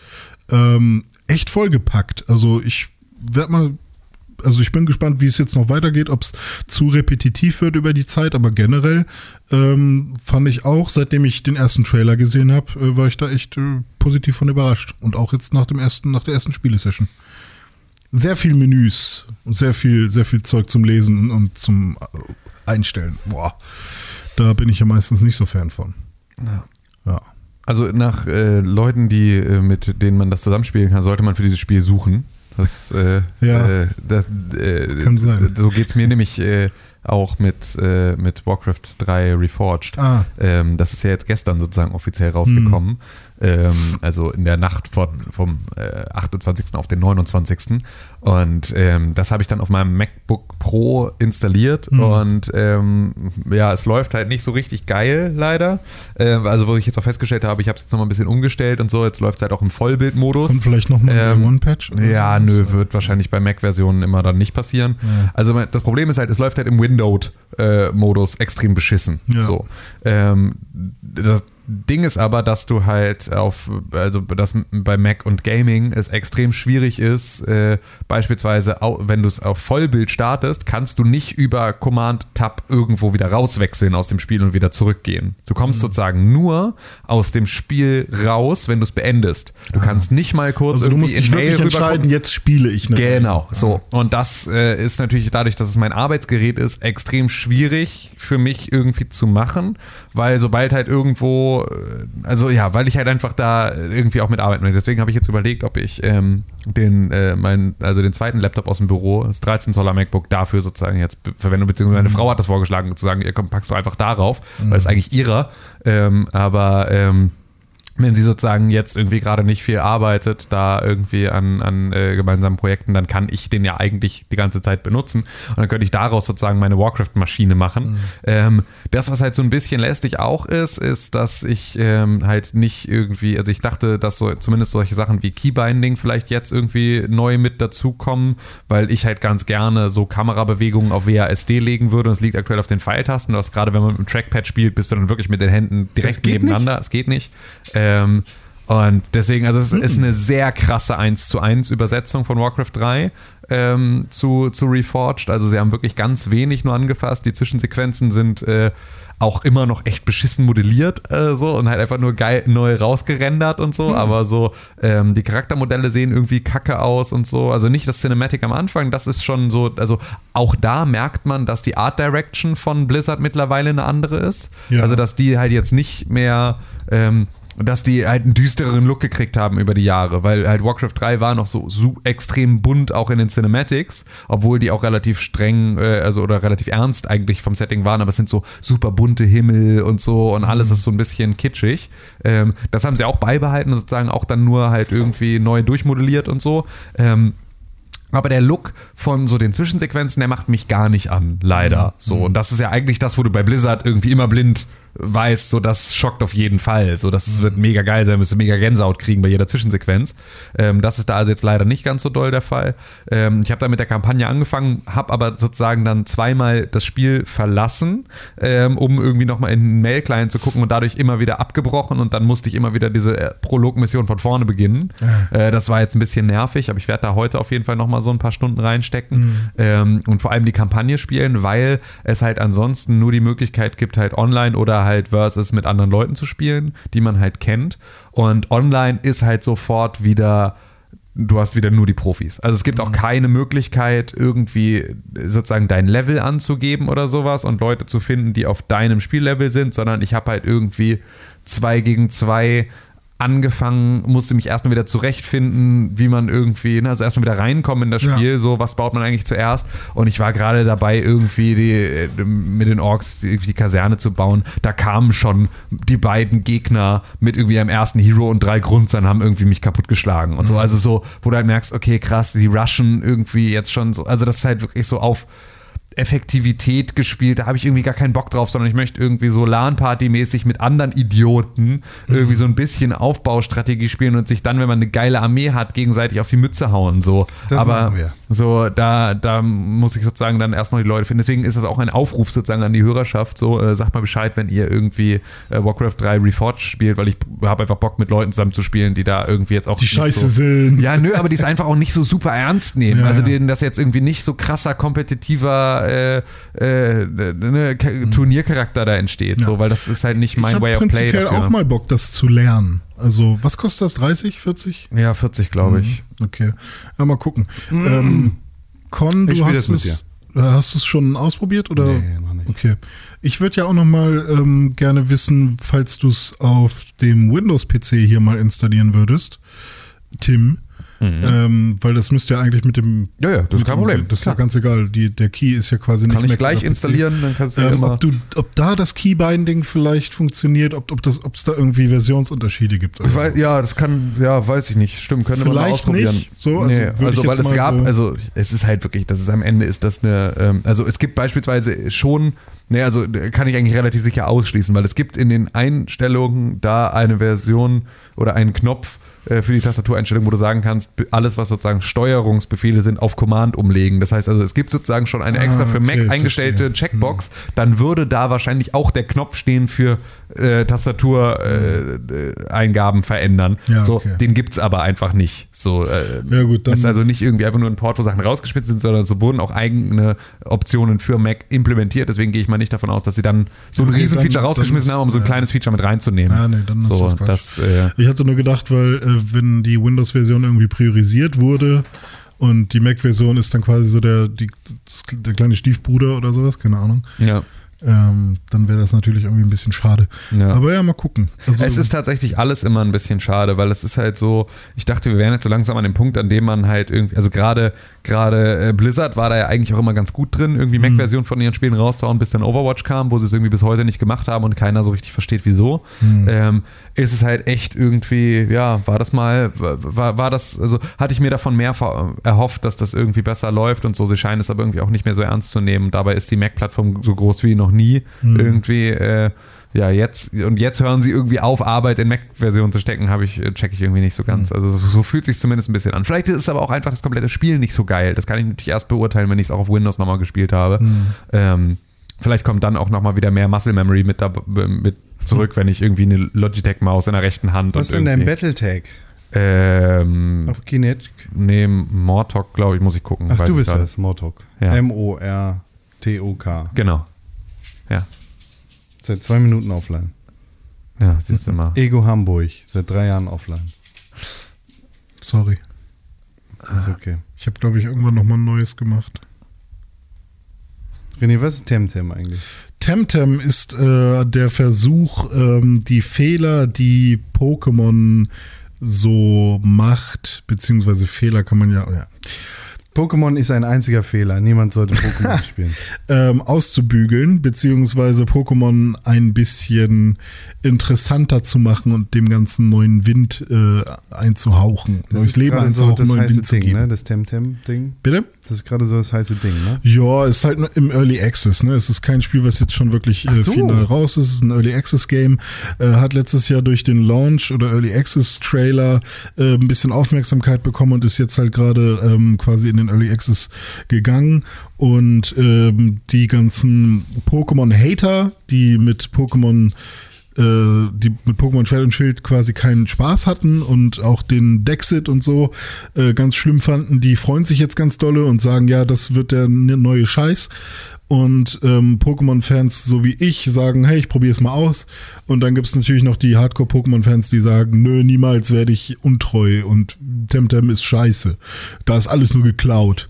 ähm, echt vollgepackt. Also ich werde mal, also ich bin gespannt, wie es jetzt noch weitergeht, ob es zu repetitiv wird über die Zeit, aber generell ähm, fand ich auch, seitdem ich den ersten Trailer gesehen habe, äh, war ich da echt äh, positiv von überrascht. Und auch jetzt nach dem ersten, nach der ersten Spielesession. Sehr viel Menüs und sehr viel, sehr viel Zeug zum Lesen und zum äh, Einstellen. Boah, da bin ich ja meistens nicht so Fan von. Ja. Also nach äh, Leuten, die äh, mit denen man das zusammenspielen kann, sollte man für dieses Spiel suchen. Das, äh, Ja. äh, das, äh, Kann sein. So geht's mir nämlich äh, auch mit, äh, mit Warcraft 3 Reforged. Ah, Ähm, das ist ja jetzt gestern sozusagen offiziell rausgekommen. Hm. Ähm, also in der Nacht von, vom äh, 28. auf den 29. Und ähm, das habe ich dann auf meinem MacBook Pro installiert. Hm. Und ähm, ja, es läuft halt nicht so richtig geil, leider. Ähm, also, wo ich jetzt auch festgestellt habe, ich habe es jetzt nochmal ein bisschen umgestellt und so. Jetzt läuft es halt auch im Vollbildmodus. kommt vielleicht noch mal ein Ähm, One-Patch? Ja, nö, wird wahrscheinlich bei Mac-Versionen immer dann nicht passieren. Ja. Also das Problem ist halt, es läuft halt im Windowed-Modus extrem beschissen. Ja. So. Ähm, das, Ding ist aber, dass du halt auf, also dass bei Mac und Gaming es extrem schwierig ist, äh, beispielsweise, wenn du es auf Vollbild startest, kannst du nicht über Command-Tab irgendwo wieder rauswechseln aus dem Spiel und wieder zurückgehen. Du kommst sozusagen nur aus dem Spiel raus, wenn du es beendest. Du kannst nicht mal kurz Also du irgendwie musst dich wirklich entscheiden, jetzt spiele ich eine. Genau, so. Und das äh, ist natürlich dadurch, dass es mein Arbeitsgerät ist, extrem schwierig für mich irgendwie zu machen, weil sobald halt irgendwo, äh, also ja, weil ich halt einfach da irgendwie auch mit arbeiten will. Deswegen habe ich jetzt überlegt, ob ich ähm, den, äh, mein, also den zweiten Laptop aus dem Büro, das 13 Zoller MacBook, dafür sozusagen jetzt verwende, beziehungsweise meine Frau hat das vorgeschlagen, zu sagen, ihr komm, packst du einfach darauf, weil es eigentlich ihrer, ähm, aber ähm, wenn sie sozusagen jetzt irgendwie gerade nicht viel arbeitet, da irgendwie an, an äh, gemeinsamen Projekten, dann kann ich den ja eigentlich die ganze Zeit benutzen und dann könnte ich daraus sozusagen meine Warcraft-Maschine machen. Ähm, das, was halt so ein bisschen lästig auch ist, ist, dass ich ähm, halt nicht irgendwie, also ich dachte, dass so zumindest solche Sachen wie Keybinding vielleicht jetzt irgendwie neu mit dazukommen, weil ich halt ganz gerne so Kamerabewegungen auf WASD legen würde und es liegt aktuell auf den Pfeiltasten, dass gerade wenn man mit dem Trackpad spielt, bist du dann wirklich mit den Händen direkt nebeneinander. Es geht nicht. Ähm, und deswegen, also es ist eine sehr krasse 1 zu 1 Übersetzung von Warcraft 3 ähm, zu, zu Reforged. Also sie haben wirklich ganz wenig nur angefasst. Die Zwischensequenzen sind äh, auch immer noch echt beschissen modelliert äh, so und halt einfach nur geil neu rausgerendert und so, aber so ähm, die Charaktermodelle sehen irgendwie kacke aus und so. Also nicht das Cinematic am Anfang, das ist schon so, also auch da merkt man, dass die Art Direction von Blizzard mittlerweile eine andere ist. Ja. Also dass die halt jetzt nicht mehr ähm, dass die halt einen düstereren Look gekriegt haben über die Jahre, weil halt Warcraft 3 war noch so, so extrem bunt auch in den Cinematics, obwohl die auch relativ streng, äh, also oder relativ ernst eigentlich vom Setting waren, aber es sind so super bunte Himmel und so und alles ist so ein bisschen kitschig. Ähm, das haben sie auch beibehalten, sozusagen auch dann nur halt irgendwie neu durchmodelliert und so. Ähm, aber der Look von so den Zwischensequenzen, der macht mich gar nicht an, leider. So, und das ist ja eigentlich das, wo du bei Blizzard irgendwie immer blind weißt, so das schockt auf jeden Fall. So, das wird mega geil sein, wirst du mega Gänsehaut kriegen bei jeder Zwischensequenz. Ähm, das ist da also jetzt leider nicht ganz so doll der Fall. Ähm, ich habe da mit der Kampagne angefangen, habe aber sozusagen dann zweimal das Spiel verlassen, ähm, um irgendwie nochmal in den Mail-Client zu gucken und dadurch immer wieder abgebrochen und dann musste ich immer wieder diese äh, Prolog-Mission von vorne beginnen. Äh, das war jetzt ein bisschen nervig, aber ich werde da heute auf jeden Fall nochmal so ein paar Stunden reinstecken ähm, und vor allem die Kampagne spielen, weil es halt ansonsten nur die Möglichkeit gibt, halt online oder halt versus mit anderen Leuten zu spielen, die man halt kennt. Und online ist halt sofort wieder du hast wieder nur die Profis. Also es gibt auch keine Möglichkeit, irgendwie sozusagen dein Level anzugeben oder sowas und Leute zu finden, die auf deinem Spiellevel sind, sondern ich habe halt irgendwie zwei gegen zwei angefangen, musste mich erstmal wieder zurechtfinden, wie man irgendwie, ne, also erstmal wieder reinkommen in das Ja. Spiel, so was baut man eigentlich zuerst? Und ich war gerade dabei irgendwie die, äh, mit den Orks die, die Kaserne zu bauen, da kamen schon die beiden Gegner mit irgendwie einem ersten Hero und drei Grundsern haben irgendwie mich kaputtgeschlagen und so, also so, wo du halt merkst, okay krass, die rushen irgendwie jetzt schon so, also das ist halt wirklich so auf Effektivität gespielt, da habe ich irgendwie gar keinen Bock drauf, sondern ich möchte irgendwie so LAN-Party-mäßig mit anderen Idioten irgendwie so ein bisschen Aufbaustrategie spielen und sich dann, wenn man eine geile Armee hat, gegenseitig auf die Mütze hauen. So. Das Aber so, da, da muss ich sozusagen dann erst noch die Leute finden. Deswegen ist das auch ein Aufruf sozusagen an die Hörerschaft. So, äh, sagt mal Bescheid, wenn ihr irgendwie äh, Warcraft 3 Reforged spielt, weil ich habe einfach Bock mit Leuten zusammen zu spielen, die da irgendwie jetzt auch Die scheiße so, sind. ja, nö, aber die es einfach auch nicht so super ernst nehmen. Ja, also denen das jetzt irgendwie nicht so krasser, kompetitiver äh, äh, ne, Turniercharakter da entsteht. So, weil das ist halt nicht ich mein habe Way of Play prinzipiell dafür. auch mal Bock, das zu lernen. Also, was kostet das? 30, 40? ja, 40, glaube ich. Okay. Ja, mal gucken. Ähm, Con, Ich du hast das mit es, hast du es schon ausprobiert oder? Nee, noch nicht. Okay. Ich würde ja auch noch mal ähm, gerne wissen, falls du es auf dem Windows-PC hier mal installieren würdest, Tim, ähm, weil das müsste ja eigentlich mit dem. Mhm. Ja, ja, das ist kein dem- Problem. Das ist ja ganz egal. Die, der Key ist ja quasi Kann nicht ich gleich installieren, dann kannst du ja Ähm, immer. ob, du, ob da das Keybinding vielleicht funktioniert, ob ob das, ob es da irgendwie Versionsunterschiede gibt. weiß, ja, das kann, ja, weiß ich nicht. Stimmt, könnte man mal Vielleicht ausprobieren. nicht. So, also nee, also weil es gab, so- also es ist halt wirklich, das ist am Ende ist das eine, ähm, also es gibt beispielsweise schon Nee, also kann ich eigentlich relativ sicher ausschließen, weil es gibt in den Einstellungen da eine Version oder einen Knopf für die Tastatureinstellung, wo du sagen kannst, alles, was sozusagen Steuerungsbefehle sind, auf Command umlegen. Das heißt also, es gibt sozusagen schon eine extra Ah, für Mac okay, eingestellte verstehe. Checkbox. Dann würde da wahrscheinlich auch der Knopf stehen für äh, Tastatureingaben äh, verändern. Ja, so, okay. den gibt's aber einfach nicht. So, äh, Ja, gut, ist also nicht irgendwie einfach nur ein Port, wo Sachen rausgespitzt sind, sondern so wurden auch eigene Optionen für Mac implementiert. Deswegen gehe ich mal nicht davon aus, dass sie dann so ein Okay, Riesenfeature rausgeschmissen dann haben, um so ein ist- kleines Feature mit reinzunehmen. Ah, nee, dann ist so, das Quatsch. das äh, Ich hatte nur gedacht, weil äh, wenn die Windows-Version irgendwie priorisiert wurde und die Mac-Version ist dann quasi so der, die, der kleine Stiefbruder oder sowas, keine Ahnung, ja. Ähm, dann wäre das natürlich irgendwie ein bisschen schade. Ja. Aber ja, mal gucken. Also, Es ist tatsächlich alles immer ein bisschen schade, weil es ist halt so, ich dachte, wir wären jetzt so langsam an dem Punkt, an dem man halt irgendwie, also gerade gerade äh, Blizzard war da ja eigentlich auch immer ganz gut drin, irgendwie Mac-Version von ihren Spielen rauszuhauen, bis dann Overwatch kam, wo sie es irgendwie bis heute nicht gemacht haben und keiner so richtig versteht, wieso. Ähm, ist es halt echt irgendwie, ja, war das mal, war, war das, also hatte ich mir davon mehr erhofft, dass das irgendwie besser läuft und so, sie scheinen es aber irgendwie auch nicht mehr so ernst zu nehmen. Dabei ist die Mac-Plattform so groß wie noch nie irgendwie, äh, ja, jetzt, und jetzt hören sie irgendwie auf, Arbeit in Mac-Version zu stecken, habe ich, check ich irgendwie nicht so ganz. Also so fühlt sich zumindest ein bisschen an. Vielleicht ist es aber auch einfach das komplette Spiel nicht so geil. Das kann ich natürlich erst beurteilen, wenn ich es auch auf Windows nochmal gespielt habe. Ähm, vielleicht kommt dann auch nochmal wieder mehr Muscle Memory mit, da, mit zurück, wenn ich irgendwie eine Logitech-Maus in der rechten Hand Was ist denn dein Battletag? ähm, Auf Kinetic? nee, Mortok, glaube ich, muss ich gucken. Ach, du bist das, Mortok. Ja. M-O-R-T-O-K. Genau. Ja, Seit zwei Minuten offline. ja, siehst du mal. *laughs* Ego Hamburg. Seit drei Jahren offline. sorry. Das ist okay. Ich habe, glaube ich, irgendwann nochmal ein neues gemacht. René, was ist Temtem eigentlich? Temtem ist äh, der Versuch, ähm, die Fehler, die Pokémon so macht, beziehungsweise Fehler kann man ja, ja Pokémon ist ein einziger Fehler. Niemand sollte Pokémon *laughs* spielen. ähm, auszubügeln, beziehungsweise Pokémon ein bisschen interessanter zu machen und dem ganzen neuen Wind äh, einzuhauchen, Das neues Leben so einzuhauchen, das neuen Wind zu Ding, geben. ne? Das Temtem-Ding. Bitte? Das ist gerade so das heiße Ding, ne? Ja, ist halt im Early Access, ne? Es ist kein Spiel, was jetzt schon wirklich äh, so. final raus ist. Es ist ein Early Access Game. Äh, hat letztes Jahr durch den Launch oder Early Access Trailer äh, ein bisschen Aufmerksamkeit bekommen und ist jetzt halt gerade ähm, quasi in den Early Access gegangen. Und ähm, die ganzen Pokémon-Hater, die mit Pokémon die mit Pokémon Schwert und Schild quasi keinen Spaß hatten und auch den Dexit und so äh, ganz schlimm fanden, die freuen sich jetzt ganz dolle und sagen, ja, das wird der ne- neue Scheiß. Und ähm, Pokémon-Fans, so wie ich, sagen, hey, ich probiere es mal aus. Und dann gibt es natürlich noch die Hardcore-Pokémon-Fans, die sagen, nö, niemals werde ich untreu und Temtem ist scheiße. Da ist alles nur geklaut.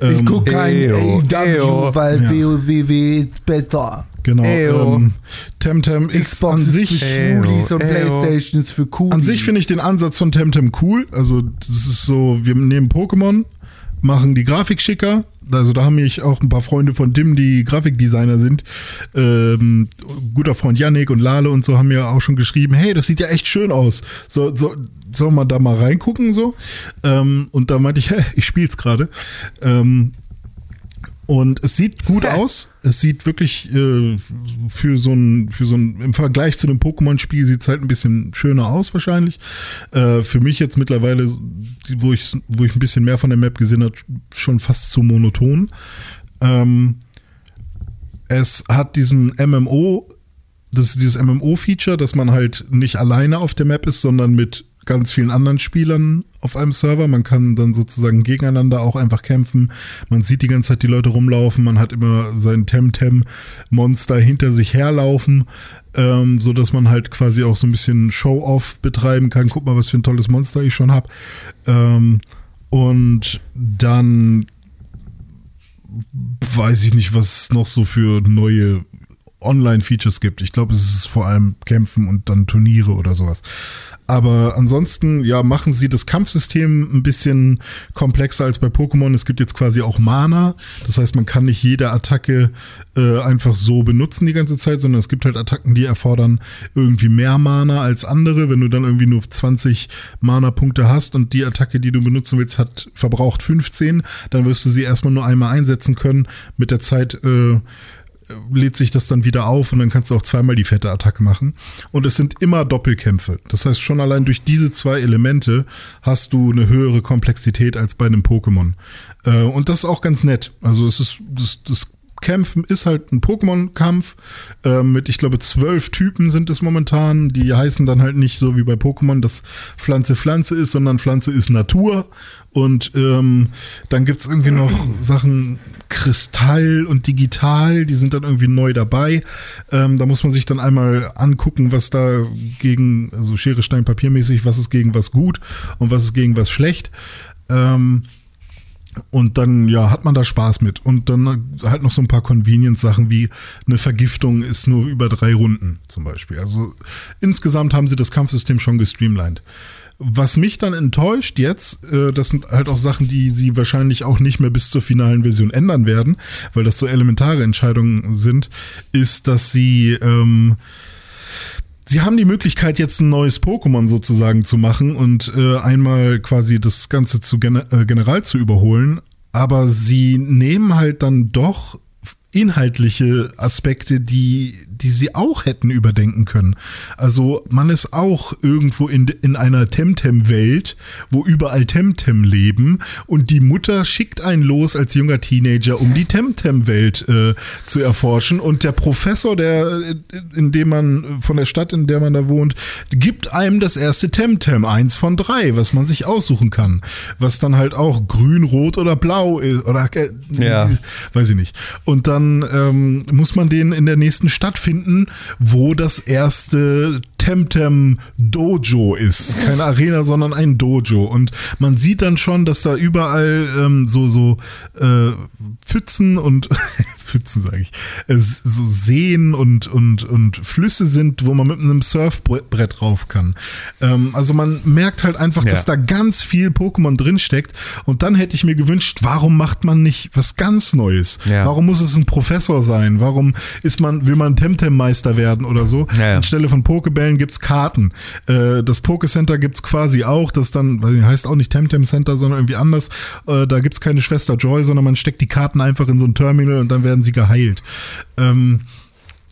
Ich gucke kein Eyo. AEW, weil Ja. WoW ist besser. Genau. Ähm, Temtem ist Xbox an ist sich für Schwulis und. Playstation ist für Coolies. An sich finde ich den Ansatz von Temtem cool. Also das ist so, wir nehmen Pokémon, machen die Grafik schicker. Also da haben mich auch ein paar Freunde von Dim, die Grafikdesigner sind. Ähm, guter Freund Yannick und Lale und so haben mir auch schon geschrieben, hey, das sieht ja echt schön aus. So, so, soll man da mal reingucken so? Ähm, und da meinte ich, hä, ich spiel's gerade. Ähm, und es sieht gut aus. Es sieht wirklich äh, für so ein, für so ein, im Vergleich zu einem Pokémon-Spiel sieht es halt ein bisschen schöner aus wahrscheinlich. Äh, für mich jetzt mittlerweile, wo ich, wo ich ein bisschen mehr von der Map gesehen habe, schon fast zu monoton. Ähm, es hat diesen MMO, das ist dieses MMO-Feature, dass man halt nicht alleine auf der Map ist, sondern mit ganz vielen anderen Spielern auf einem Server. Man kann dann sozusagen gegeneinander auch einfach kämpfen. Man sieht die ganze Zeit die Leute rumlaufen. Man hat immer sein Temtem-Monster hinter sich herlaufen, ähm, so dass man halt quasi auch so ein bisschen Show-off betreiben kann. Guck mal, was für ein tolles Monster ich schon habe. Ähm, und dann weiß ich nicht, was es noch so für neue Online-Features gibt. Ich glaube, es ist vor allem Kämpfen und dann Turniere oder sowas. Aber ansonsten, ja, machen sie das Kampfsystem ein bisschen komplexer als bei Pokémon. Es gibt jetzt quasi auch Mana. Das heißt, man kann nicht jede Attacke äh, einfach so benutzen die ganze Zeit, sondern es gibt halt Attacken, die erfordern irgendwie mehr Mana als andere. Wenn du dann irgendwie nur 20 Mana-Punkte hast und die Attacke, die du benutzen willst, hat verbraucht 15, dann wirst du sie erstmal nur einmal einsetzen können. Mit der Zeit äh, lädt sich das dann wieder auf und dann kannst du auch zweimal die fette Attacke machen. Und es sind immer Doppelkämpfe. Das heißt, schon allein durch diese zwei Elemente hast du eine höhere Komplexität als bei einem Pokémon. Äh, und das ist auch ganz nett. Also es ist, das, das Kämpfen ist halt ein Pokémon-Kampf äh, mit, ich glaube, zwölf Typen sind es momentan. Die heißen dann halt nicht so wie bei Pokémon, dass Pflanze Pflanze ist, sondern Pflanze ist Natur. Und ähm, dann gibt's irgendwie noch Sachen Kristall und Digital, die sind dann irgendwie neu dabei. Ähm, da muss man sich dann einmal angucken, was da gegen, also Schere, Stein, Papier mäßig, was ist gegen was gut und was ist gegen was schlecht. Ähm, und dann, ja, hat man da Spaß mit. Und dann halt noch so ein paar Convenience-Sachen wie eine Vergiftung ist nur über drei Runden zum Beispiel. Also insgesamt haben sie das Kampfsystem schon gestreamlined. Was mich dann enttäuscht jetzt, äh, das sind halt auch Sachen, die sie wahrscheinlich auch nicht mehr bis zur finalen Version ändern werden, weil das so elementare Entscheidungen sind, ist, dass sie ähm, Sie haben die Möglichkeit, jetzt ein neues Pokémon sozusagen zu machen und äh, einmal quasi das Ganze zu gen äh, general zu überholen, aber sie nehmen halt dann doch inhaltliche Aspekte, die, die sie auch hätten überdenken können. Also man ist auch irgendwo in, in einer Temtem-Welt, wo überall Temtem leben und die Mutter schickt einen los als junger Teenager, um die Temtem-Welt äh, zu erforschen und der Professor, der, in dem man, von der Stadt, in der man da wohnt, gibt einem das erste Temtem, eins von drei, was man sich aussuchen kann, was dann halt auch grün, rot oder blau ist oder äh, Ja. weiß ich nicht. Und dann ähm, muss man den in der nächsten Stadt finden, wo das erste Temtem Dojo ist. Keine Arena, sondern ein Dojo. Und man sieht dann schon, dass da überall ähm, so, so äh, Pfützen und *laughs* Pfützen, sage ich, äh, so Seen und, und, und Flüsse sind, wo man mit einem Surfbrett drauf kann. Ähm, also man merkt halt einfach, Ja. dass da ganz viel Pokémon drinsteckt. Und dann hätte ich mir gewünscht, warum macht man nicht was ganz Neues? Ja. Warum muss es ein Professor sein? Warum ist man, will man Temtem-Meister werden oder so? Ja. Anstelle von Pokebällen gibt's Karten. Äh, das Pokécenter gibt's quasi auch. Das dann, weil heißt auch nicht Temtem Center, sondern irgendwie anders. Äh, da gibt's keine Schwester Joy, sondern man steckt die Karten einfach in so ein Terminal und dann werden sie geheilt. Ähm,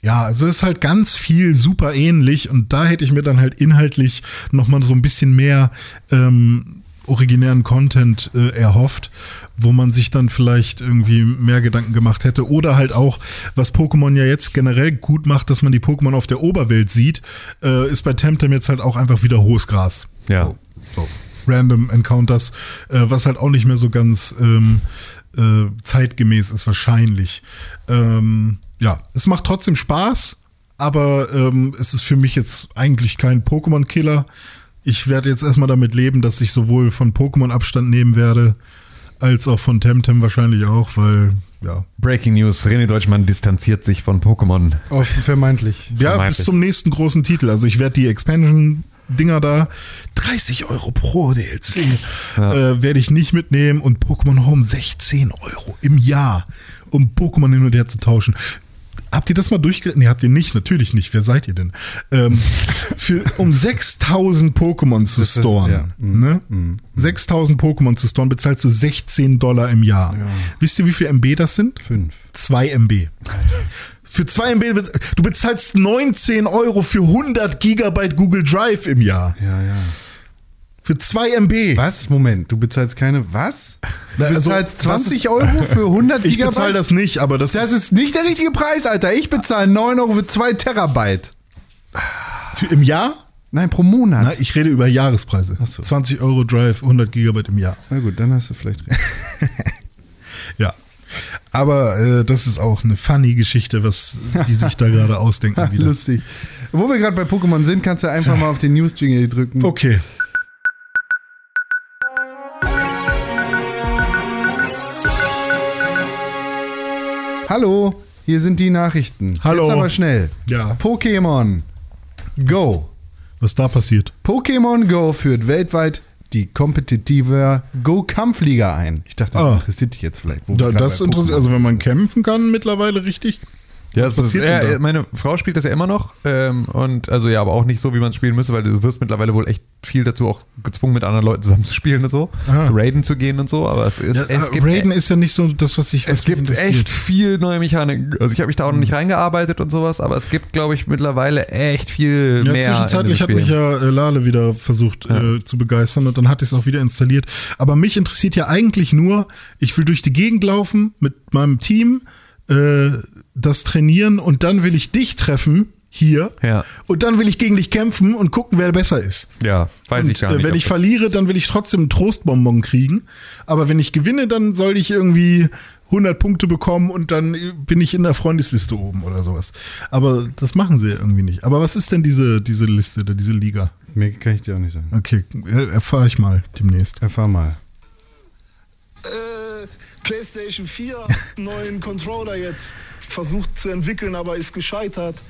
ja, also es ist halt ganz viel super ähnlich und da hätte ich mir dann halt inhaltlich nochmal so ein bisschen mehr ähm, originären Content äh, erhofft, wo man sich dann vielleicht irgendwie mehr Gedanken gemacht hätte. Oder halt auch, was Pokémon ja jetzt generell gut macht, dass man die Pokémon auf der Oberwelt sieht, äh, ist bei Temtem jetzt halt auch einfach wieder hohes Gras. Ja. So, so. Random Encounters, äh, was halt auch nicht mehr so ganz ähm, äh, zeitgemäß ist wahrscheinlich. Ähm, ja, es macht trotzdem Spaß, aber ähm, es ist für mich jetzt eigentlich kein Pokémon-Killer. Ich werde jetzt erstmal damit leben, dass ich sowohl von Pokémon Abstand nehmen werde, als auch von Temtem wahrscheinlich auch, weil, ja. Breaking News, René Deutschmann distanziert sich von Pokémon. Oh, vermeintlich. Ja, Vermeintlich. bis zum nächsten großen Titel. Also ich werde die Expansion-Dinger da, 30 Euro pro DLC, äh, werde ich nicht mitnehmen und Pokémon Home 16 Euro im Jahr, um Pokémon hin und her zu tauschen. Habt ihr das mal durchgerechnet? Nee, habt ihr nicht, natürlich nicht. Wer seid ihr denn? Ähm, *laughs* für, um 6000 Pokémon zu Das ist- storen, ja. Mhm. ne? 6000 Pokémon zu storen, bezahlst du 16 Dollar im Jahr. Wisst ihr, wie viel MB das sind? Fünf. 2 MB. Für 2 MB, du bezahlst 19 Euro für 100 Gigabyte Google Drive im Jahr. Ja, ja. Für 2 MB. Was? Moment, du bezahlst keine. Was? Du also, bezahlst das 20 ist- Euro für 100 *laughs* Ich Gigabyte? bezahle das nicht, aber das, Das ist nicht der richtige Preis, Alter. Ich bezahle 9 Euro für 2 Terabyte. für, im Jahr? Nein, pro Monat. Na, ich rede über Jahrespreise. Ach so. 20 Euro Drive, 100 Gigabyte im Jahr. Na gut, dann hast du vielleicht recht. *laughs* Ja. Aber äh, das ist auch eine funny Geschichte, was die sich da gerade *laughs* ausdenken wieder. Lustig. Wo wir gerade bei Pokémon sind, kannst du einfach mal auf den News-Jingle drücken. Okay. Hallo, hier sind die Nachrichten. Hallo. Jetzt aber schnell. Ja. Pokémon Go. Was da passiert? Pokémon Go führt weltweit die kompetitive Go-Kampfliga ein. Ich dachte, das Ah. interessiert dich jetzt vielleicht. Da, das interessiert, also wenn man kämpfen kann mittlerweile richtig. Ja, es ist, ja, meine Frau spielt das ja immer noch ähm, und also ja, aber auch nicht so, wie man es spielen müsste, weil du wirst mittlerweile wohl echt viel dazu auch gezwungen, mit anderen Leuten zusammen zu spielen und so, Ah. raiden zu gehen und so, aber es ist, Ja, es äh, gibt Raiden ist ja nicht so das, was ich was es gibt echt viel neue Mechanik. Also ich habe mich da auch noch nicht reingearbeitet und sowas, aber es gibt, glaube ich, mittlerweile echt viel Ja, mehr. zwischenzeitlich hat mich ja äh, Lale wieder versucht äh, zu begeistern und dann hatte ich es auch wieder installiert. Aber mich interessiert ja eigentlich nur, ich will durch die Gegend laufen mit meinem Team, äh, das trainieren und dann will ich dich treffen hier Ja. und dann will ich gegen dich kämpfen und gucken, wer besser ist. Ja, weiß und, ich gar äh, nicht. Wenn ich verliere, dann will ich trotzdem einen Trostbonbon kriegen. Aber wenn ich gewinne, dann soll ich irgendwie 100 Punkte bekommen und dann bin ich in der Freundesliste oben oder sowas. Aber das machen sie irgendwie nicht. Aber was ist denn diese, diese Liste, oder diese Liga? Mehr kann ich dir auch nicht sagen. Okay, äh, erfahre ich mal demnächst. Erfahr mal. äh, PlayStation 4 hat einen neuen Controller jetzt versucht zu entwickeln, aber ist gescheitert.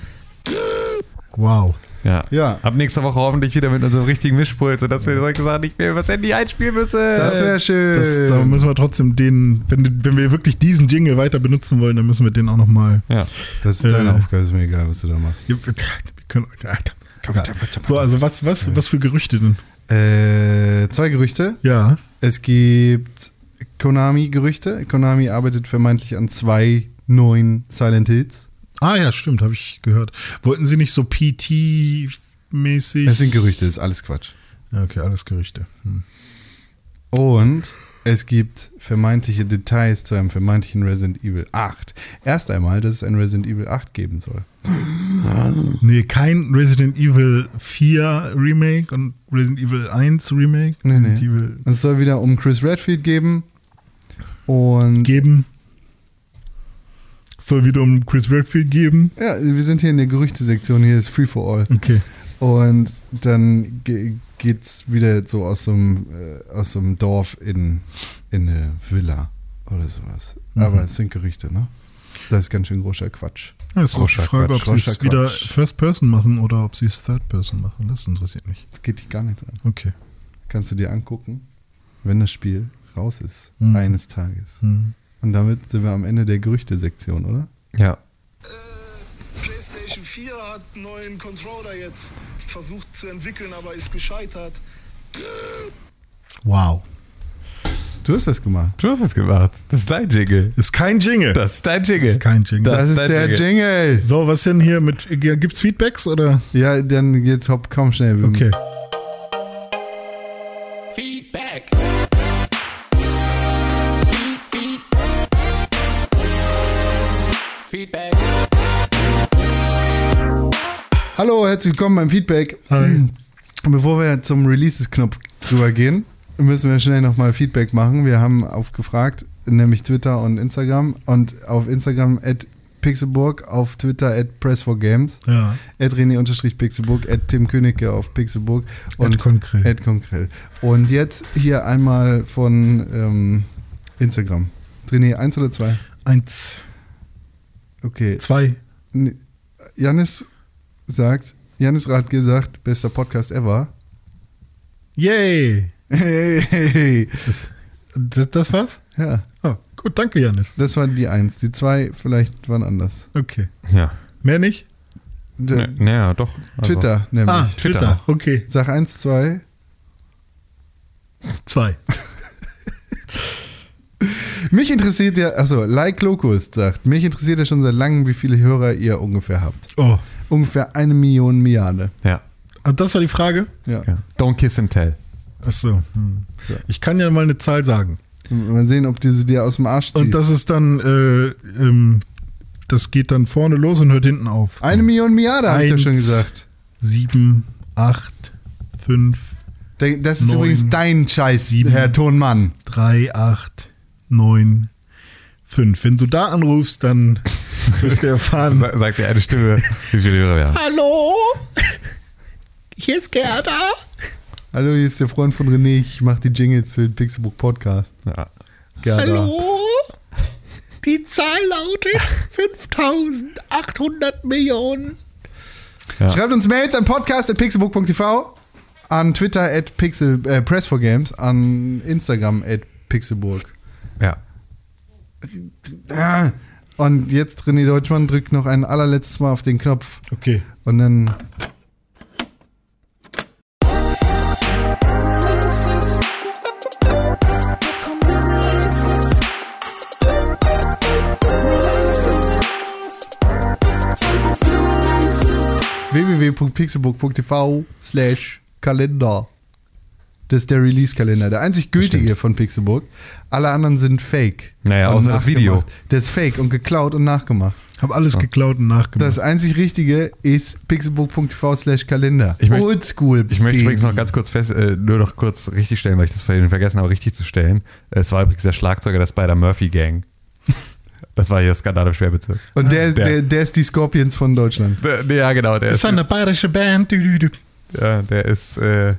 Wow. Ja. Ja. Ab nächster Woche hoffentlich wieder mit unserem richtigen Mischpult, sodass wir solche Sachen nicht mehr übers Handy einspielen müssen. Das wäre schön. Das, da müssen wir trotzdem den, wenn, wenn wir wirklich diesen Jingle weiter benutzen wollen, dann müssen wir den auch noch mal. ja. das ist deine äh, Aufgabe, ist mir egal, was du da machst. Wir können, so, also was, was, was für Gerüchte denn? Äh, zwei Gerüchte. Ja. Es gibt Konami-Gerüchte. Konami arbeitet vermeintlich an zwei neuen Silent Hills. Ah ja, stimmt, habe ich gehört. Wollten sie nicht so PT-mäßig? Das sind Gerüchte, das ist alles Quatsch. Okay, alles Gerüchte. Hm. Und es gibt vermeintliche Details zu einem vermeintlichen Resident Evil 8. Erst einmal, dass es ein Resident Evil 8 geben soll. Nee, kein Resident Evil 4 Remake und Resident Evil 1 Remake. Nee, Resident nee. Evil Es soll wieder um Chris Redfield geben. Und geben. Soll wieder um Chris Redfield geben. ja, wir sind hier in der Gerüchte-Sektion, hier ist Free for All. Okay. Und dann ge geht's wieder so aus so einem, äh, aus so einem Dorf in, in eine Villa oder sowas. Mhm. Aber es sind Gerüchte, ne? Das ist ganz schön großer Quatsch. Ja, ist auch die Frage, ob Quatsch, sie es wieder. First Person machen oder ob sie es Third Person machen. Das interessiert mich. Das geht dich gar nicht an. Okay. Kannst du dir angucken, wenn das Spiel raus ist, Mhm. eines Tages. Hm. Und damit sind wir am Ende der Gerüchte-Sektion, oder? Ja. PlayStation 4 hat einen neuen Controller jetzt versucht zu entwickeln, aber ist gescheitert. Wow. Du hast das gemacht. Du hast es gemacht. Das ist dein Jingle. Ist kein Jingle. Das ist dein Jingle. ist kein Jingle. Das, ist dein der Jingle. so, was denn hier mit. Gibt's Feedbacks oder? Ja, dann geht's hopp, komm schnell. Okay. Feedback. Feedback. Hallo, herzlich willkommen beim Feedback. Hi. Bevor wir zum Releases-Knopf drüber gehen, müssen wir schnell nochmal Feedback machen. Wir haben aufgefragt, nämlich Twitter und Instagram. Und auf Instagram at Pixelburg, auf Twitter at Press4Games, Ja. at René-Pixelburg, at Tim Königke auf Pixelburg und At Konkrell. at Konkrell. Und jetzt hier einmal von ähm, Instagram. René, eins oder zwei? Eins, Okay. zwei. Janis sagt, Janis Radke sagt, bester Podcast ever. Yay. Hey, hey, hey. Das, das war's? Ja, Oh, gut, danke, Janis. das war die Eins. Die zwei vielleicht waren anders. Okay. Ja. Mehr nicht? Naja, doch. Also, Twitter nämlich. Ah, Twitter. Twitter. Okay. Sag eins, zwei. Zwei. *laughs* Mich interessiert ja, achso, Like Locust sagt, mich interessiert ja schon seit langem, wie viele Hörer ihr ungefähr habt. Oh. Ungefähr eine Million Milliarde. Ja. Ah, Das war die Frage? Ja. ja. Don't kiss and tell. Achso. Hm. Ja. Ich kann ja mal eine Zahl sagen. Mal sehen, ob die sie dir aus dem Arsch zieht. Und das ist dann, äh, ähm, das geht dann vorne los und hört hinten auf. eine Million Milliarde, habe ich Eins. schon gesagt. Sieben, acht, fünf, Das ist Neun. übrigens dein Scheiß, Sieben. Herr Tonmann. drei, acht, neun, fünf. Wenn du da anrufst, dann *laughs* wirst du erfahren. Sa- Sagt dir eine Stimme, wie viele Hörer wir haben. Hallo? Hier ist Gerda. Hallo, hier ist der Freund von René. Ich mache die Jingles für den Pixelbook Podcast. Ja. Gerda. Die Zahl lautet *laughs* 5800 Millionen. Ja. Schreibt uns Mails an podcast.pixelbook.tv, an Twitter at Pixel, äh, Press4Games, an Instagram at Pixelburg. ja. Ah, Und jetzt René Deutschmann drückt noch ein allerletztes Mal auf den Knopf. Okay. Und dann. www.pixelbook.tv slash Kalender. Das ist der Release-Kalender, der einzig gültige von Pixelbook. Alle anderen sind fake. Naja, Und außer das Video. nachgemacht. Der ist fake und geklaut und nachgemacht. Hab alles geklaut und nachgemacht. Das einzig Richtige ist pixelbook.tv slash Kalender. Ich möcht- Oldschool. Ich möchte übrigens noch ganz kurz fest, äh, nur noch kurz richtig stellen, weil ich das vorhin vergessen habe, richtig zu stellen. Es war übrigens der Schlagzeuger der Spider-Murphy-Gang. Das war hier Skandal im Schwerbezirk. Und der, Der- der, der ist die Scorpions von Deutschland. Der, ja, genau, der das ist, ist eine bayerische Band. Ja, der ist, äh,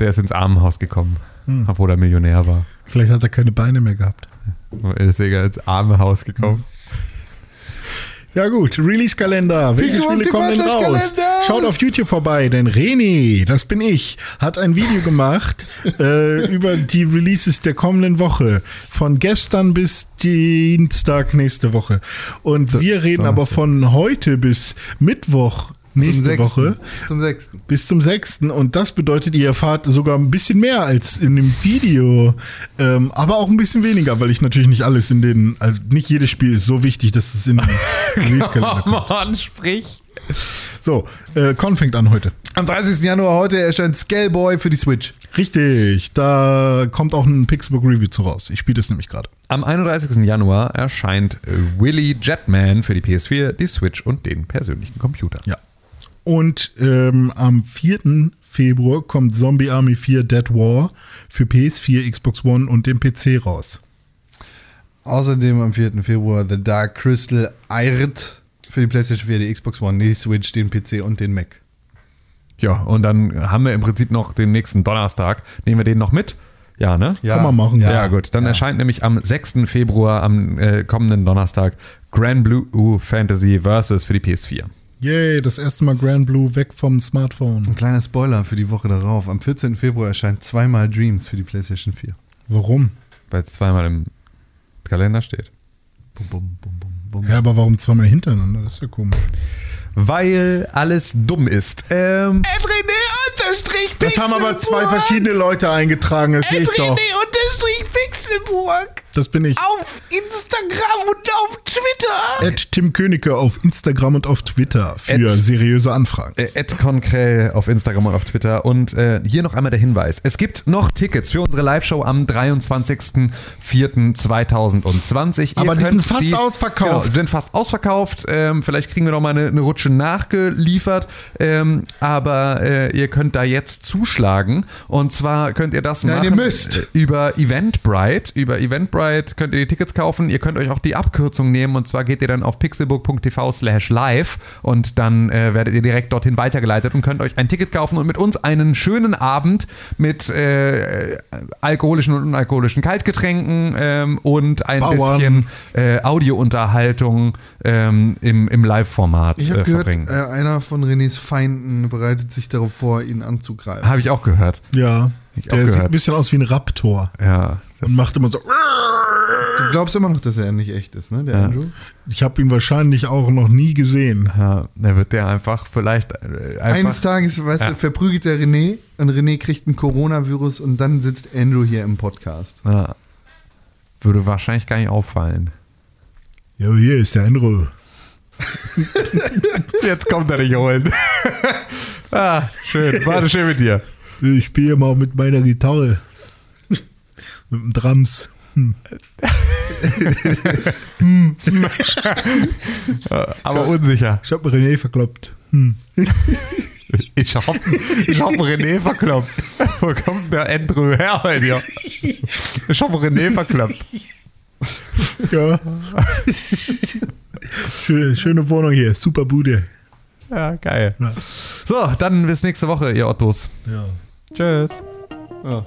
der ist ins Armenhaus gekommen, Hm. obwohl er Millionär war. Vielleicht hat er keine Beine mehr gehabt. Deswegen ins Armenhaus gekommen. Ja gut, Release-Kalender. Welche Spiele kommen denn raus? Schaut auf YouTube vorbei, denn René, das bin ich, hat ein Video gemacht *laughs* äh, über die Releases der kommenden Woche. Von gestern bis Dienstag nächste Woche. Und wir reden aber von heute bis Mittwoch nächste Zum Woche. Sechsten. Bis zum 6. bis zum 6. Und das bedeutet, ihr erfahrt sogar ein bisschen mehr als in dem Video. Ähm, aber auch ein bisschen weniger, weil ich natürlich nicht alles in den, also nicht jedes Spiel ist so wichtig, dass es in den *laughs* Release-Kalender kommt. on, sprich. So, äh, Con fängt an heute. Am 30. Januar heute erscheint Scaleboy für die Switch. Richtig, da kommt auch ein Pixelbook Review zu raus. Ich spiele das nämlich gerade. Am 31. Januar erscheint Willy Jetman für die PS4, die Switch und den persönlichen Computer. Ja. Und ähm, am 4. Februar kommt Zombie Army 4 Dead War für PS4, Xbox One und den PC raus. Außerdem am 4. Februar The Dark Crystal Irt für die PlayStation 4, die Xbox One, die Switch, den PC und den Mac. Ja, und dann haben wir im Prinzip noch den nächsten Donnerstag. Nehmen wir den noch mit? Ja, ne? Ja, Kann man machen. Ja, gut. Dann erscheint nämlich am 6. Februar, am äh, kommenden Donnerstag, Grand Blue Fantasy Versus für die PS4. Yay, das erste Mal Grand Blue weg vom Smartphone. Ein kleiner Spoiler für die Woche darauf. Am 14. Februar erscheint zweimal Dreams für die PlayStation 4. Warum? Weil es zweimal im Kalender steht. Bum, bum, bum, bum, bum. Ja, aber warum zweimal hintereinander? Das ist ja komisch. Weil alles dumm ist. Ähm, Das haben aber zwei verschiedene Leute eingetragen, das sehe ich doch. unterstrich Pixelburg Das bin ich. auf Instagram und auf Twitter. Ed Tim Königke auf Instagram und auf Twitter für Ed- seriöse Anfragen. äh, Ed Konkrell auf Instagram und auf Twitter. Und äh, hier noch einmal der Hinweis. Es gibt noch Tickets für unsere Live-Show am 23.04.2020. Aber die sind fast ausverkauft. Genau, sind fast ausverkauft. Ähm, vielleicht kriegen wir noch mal eine, eine Rutsche nachgeliefert. Ähm, aber äh, ihr könnt da jetzt zuschlagen. Und zwar könnt ihr das Nein, machen ihr müsst. über Eventbrite. Über Eventbrite könnt ihr die Tickets kaufen. Ihr könnt euch auch die Abkürzung nehmen. Und zwar geht ihr dann auf pixelbook.tv slash live und dann äh, werdet ihr direkt dorthin weitergeleitet und könnt euch ein Ticket kaufen und mit uns einen schönen Abend mit äh, alkoholischen und unalkoholischen Kaltgetränken ähm, und ein Bauern. bisschen äh, Audiounterhaltung ähm, im, im Live-Format Ich habe äh, gehört, äh, einer von Renés Feinden bereitet sich darauf vor, ihn anzugreifen. Habe ich auch gehört. Ja, Ich der sieht ein bisschen aus wie ein Raptor Ja. Und macht immer so. Du glaubst immer noch, dass er nicht echt ist, ne, der Ja. Andrew? Ich habe ihn wahrscheinlich auch noch nie gesehen. Ja, dann wird der einfach vielleicht äh, einfach. Eines Tages, weißt Ja. du, verprügelt der René und René kriegt ein Coronavirus und dann sitzt Andrew hier im Podcast. ja, würde wahrscheinlich gar nicht auffallen. Ja, hier ist der Andrew. *laughs* Jetzt kommt er dich holen. *laughs* ah, schön. Warte schön mit dir. Ich spiele mal mit meiner Gitarre. Mit dem Drums. Aber unsicher. Ich habe René verkloppt. Hm. *laughs* Ich hab, ich hab René verkloppt. Wo kommt der Andrew her bei dir? Ich hab René verkloppt. Ja. schöne, schöne Wohnung hier. Super Bude. Ja, geil. Ja. So, dann bis nächste Woche, ihr Ottos. Ja. Tschüss. Ja.